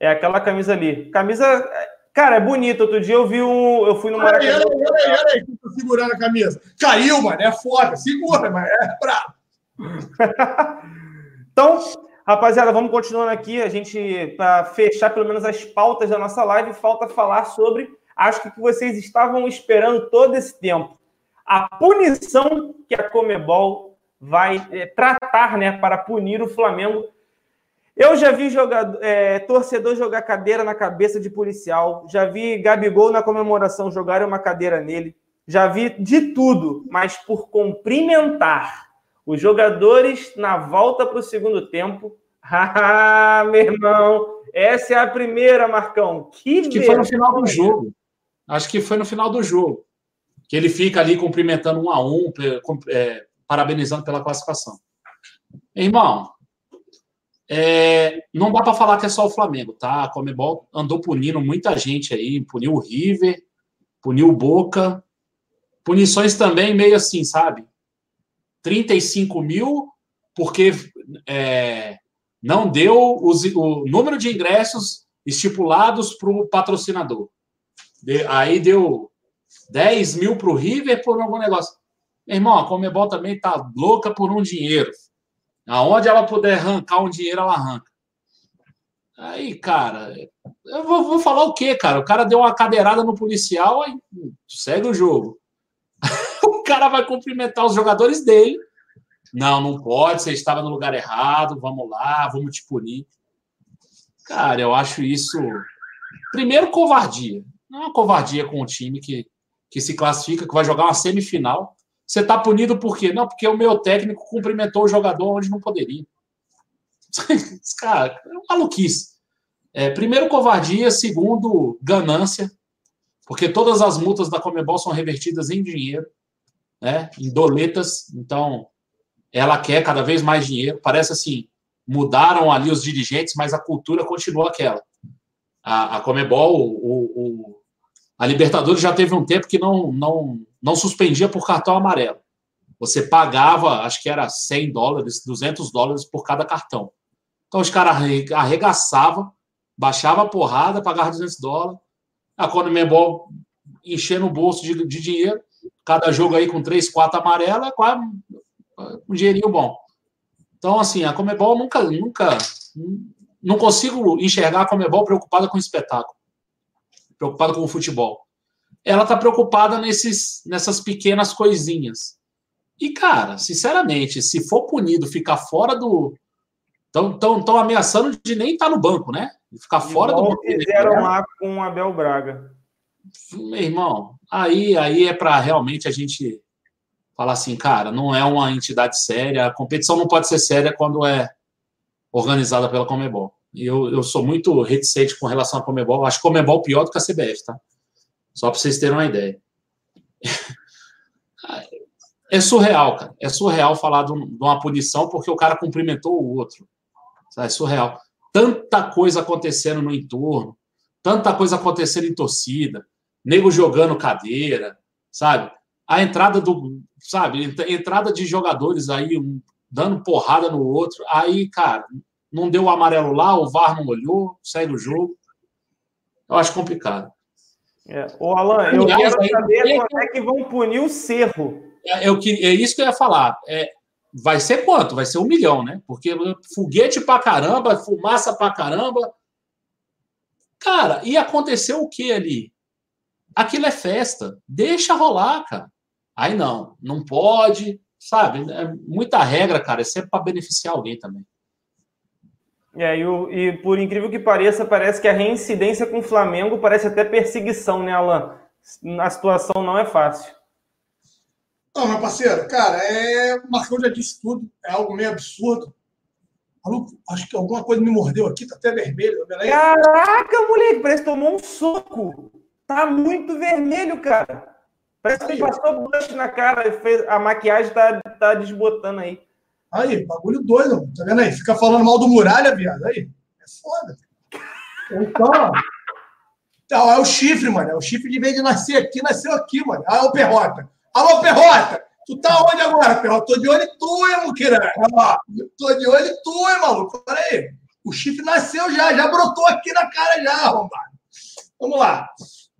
S1: É aquela camisa ali. Camisa. Cara, é bonito. Outro dia eu vi um. Eu fui no
S2: Maracanã. Olha aí, olha aí, olha aí. Tá segurando a camisa. Caiu, mano. É foda. Segura, mas é brabo.
S1: então, rapaziada, vamos continuando aqui. A gente, para fechar pelo menos as pautas da nossa live, falta falar sobre. Acho que vocês estavam esperando todo esse tempo. A punição que a Comebol vai é, tratar né, para punir o Flamengo eu já vi jogador, é, torcedor jogar cadeira na cabeça de policial, já vi Gabigol na comemoração jogar uma cadeira nele, já vi de tudo, mas por cumprimentar os jogadores na volta para o segundo tempo. Ah, meu irmão, essa é a primeira, Marcão.
S3: Que, Acho que foi no final do jogo. Acho que foi no final do jogo. Que ele fica ali cumprimentando um a um, é, parabenizando pela classificação. Irmão, é, não dá para falar que é só o Flamengo, tá? A Comebol andou punindo muita gente aí, puniu o River, puniu o Boca, punições também meio assim, sabe? 35 mil, porque é, não deu os, o número de ingressos estipulados para o patrocinador. De, aí deu 10 mil para o River por algum negócio. Meu irmão, a Comebol também tá louca por um dinheiro. Aonde ela puder arrancar um dinheiro, ela arranca. Aí, cara, eu vou, vou, falar o quê, cara? O cara deu uma cadeirada no policial, aí segue o jogo. o cara vai cumprimentar os jogadores dele. Não, não pode, você estava no lugar errado, vamos lá, vamos te punir. Cara, eu acho isso. Primeiro, covardia. É uma covardia com um time que, que se classifica, que vai jogar uma semifinal você está punido por quê? Não, porque o meu técnico cumprimentou o jogador onde não poderia. Cara, é maluquice. É, primeiro, covardia. Segundo, ganância. Porque todas as multas da Comebol são revertidas em dinheiro, né, em doletas. Então, ela quer cada vez mais dinheiro. Parece assim, mudaram ali os dirigentes, mas a cultura continua aquela. A, a Comebol, o, o, a Libertadores já teve um tempo que não, não não suspendia por cartão amarelo. Você pagava, acho que era 100 dólares, 200 dólares por cada cartão. Então os caras arregaçavam, baixava a porrada, pagava 200 dólares. A Conmebol enchendo o bolso de, de, dinheiro. Cada jogo aí com 3, 4 amarelas, quase um dinheirinho bom. Então, assim, a Comebol nunca, nunca, não consigo enxergar a Comebol preocupada com o espetáculo, preocupada com o futebol ela tá preocupada nesses, nessas pequenas coisinhas. E, cara, sinceramente, se for punido ficar fora do. Estão tão, tão ameaçando de nem estar tá no banco, né? Ficar fora
S1: do banco. fizeram lá com o Abel Braga.
S3: Meu irmão, aí, aí é para realmente a gente falar assim, cara, não é uma entidade séria, a competição não pode ser séria quando é organizada pela Comebol. Eu, eu sou muito reticente com relação à Comebol. Acho Comebol pior do que a CBF, tá? Só para vocês terem uma ideia. É surreal, cara. É surreal falar de uma punição porque o cara cumprimentou o outro. É surreal. Tanta coisa acontecendo no entorno, tanta coisa acontecendo em torcida, nego jogando cadeira, sabe? A entrada do, sabe, entrada de jogadores aí um, dando porrada no outro. Aí, cara, não deu o amarelo lá, o VAR não olhou, segue o jogo. Eu acho complicado.
S1: É. Ô, Alan, eu Aliás, quero saber é, quando é que vão punir o Cerro.
S3: É, é, é isso que eu ia falar. É, vai ser quanto? Vai ser um milhão, né? Porque foguete pra caramba, fumaça pra caramba. Cara, e aconteceu o que ali? Aquilo é festa. Deixa rolar, cara. Aí não, não pode, sabe? É muita regra, cara. É sempre para beneficiar alguém também.
S1: É, e, o, e, por incrível que pareça, parece que a reincidência com o Flamengo parece até perseguição, né, Alan? A situação não é fácil.
S2: Não, meu parceiro, cara, é... o Marcão já disse tudo, é algo meio absurdo. Maluco, acho que alguma coisa me mordeu aqui, tá até vermelho. Tá
S1: Caraca, moleque, parece que tomou um soco. Tá muito vermelho, cara. Parece que passou blush na cara, fez, a maquiagem tá, tá desbotando aí.
S2: Aí, bagulho doido, tá vendo aí? Fica falando mal do muralha, viado. Aí, é foda. Então, então, é o chifre, mano. É o chifre de vez de nascer aqui, nasceu aqui, mano. Ah, o Perrota. Alô, Perrota! Tu tá onde agora, Perrota? Tô de olho em tu, hein, Muquirã? Tô de olho em tu, hein, maluco? Pera aí. O chifre nasceu já, já brotou aqui na cara já, arrombado. Vamos lá.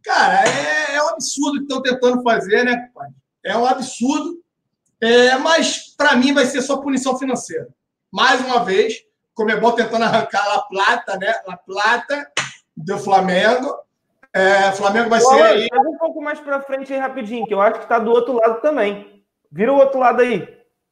S2: Cara, é, é um absurdo que estão tentando fazer, né, pai? É um absurdo. É, mas, para mim, vai ser só punição financeira. Mais uma vez, Comebol tentando arrancar a Plata, né? A Plata do Flamengo. É, Flamengo vai ser aí.
S1: um pouco mais para frente aí rapidinho, que eu acho que está do outro lado também. Vira o outro lado aí.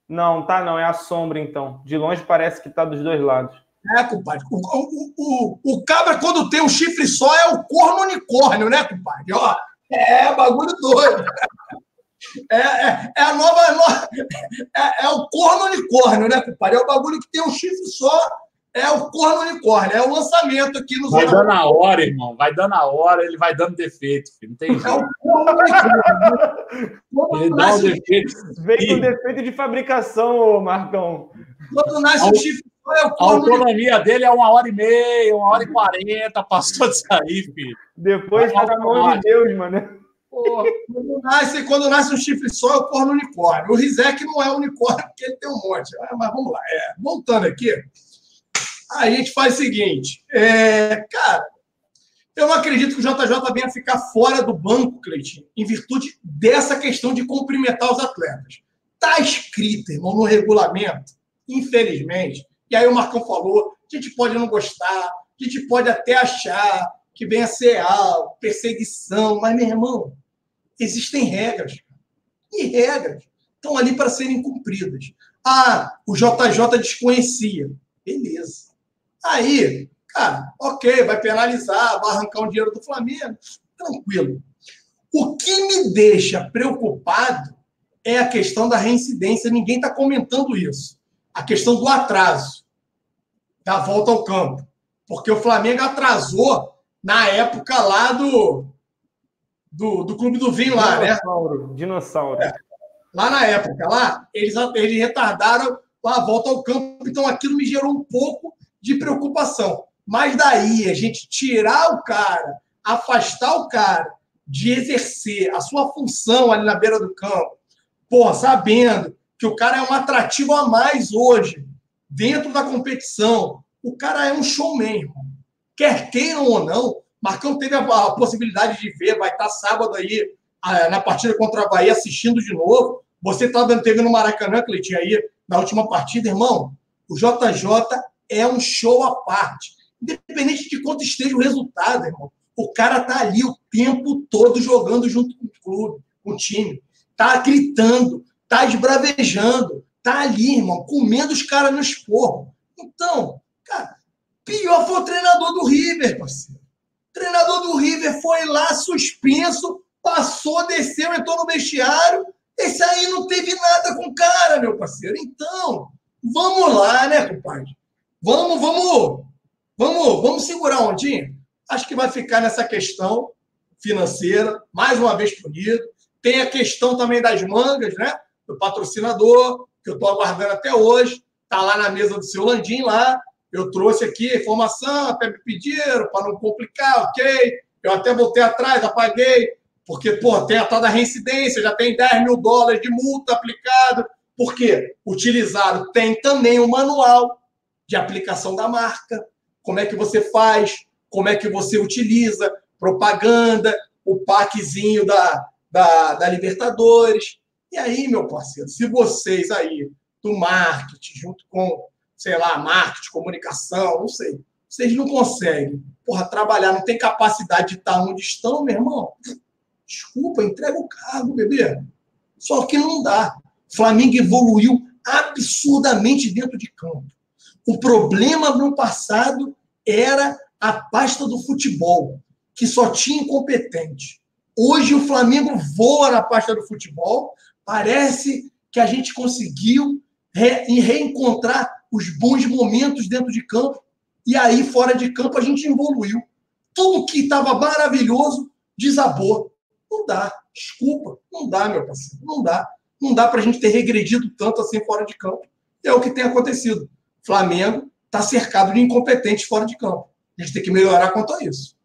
S1: Não, tá não, é a sombra então. De longe parece que está dos dois lados.
S2: É, compadre. O, o, o, o, cabra, quando tem um chifre só, é o corno unicórnio, né, compadre? Ó, é bagulho doido. É, é, é a nova. É, é, o corno unicórnio, né, compadre? É o bagulho que tem um chifre só é o corno unicórnio, é o lançamento aqui no
S3: Vai dando a hora, irmão. Vai dando a hora, ele vai dando defeito, filho. Não tem jeito. É o corno
S1: unicórnio. ele dá um defeito. Vem com defeito de fabricação, Marcão.
S2: Quando nasce o chifre,
S3: é o A autonomia dele é uma hora e meia, uma hora e quarenta, passou de sair, filho.
S1: Depois tá na mão de Deus, mano.
S2: Quando, nasce, quando nasce um chifre só, é o corno unicórnio. O Rizek não é unicórnio, porque ele tem um monte. Ah, mas vamos lá. É, voltando aqui. a gente faz o seguinte, é, cara, eu não acredito que o JJ venha ficar fora do banco, Cleitinho, em virtude dessa questão de cumprimentar os atletas. Está escrito, irmão, no regulamento, infelizmente. E aí o Marcão falou: a gente pode não gostar, a gente pode até achar que venha ser algo, perseguição, mas, meu irmão, existem regras. E regras estão ali para serem cumpridas. Ah, o JJ desconhecia. Beleza. Aí, cara, ok, vai penalizar, vai arrancar um dinheiro do Flamengo, tranquilo. O que me deixa preocupado é a questão da reincidência. Ninguém está comentando isso. A questão do atraso da volta ao campo. Porque o Flamengo atrasou na época lá do, do, do Clube do Vinho, lá,
S1: Dinossauro, né? Dinossauro. É.
S2: Lá na época, lá, eles, eles retardaram a volta ao campo, então aquilo me gerou um pouco de preocupação. Mas daí a gente tirar o cara, afastar o cara de exercer a sua função ali na beira do campo, pô, sabendo que o cara é um atrativo a mais hoje, dentro da competição, o cara é um showman, irmão. Quer queiram ou não, Marcão teve a, possibilidade de ver, vai estar sábado aí na partida contra a Bahia assistindo de novo. Você estava teve no Maracanã, Cleitinho, aí na última partida, irmão. O JJ é um show à parte. Independente de quanto esteja o resultado, irmão. O cara tá ali o tempo todo jogando junto com o clube, com o time. Tá gritando, tá esbravejando, tá ali, irmão, comendo os caras no esporro. Então, cara, pior foi o treinador do River, parceiro. Treinador do River foi lá suspenso, passou, desceu, entrou no vestiário. Esse aí não teve nada com o cara, meu parceiro. Então, vamos lá, né, compadre? Vamos, vamos, vamos, vamos segurar ondinha. Acho que vai ficar nessa questão financeira, mais uma vez punido. Tem a questão também das mangas, né? Do patrocinador, que eu estou aguardando até hoje. Está lá na mesa do seu Landim lá. Eu trouxe aqui informação, pediram para não complicar, ok. Eu até voltei atrás, apaguei, porque, pô, tem a tal da reincidência, já tem 10 mil dólares de multa aplicado. Por quê? Utilizado tem também o manual de aplicação da marca, como é que você faz, como é que você utiliza, propaganda, o packzinho da, da, da Libertadores. E aí, meu parceiro, se vocês aí do marketing, junto com, sei lá, marketing, comunicação, não sei, vocês não conseguem, porra, trabalhar, não tem capacidade de estar onde estão, meu irmão, desculpa, entrega o cargo, bebê. Só que não dá. Flamengo evoluiu absurdamente dentro de campo. O problema no passado era a pasta do futebol, que só tinha incompetente. Hoje o Flamengo voa na pasta do futebol. Parece que a gente conseguiu re reencontrar os bons momentos dentro de campo. E aí, fora de campo, a gente evoluiu. Tudo que estava maravilhoso desabou. Não dá. Desculpa. Não dá, meu parceiro. Não dá. Não dá para a gente ter regredido tanto assim fora de campo. É o que tem acontecido. Flamengo está cercado de incompetentes fora de campo. A gente tem que melhorar quanto a isso.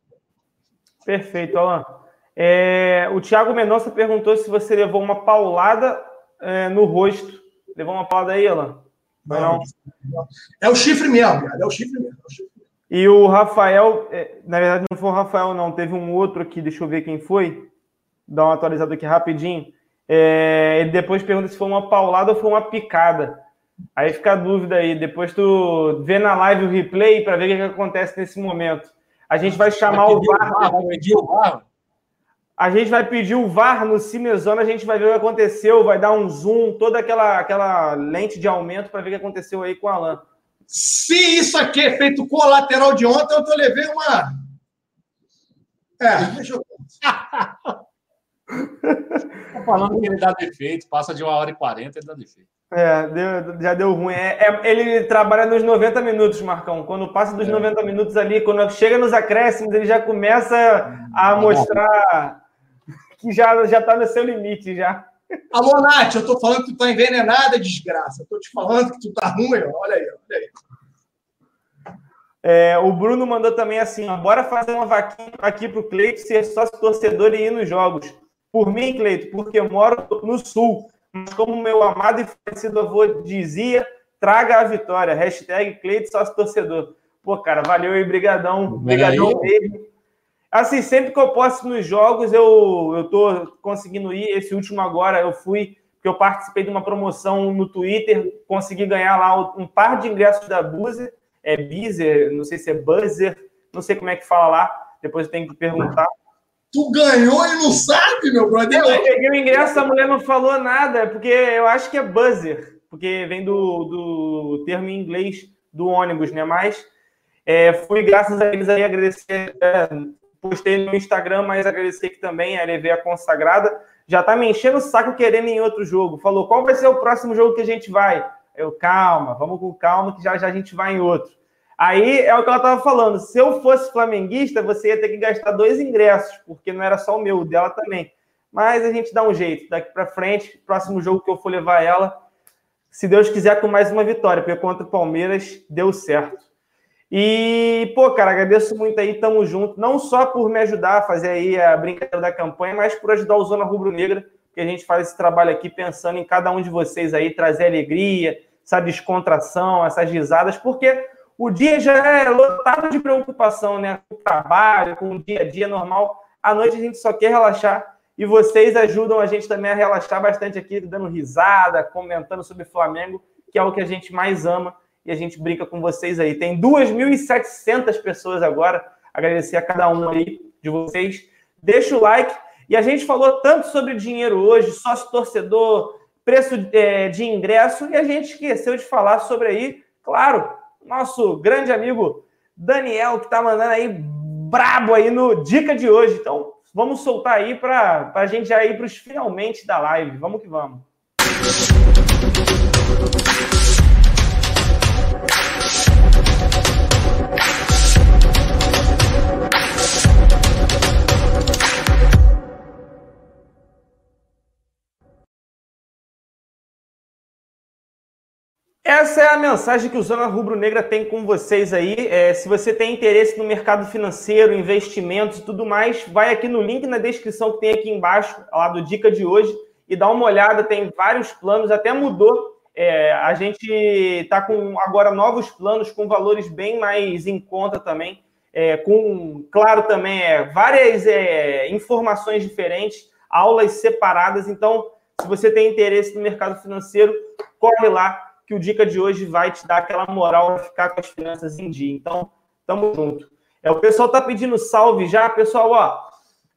S1: Perfeito, Alan. É, o Thiago Mendonça perguntou se você levou uma paulada é, no rosto. Levou uma paulada aí, Alan?
S2: Não. não. É o chifre mesmo, é o chifre mesmo. É o chifre.
S1: E o Rafael, é, na verdade não foi o Rafael, não, teve um outro aqui, deixa eu ver quem foi. Dar uma atualizada aqui rapidinho. É, ele depois pergunta se foi uma paulada ou foi uma picada. Aí fica a dúvida aí. Depois tu vê na live o replay para ver o que, que, acontece nesse momento. A gente vai chamar o VAR. Vai pedir o VAR. A gente vai pedir o VAR no Cinezona, a gente vai ver o que aconteceu, vai dar um zoom, toda aquela, aquela lente de aumento para ver o que aconteceu aí com o Alan.
S2: Se isso aqui é feito colateral de ontem, eu tô levei uma.
S3: É, deixa eu. Tá falando que ele dá defeito, passa de uma hora e quarenta, ele dá defeito.
S1: É, deu, já deu ruim. É, é, ele trabalha nos 90 minutos, Marcão. Quando passa dos é. 90 minutos ali, quando chega nos acréscimos, ele já começa a mostrar que já, já tá no seu limite já.
S2: Alô, Nath, eu tô falando que tu tá envenenada, desgraça. Eu tô te falando que tu tá ruim, olha aí, olha aí.
S1: É, o Bruno mandou também assim: ó, bora fazer uma vaquinha aqui pro Cleito ser sócio torcedor e ir nos jogos. Por mim, Cleito, porque eu moro no sul. Mas como meu amado e falecido avô dizia, traga a vitória. Hashtag Cleito sócio torcedor. Pô, cara, valeu aí, brigadão. Brigadão mesmo. Assim, sempre que eu posso nos jogos, eu, eu tô conseguindo ir. Esse último agora eu fui, porque eu participei de uma promoção no Twitter, consegui ganhar lá um par de ingressos da Buzzer, é Bizer, não sei se é Buzzer, não sei como é que fala lá, depois eu tenho que perguntar.
S2: Tu ganhou e não sabe, meu brother?
S1: Eu peguei o ingresso, a mulher não falou nada, porque eu acho que é Buzzer, porque vem do, do termo em inglês do ônibus, né? Mas é, fui, graças a eles, aí agradecer. É, postei no Instagram, mas agradecer que também a LV a consagrada. Já tá me enchendo o saco querendo em outro jogo. Falou, qual vai ser o próximo jogo que a gente vai? Eu, calma, vamos com calma, que já já a gente vai em outro. Aí é o que ela tava falando. Se eu fosse flamenguista, você ia ter que gastar dois ingressos, porque não era só o meu, o dela também. Mas a gente dá um jeito. Daqui para frente, próximo jogo que eu for levar ela, se Deus quiser, com mais uma vitória, porque contra o Palmeiras deu certo. E, pô, cara, agradeço muito aí, tamo junto. Não só por me ajudar a fazer aí a brincadeira da campanha, mas por ajudar o Zona Rubro Negra, que a gente faz esse trabalho aqui pensando em cada um de vocês aí, trazer alegria, essa descontração, essas risadas, porque o dia já é lotado de preocupação, né? Com o trabalho, com o dia a dia normal. À noite a gente só quer relaxar. E vocês ajudam a gente também a relaxar bastante aqui, dando risada, comentando sobre Flamengo, que é o que a gente mais ama e a gente brinca com vocês aí. Tem 2.700 pessoas agora. Agradecer a cada um aí de vocês. Deixa o like. E a gente falou tanto sobre dinheiro hoje, sócio torcedor, preço é, de ingresso, e a gente esqueceu de falar sobre aí, claro, nosso grande amigo Daniel, que está mandando aí brabo aí no Dica de hoje. Então, vamos soltar aí para a gente já ir para os finalmente da live. Vamos que vamos. Essa é a mensagem que o Zona Rubro Negra tem com vocês aí. É, se você tem interesse no mercado financeiro, investimentos e tudo mais, vai aqui no link na descrição que tem aqui embaixo, lá do Dica de hoje, e dá uma olhada. Tem vários planos, até mudou. É, a gente está com agora novos planos com valores bem mais em conta também. É, com, claro, também é, várias é, informações diferentes, aulas separadas. Então, se você tem interesse no mercado financeiro, corre lá que o Dica de hoje vai te dar aquela moral para ficar com as finanças em dia. Então, tamo junto. É, o pessoal tá pedindo salve já. Pessoal, ó,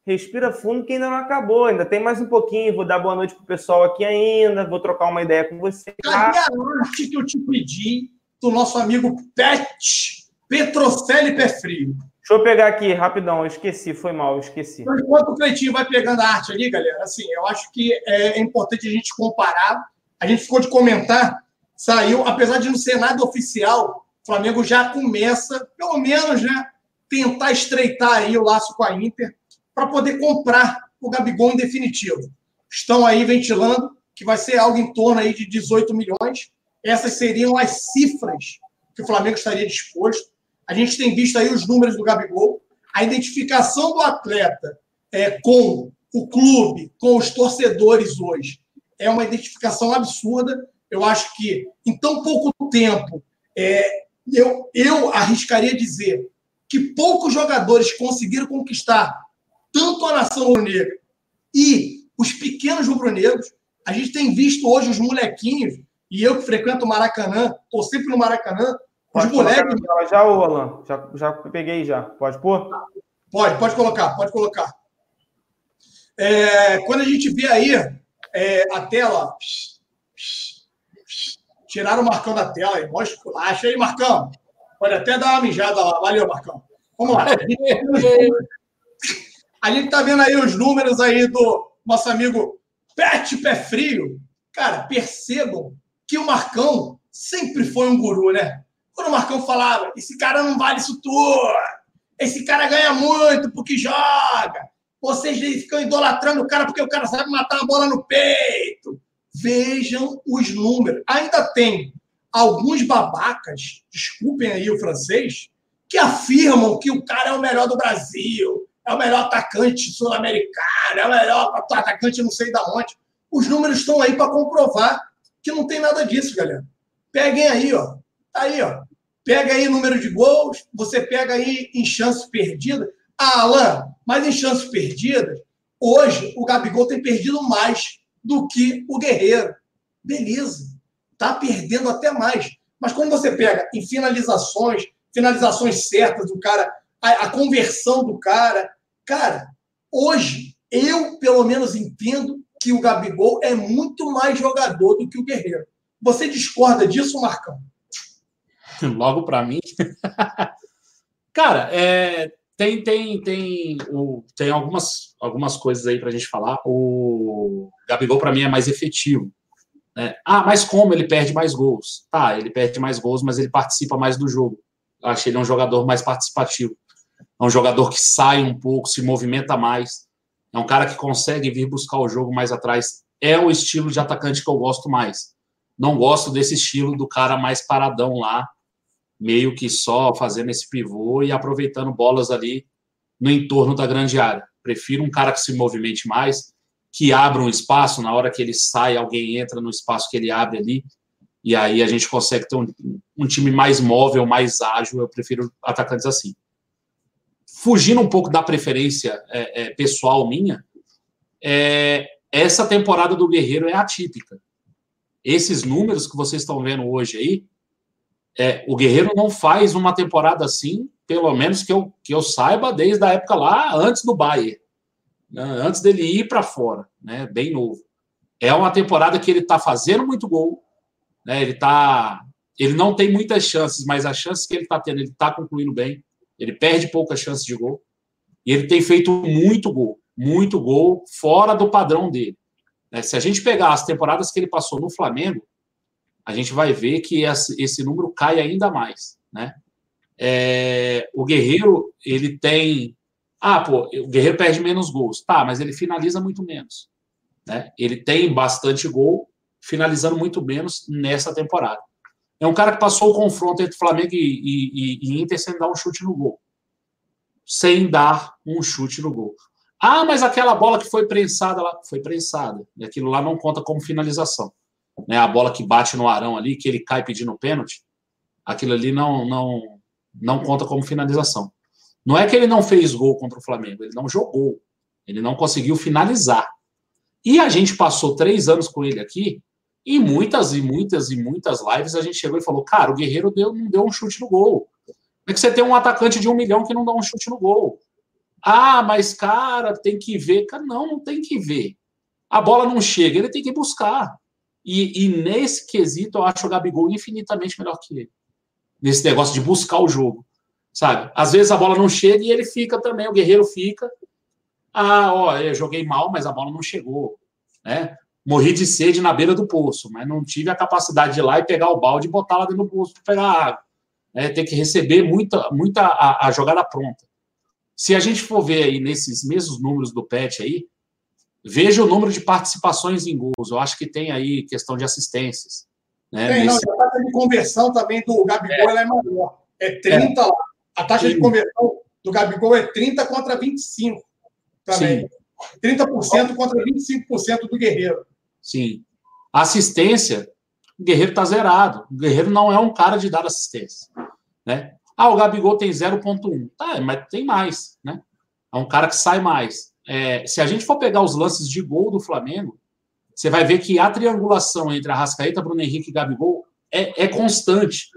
S1: respira fundo que ainda não acabou. Ainda tem mais um pouquinho. Vou dar boa noite pro pessoal aqui ainda. Vou trocar uma ideia com você.
S2: Cadê a arte que eu te pedi do nosso amigo Pet Petrocelli Pé Frio?
S1: Deixa eu pegar aqui, rapidão. Eu esqueci, foi mal, eu esqueci.
S2: Então, enquanto o Cleitinho vai pegando a arte ali, galera, assim, eu acho que é importante a gente comparar. A gente ficou de comentar saiu, apesar de não ser nada oficial, o Flamengo já começa, pelo menos, né, tentar estreitar aí o laço com a Inter para poder comprar o Gabigol em definitivo. Estão aí ventilando que vai ser algo em torno aí de 18 milhões. Essas seriam as cifras que o Flamengo estaria disposto. A gente tem visto aí os números do Gabigol, a identificação do atleta é, com o clube, com os torcedores hoje, é uma identificação absurda. Eu acho que em tão pouco tempo, é, eu, eu arriscaria dizer que poucos jogadores conseguiram conquistar tanto a nação rubro-negra e os pequenos rubro-negros. A gente tem visto hoje os molequinhos, e eu que frequento o Maracanã, estou sempre no Maracanã,
S1: os moleques. Já, ô, Alan, já, já peguei já. Pode pôr?
S2: Pode, pode colocar, pode colocar. É, quando a gente vê aí é, a tela, tiraram o Marcão da tela, e mostra acha aí, Marcão. Pode até dar uma mijada lá. Valeu, Marcão. Vamos lá. A gente está vendo aí os números aí do nosso amigo Pet Pé Frio. Cara, percebam que o Marcão sempre foi um guru, né? Quando o Marcão falava, esse cara não vale isso tudo, esse cara ganha muito porque joga, vocês ficam idolatrando o cara porque o cara sabe matar a bola no peito. Vejam os números. Ainda tem alguns babacas, desculpem aí o francês, que afirmam que o cara é o melhor do Brasil, é o melhor atacante sul-americano, é o melhor atacante não sei da onde. Os números estão aí para comprovar que não tem nada disso, galera. Peguem aí, ó. Tá aí, ó. Pega aí número de gols, você pega aí em chances perdidas. Ah, Alan, mas em chances perdidas, hoje o Gabigol tem perdido mais do que o Guerreiro. Beleza. Tá perdendo até mais. Mas quando você pega em finalizações, finalizações certas do cara, a, a conversão do cara, cara, hoje eu pelo menos entendo que o Gabigol é muito mais jogador do que o Guerreiro. Você discorda disso, Marcão?
S3: Logo para mim. Cara, é, tem tem tem, o, tem algumas, algumas coisas aí para a gente falar. O Gabigol, para mim, é mais efetivo. Né? Ah, mas como ele perde mais gols? Tá, ele perde mais gols, mas ele participa mais do jogo. Eu achei ele um jogador mais participativo. É um jogador que sai um pouco, se movimenta mais. É um cara que consegue vir buscar o jogo mais atrás. É o estilo de atacante que eu gosto mais. Não gosto desse estilo do cara mais paradão lá, meio que só fazendo esse pivô e aproveitando bolas ali no entorno da grande área. Prefiro um cara que se movimente mais, que abra um espaço, na hora que ele sai, alguém entra no espaço que ele abre ali, e aí a gente consegue ter um, um time mais móvel, mais ágil. Eu prefiro atacantes assim. Fugindo um pouco da preferência é, é, pessoal minha, é, essa temporada do Guerreiro é atípica. Esses números que vocês estão vendo hoje aí, é, o Guerreiro não faz uma temporada assim, pelo menos que eu, que eu saiba, desde a época lá antes do Bayern, né, antes dele ir para fora, né, bem novo. É uma temporada que ele está fazendo muito gol, né, ele tá, ele não tem muitas chances, mas as chances que ele está tendo, ele está concluindo bem. Ele perde poucas chances de gol e ele tem feito muito gol, muito gol fora do padrão dele. Né, se a gente pegar as temporadas que ele passou no Flamengo, a gente vai ver que esse número cai ainda mais, né? É, o Guerreiro, ele tem... Ah, pô, o Guerreiro perde menos gols. Tá, mas ele finaliza muito menos. Né? Ele tem bastante gol, finalizando muito menos nessa temporada. É um cara que passou o confronto entre Flamengo e, e, e Inter sem dar um chute no gol. Sem dar um chute no gol. Ah, mas aquela bola que foi prensada lá, foi prensada. E aquilo lá não conta como finalização né, a bola que bate no Arão ali, que ele cai pedindo pênalti, aquilo ali não, não, não conta como finalização. Não é que ele não fez gol contra o Flamengo, ele não jogou, ele não conseguiu finalizar. E a gente passou três anos com ele aqui, e muitas e muitas e muitas lives a gente chegou e falou: cara, o Guerreiro deu, não deu um chute no gol. É que você tem um atacante de um milhão que não dá um chute no gol? Ah, mas cara, tem que ver. Cara, não, não tem que ver. A bola não chega, ele tem que buscar. E, e, nesse quesito, eu acho o Gabigol infinitamente melhor que ele. Nesse negócio de buscar o jogo. Sabe? Às vezes a bola não chega e ele fica também, o guerreiro fica. Ah, ó, eu joguei mal, mas a bola não chegou. Né? Morri de sede na beira do poço, mas não tive a capacidade de ir lá e pegar o balde e botar lá dentro do poço para pegar água. É, tem que receber muita, muita a, a, jogada pronta. Se a gente for ver aí nesses mesmos números do PET aí, Veja o número de participações em gols. Eu acho que tem aí questão de assistências. Né?
S2: Tem, não, a taxa de conversão também do Gabigol é, é maior. É 30 é. A taxa Sim. de conversão do Gabigol é 30 contra 25 também. Sim. 30% contra 25% do Guerreiro.
S3: Sim. assistência, o Guerreiro está zerado. O Guerreiro não é um cara de dar assistência. Né? Ah, o Gabigol tem 0,1. Tá, mas tem mais. Né? É um cara que sai mais. É, se a gente for pegar os lances de gol do Flamengo, você vai ver que a triangulação entre a Rascaeta, Bruno Henrique e Gabigol é, é constante.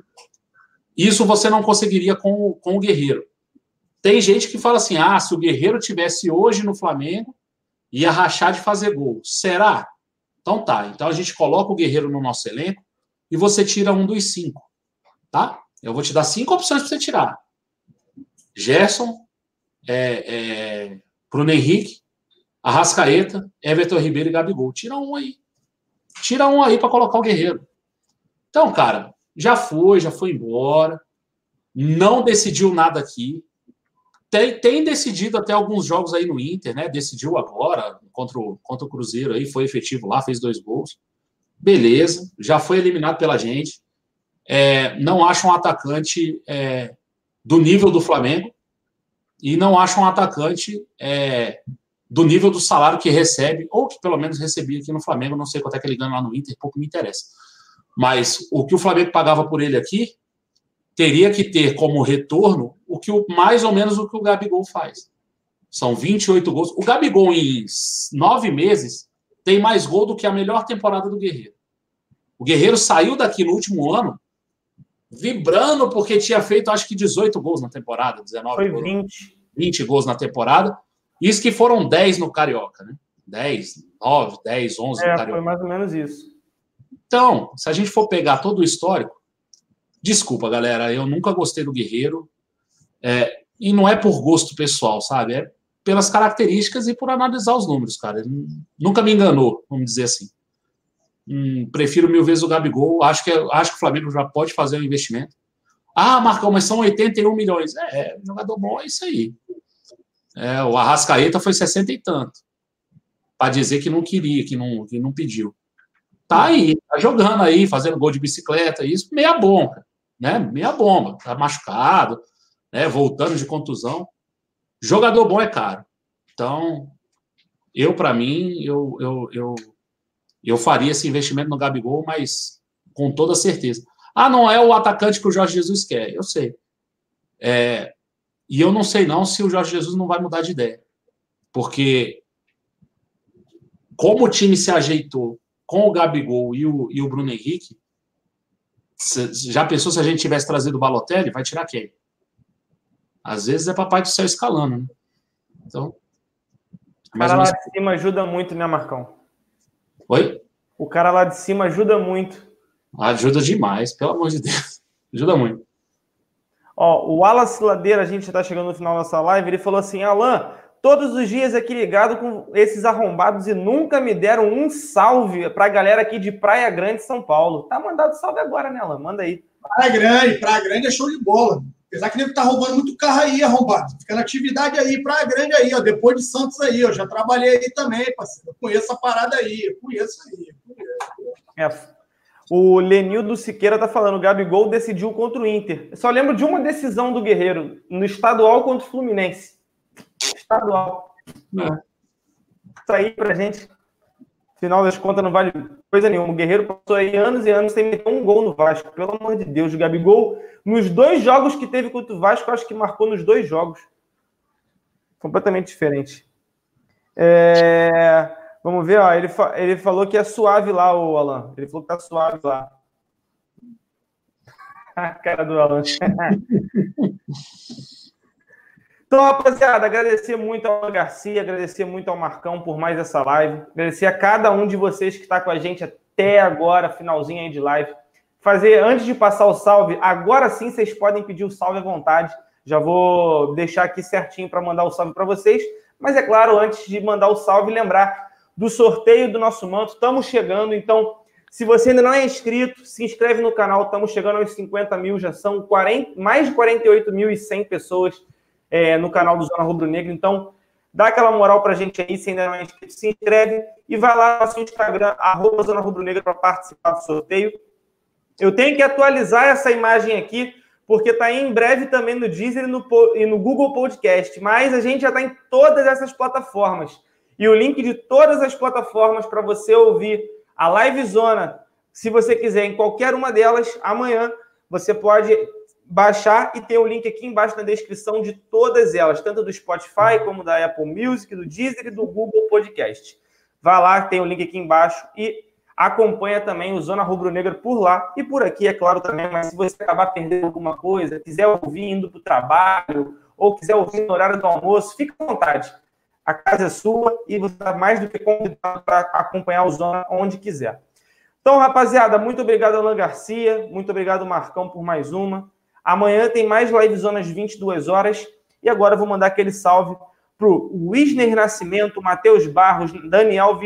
S3: Isso você não conseguiria com, com o Guerreiro. Tem gente que fala assim: ah, se o Guerreiro tivesse hoje no Flamengo, ia rachar de fazer gol. Será? Então tá. Então a gente coloca o Guerreiro no nosso elenco e você tira um dos cinco. Tá? Eu vou te dar cinco opções para você tirar: Gerson, é, é, Bruno Henrique, Arrascaeta, Everton Ribeiro e Gabigol. Tira um aí. Tira um aí para colocar o Guerreiro. Então, cara, já foi, já foi embora. Não decidiu nada aqui tem, tem decidido até alguns jogos aí no Inter, né? Decidiu agora contra o, contra o Cruzeiro aí, foi efetivo lá, fez dois gols. Beleza, já foi eliminado pela gente. É, não acho um atacante é, do nível do Flamengo e não acho um atacante é, do nível do salário que recebe, ou que pelo menos recebia aqui no Flamengo. Não sei quanto é que ele ganha lá no Inter, pouco me interessa. Mas o que o Flamengo pagava por ele aqui, teria que ter como retorno o que o, mais ou menos o que o Gabigol faz. São 28 gols. O Gabigol, em nove meses, tem mais gol do que a melhor temporada do Guerreiro. O Guerreiro saiu daqui no último ano vibrando porque tinha feito, acho que 18 gols na temporada, 19
S1: Foi
S3: gols.
S1: 20.
S3: 20 gols na temporada. Isso que foram 10 no Carioca, né? 10, 9, 10, 11
S1: é,
S3: no Carioca.
S1: Foi mais ou menos isso.
S3: Então, se a gente for pegar todo o histórico, Desculpa, galera, eu nunca gostei do Guerreiro. É, e não é por gosto pessoal, sabe? É pelas características e por analisar os números, cara. Ele nunca me enganou, vamos dizer assim. Hum, prefiro mil vezes o Gabigol. Acho que, acho que o Flamengo já pode fazer um investimento. Ah, Marcão, mas são 81 milhões. É, é jogador bom é isso aí. É, o Arrascaeta foi 60 e tanto. Para dizer que não queria, que não, que não pediu. Tá aí, tá jogando aí, fazendo gol de bicicleta, isso, meia bomba né? Meia bomba, tá machucado, né? Voltando de contusão. Jogador bom é caro. Então, eu, para mim, eu, eu, eu, eu faria esse investimento no Gabigol, mas com toda certeza. Ah, não é o atacante que o Jorge Jesus quer. Eu sei. É, e eu não sei não se o Jorge Jesus não vai mudar de ideia. Porque como o time se ajeitou com o Gabigol e o, e o Bruno Henrique, já pensou se a gente tivesse trazido o Balotelli? Vai tirar quem? Às vezes é papai do céu escalando, né? Então.
S1: O cara lá de cima ajuda muito, né, Marcão?
S3: Oi?
S1: O cara lá de cima ajuda muito.
S3: Ajuda demais, pelo amor de Deus. Ajuda muito.
S1: Ó, o Wallace Ladeira, a gente está chegando no final da nossa live, ele falou assim: Alan, todos os dias aqui ligado com esses arrombados e nunca me deram um salve para a galera aqui de Praia Grande, São Paulo. Tá mandado salve agora, né, Alan? Manda aí.
S2: Praia Grande, Praia Grande é show de bola. Apesar que ele tá roubando muito carro aí, arrombado. Fica na atividade aí, Praia Grande aí, ó. Depois de Santos aí, eu já trabalhei aí também, parceiro. Eu conheço a parada aí, eu conheço aí. Eu conheço.
S1: É. O Lenildo Siqueira tá falando, o Gabigol decidiu contra o Inter. Eu só lembro de uma decisão do Guerreiro, no estadual contra o Fluminense estadual. É. Isso aí pra gente, final das contas, não vale coisa nenhuma. O Guerreiro passou aí anos e anos sem meter um gol no Vasco. Pelo amor de Deus, o Gabigol, nos dois jogos que teve contra o Vasco, acho que marcou nos dois jogos. Completamente diferente. É... Vamos ver, ó. Ele, fa... ele falou que é suave lá, o Alan. Ele falou que tá suave lá. A cara do Alan. Então, rapaziada, agradecer muito ao Garcia, agradecer muito ao Marcão por mais essa live, agradecer a cada um de vocês que está com a gente até agora, finalzinho aí de live. Fazer, antes de passar o salve, agora sim vocês podem pedir o salve à vontade. Já vou deixar aqui certinho para mandar o salve para vocês. Mas é claro, antes de mandar o salve, lembrar do sorteio do nosso manto. Estamos chegando, então, se você ainda não é inscrito, se inscreve no canal. Estamos chegando aos 50 mil, já são 40, mais de 48.100 pessoas é, no canal do Zona Rubro Negro. Então, Dá aquela moral pra gente aí, se ainda não é inscrito, se inscreve e vai lá no nosso Instagram, arroba Zona Rubro Negra, para participar do sorteio. Eu tenho que atualizar essa imagem aqui, porque está em breve também no Deezer e no, e no Google Podcast, mas a gente já está em todas essas plataformas. E o link de todas as plataformas para você ouvir a Live Zona, se você quiser, em qualquer uma delas, amanhã você pode baixar e tem o link aqui embaixo na descrição de todas elas, tanto do Spotify como da Apple Music, do Deezer e do Google Podcast. Vá lá, tem o link aqui embaixo e acompanha também o Zona Rubro Negra por lá e por aqui, é claro também. Mas se você acabar perdendo alguma coisa, quiser ouvir indo para o trabalho ou quiser ouvir no horário do almoço, fique à vontade. A casa é sua e você está mais do que convidado para acompanhar o Zona onde quiser. Então, rapaziada, muito obrigado, Alan Garcia. Muito obrigado, Marcão, por mais uma. Amanhã tem mais live zonas 22 horas. E agora eu vou mandar aquele salve para o Wisner Nascimento, Matheus Barros, Daniel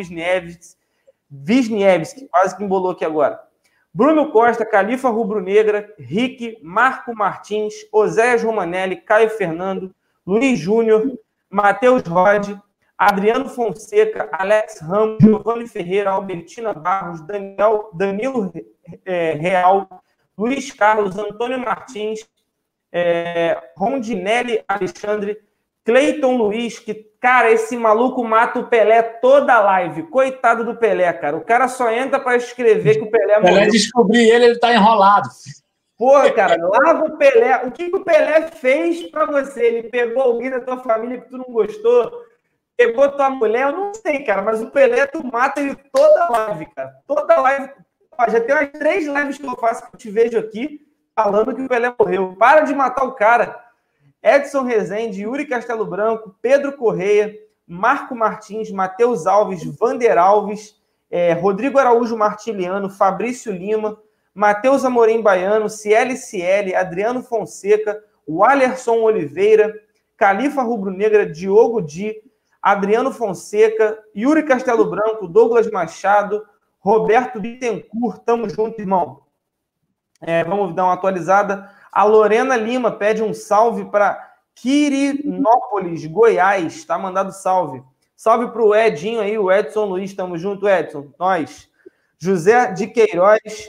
S1: Wisniewski, quase que embolou aqui agora. Bruno Costa, Califa Rubro Negra, Rick, Marco Martins, Oséias Romanelli, Caio Fernando, Luiz Júnior, Matheus Rod, Adriano Fonseca, Alex Ramos, Giovanni Ferreira, Albertina Barros, Daniel, Danilo é, Real, Luiz Carlos, Antônio Martins, é, Rondinelli Alexandre, Cleiton Luiz, que, cara, esse maluco mata o Pelé toda live. Coitado do Pelé, cara. O cara só entra para escrever que o Pelé
S3: morreu. Pelé descobrir ele, ele tá enrolado.
S1: Pô, cara, lava o Pelé. O que, que o Pelé fez para você? Ele pegou alguém da tua família que tu não gostou? Pegou tua mulher? Eu não sei, cara, mas o Pelé, tu mata ele toda live, cara. Toda live. Já tem umas três lives que eu faço que eu te vejo aqui falando que o Pelé morreu. Para de matar o cara. Edson Rezende, Yuri Castelo Branco, Pedro Correia, Marco Martins, Matheus Alves, Vander Alves, é, Rodrigo Araújo Martiliano, Fabrício Lima, Matheus Amorim Baiano, Ciel, Adriano Fonseca, Wallerson Oliveira, Califa Rubro Negra, Diogo Di, Adriano Fonseca, Yuri Castelo Branco, Douglas Machado, Roberto Bittencourt, tamo junto, irmão. É, vamos dar uma atualizada. A Lorena Lima pede um salve para Quirinópolis, Goiás. Está mandado salve. Salve para o Edinho aí, o Edson Luiz. Tamo junto, Edson. Nós. José de Queiroz.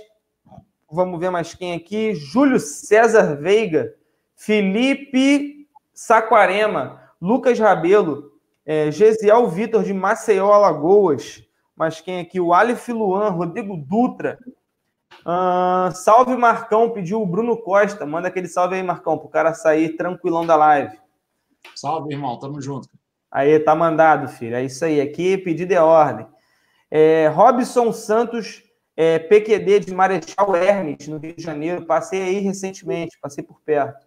S1: Vamos ver mais quem aqui. Júlio César Veiga. Felipe Saquarema. Lucas Rabelo. É, Gesiel Vitor de Maceió, Alagoas. Mas quem aqui? O Alif Luan, Rodrigo Dutra. Uh, salve Marcão, pediu o Bruno Costa. Manda aquele salve aí, Marcão, pro cara sair tranquilão da live.
S3: Salve, irmão, tamo junto.
S1: Aí, tá mandado, filho. É isso aí. Aqui, pedido é ordem. É, Robson Santos, é, PQD de Marechal Hermes, no Rio de Janeiro. Passei aí recentemente, passei por perto.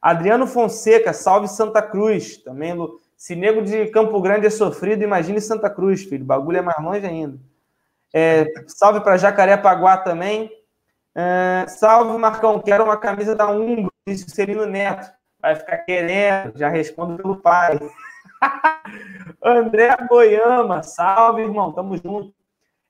S1: Adriano Fonseca, salve Santa Cruz. Também, se nego de Campo Grande é sofrido, imagine Santa Cruz, filho. O bagulho é mais longe ainda. É, salve para Jacarepaguá também. É, salve, Marcão. Quero uma camisa da Umbro, disse Celino Neto. Vai ficar querendo, já respondo pelo pai. André Goiama, salve, irmão. Tamo junto.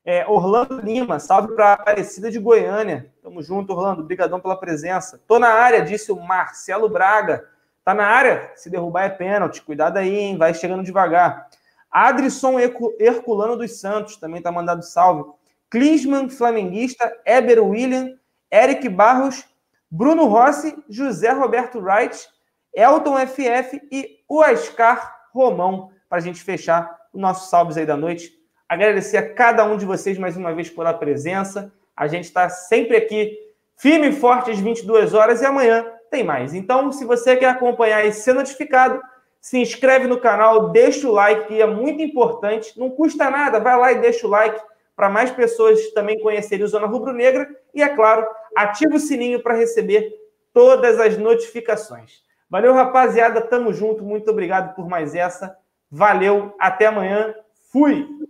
S1: É, Orlando Lima, salve para Aparecida de Goiânia. Tamo junto, Orlando. Obrigadão pela presença. Tô na área, disse o Marcelo Braga. Tá na área? Se derrubar é pênalti. Cuidado aí, hein? Vai chegando devagar. Adrisson Herculano dos Santos, também está mandado salve. Klinsmann, flamenguista. Eber William. Eric Barros. Bruno Rossi. José Roberto Wright. Elton FF e o Ascar Romão, para a gente fechar os nossos salves aí da noite. Agradecer a cada um de vocês mais uma vez pela presença. A gente está sempre aqui, firme e forte às 22 horas e amanhã tem mais. Então, se você quer acompanhar e ser notificado, se inscreve no canal, deixa o like, que é muito importante. Não custa nada, vai lá e deixa o like para mais pessoas também conhecerem o Zona Rubro Negra. E, é claro, ativa o sininho para receber todas as notificações. Valeu, rapaziada. Tamo junto. Muito obrigado por mais essa. Valeu. Até amanhã. Fui!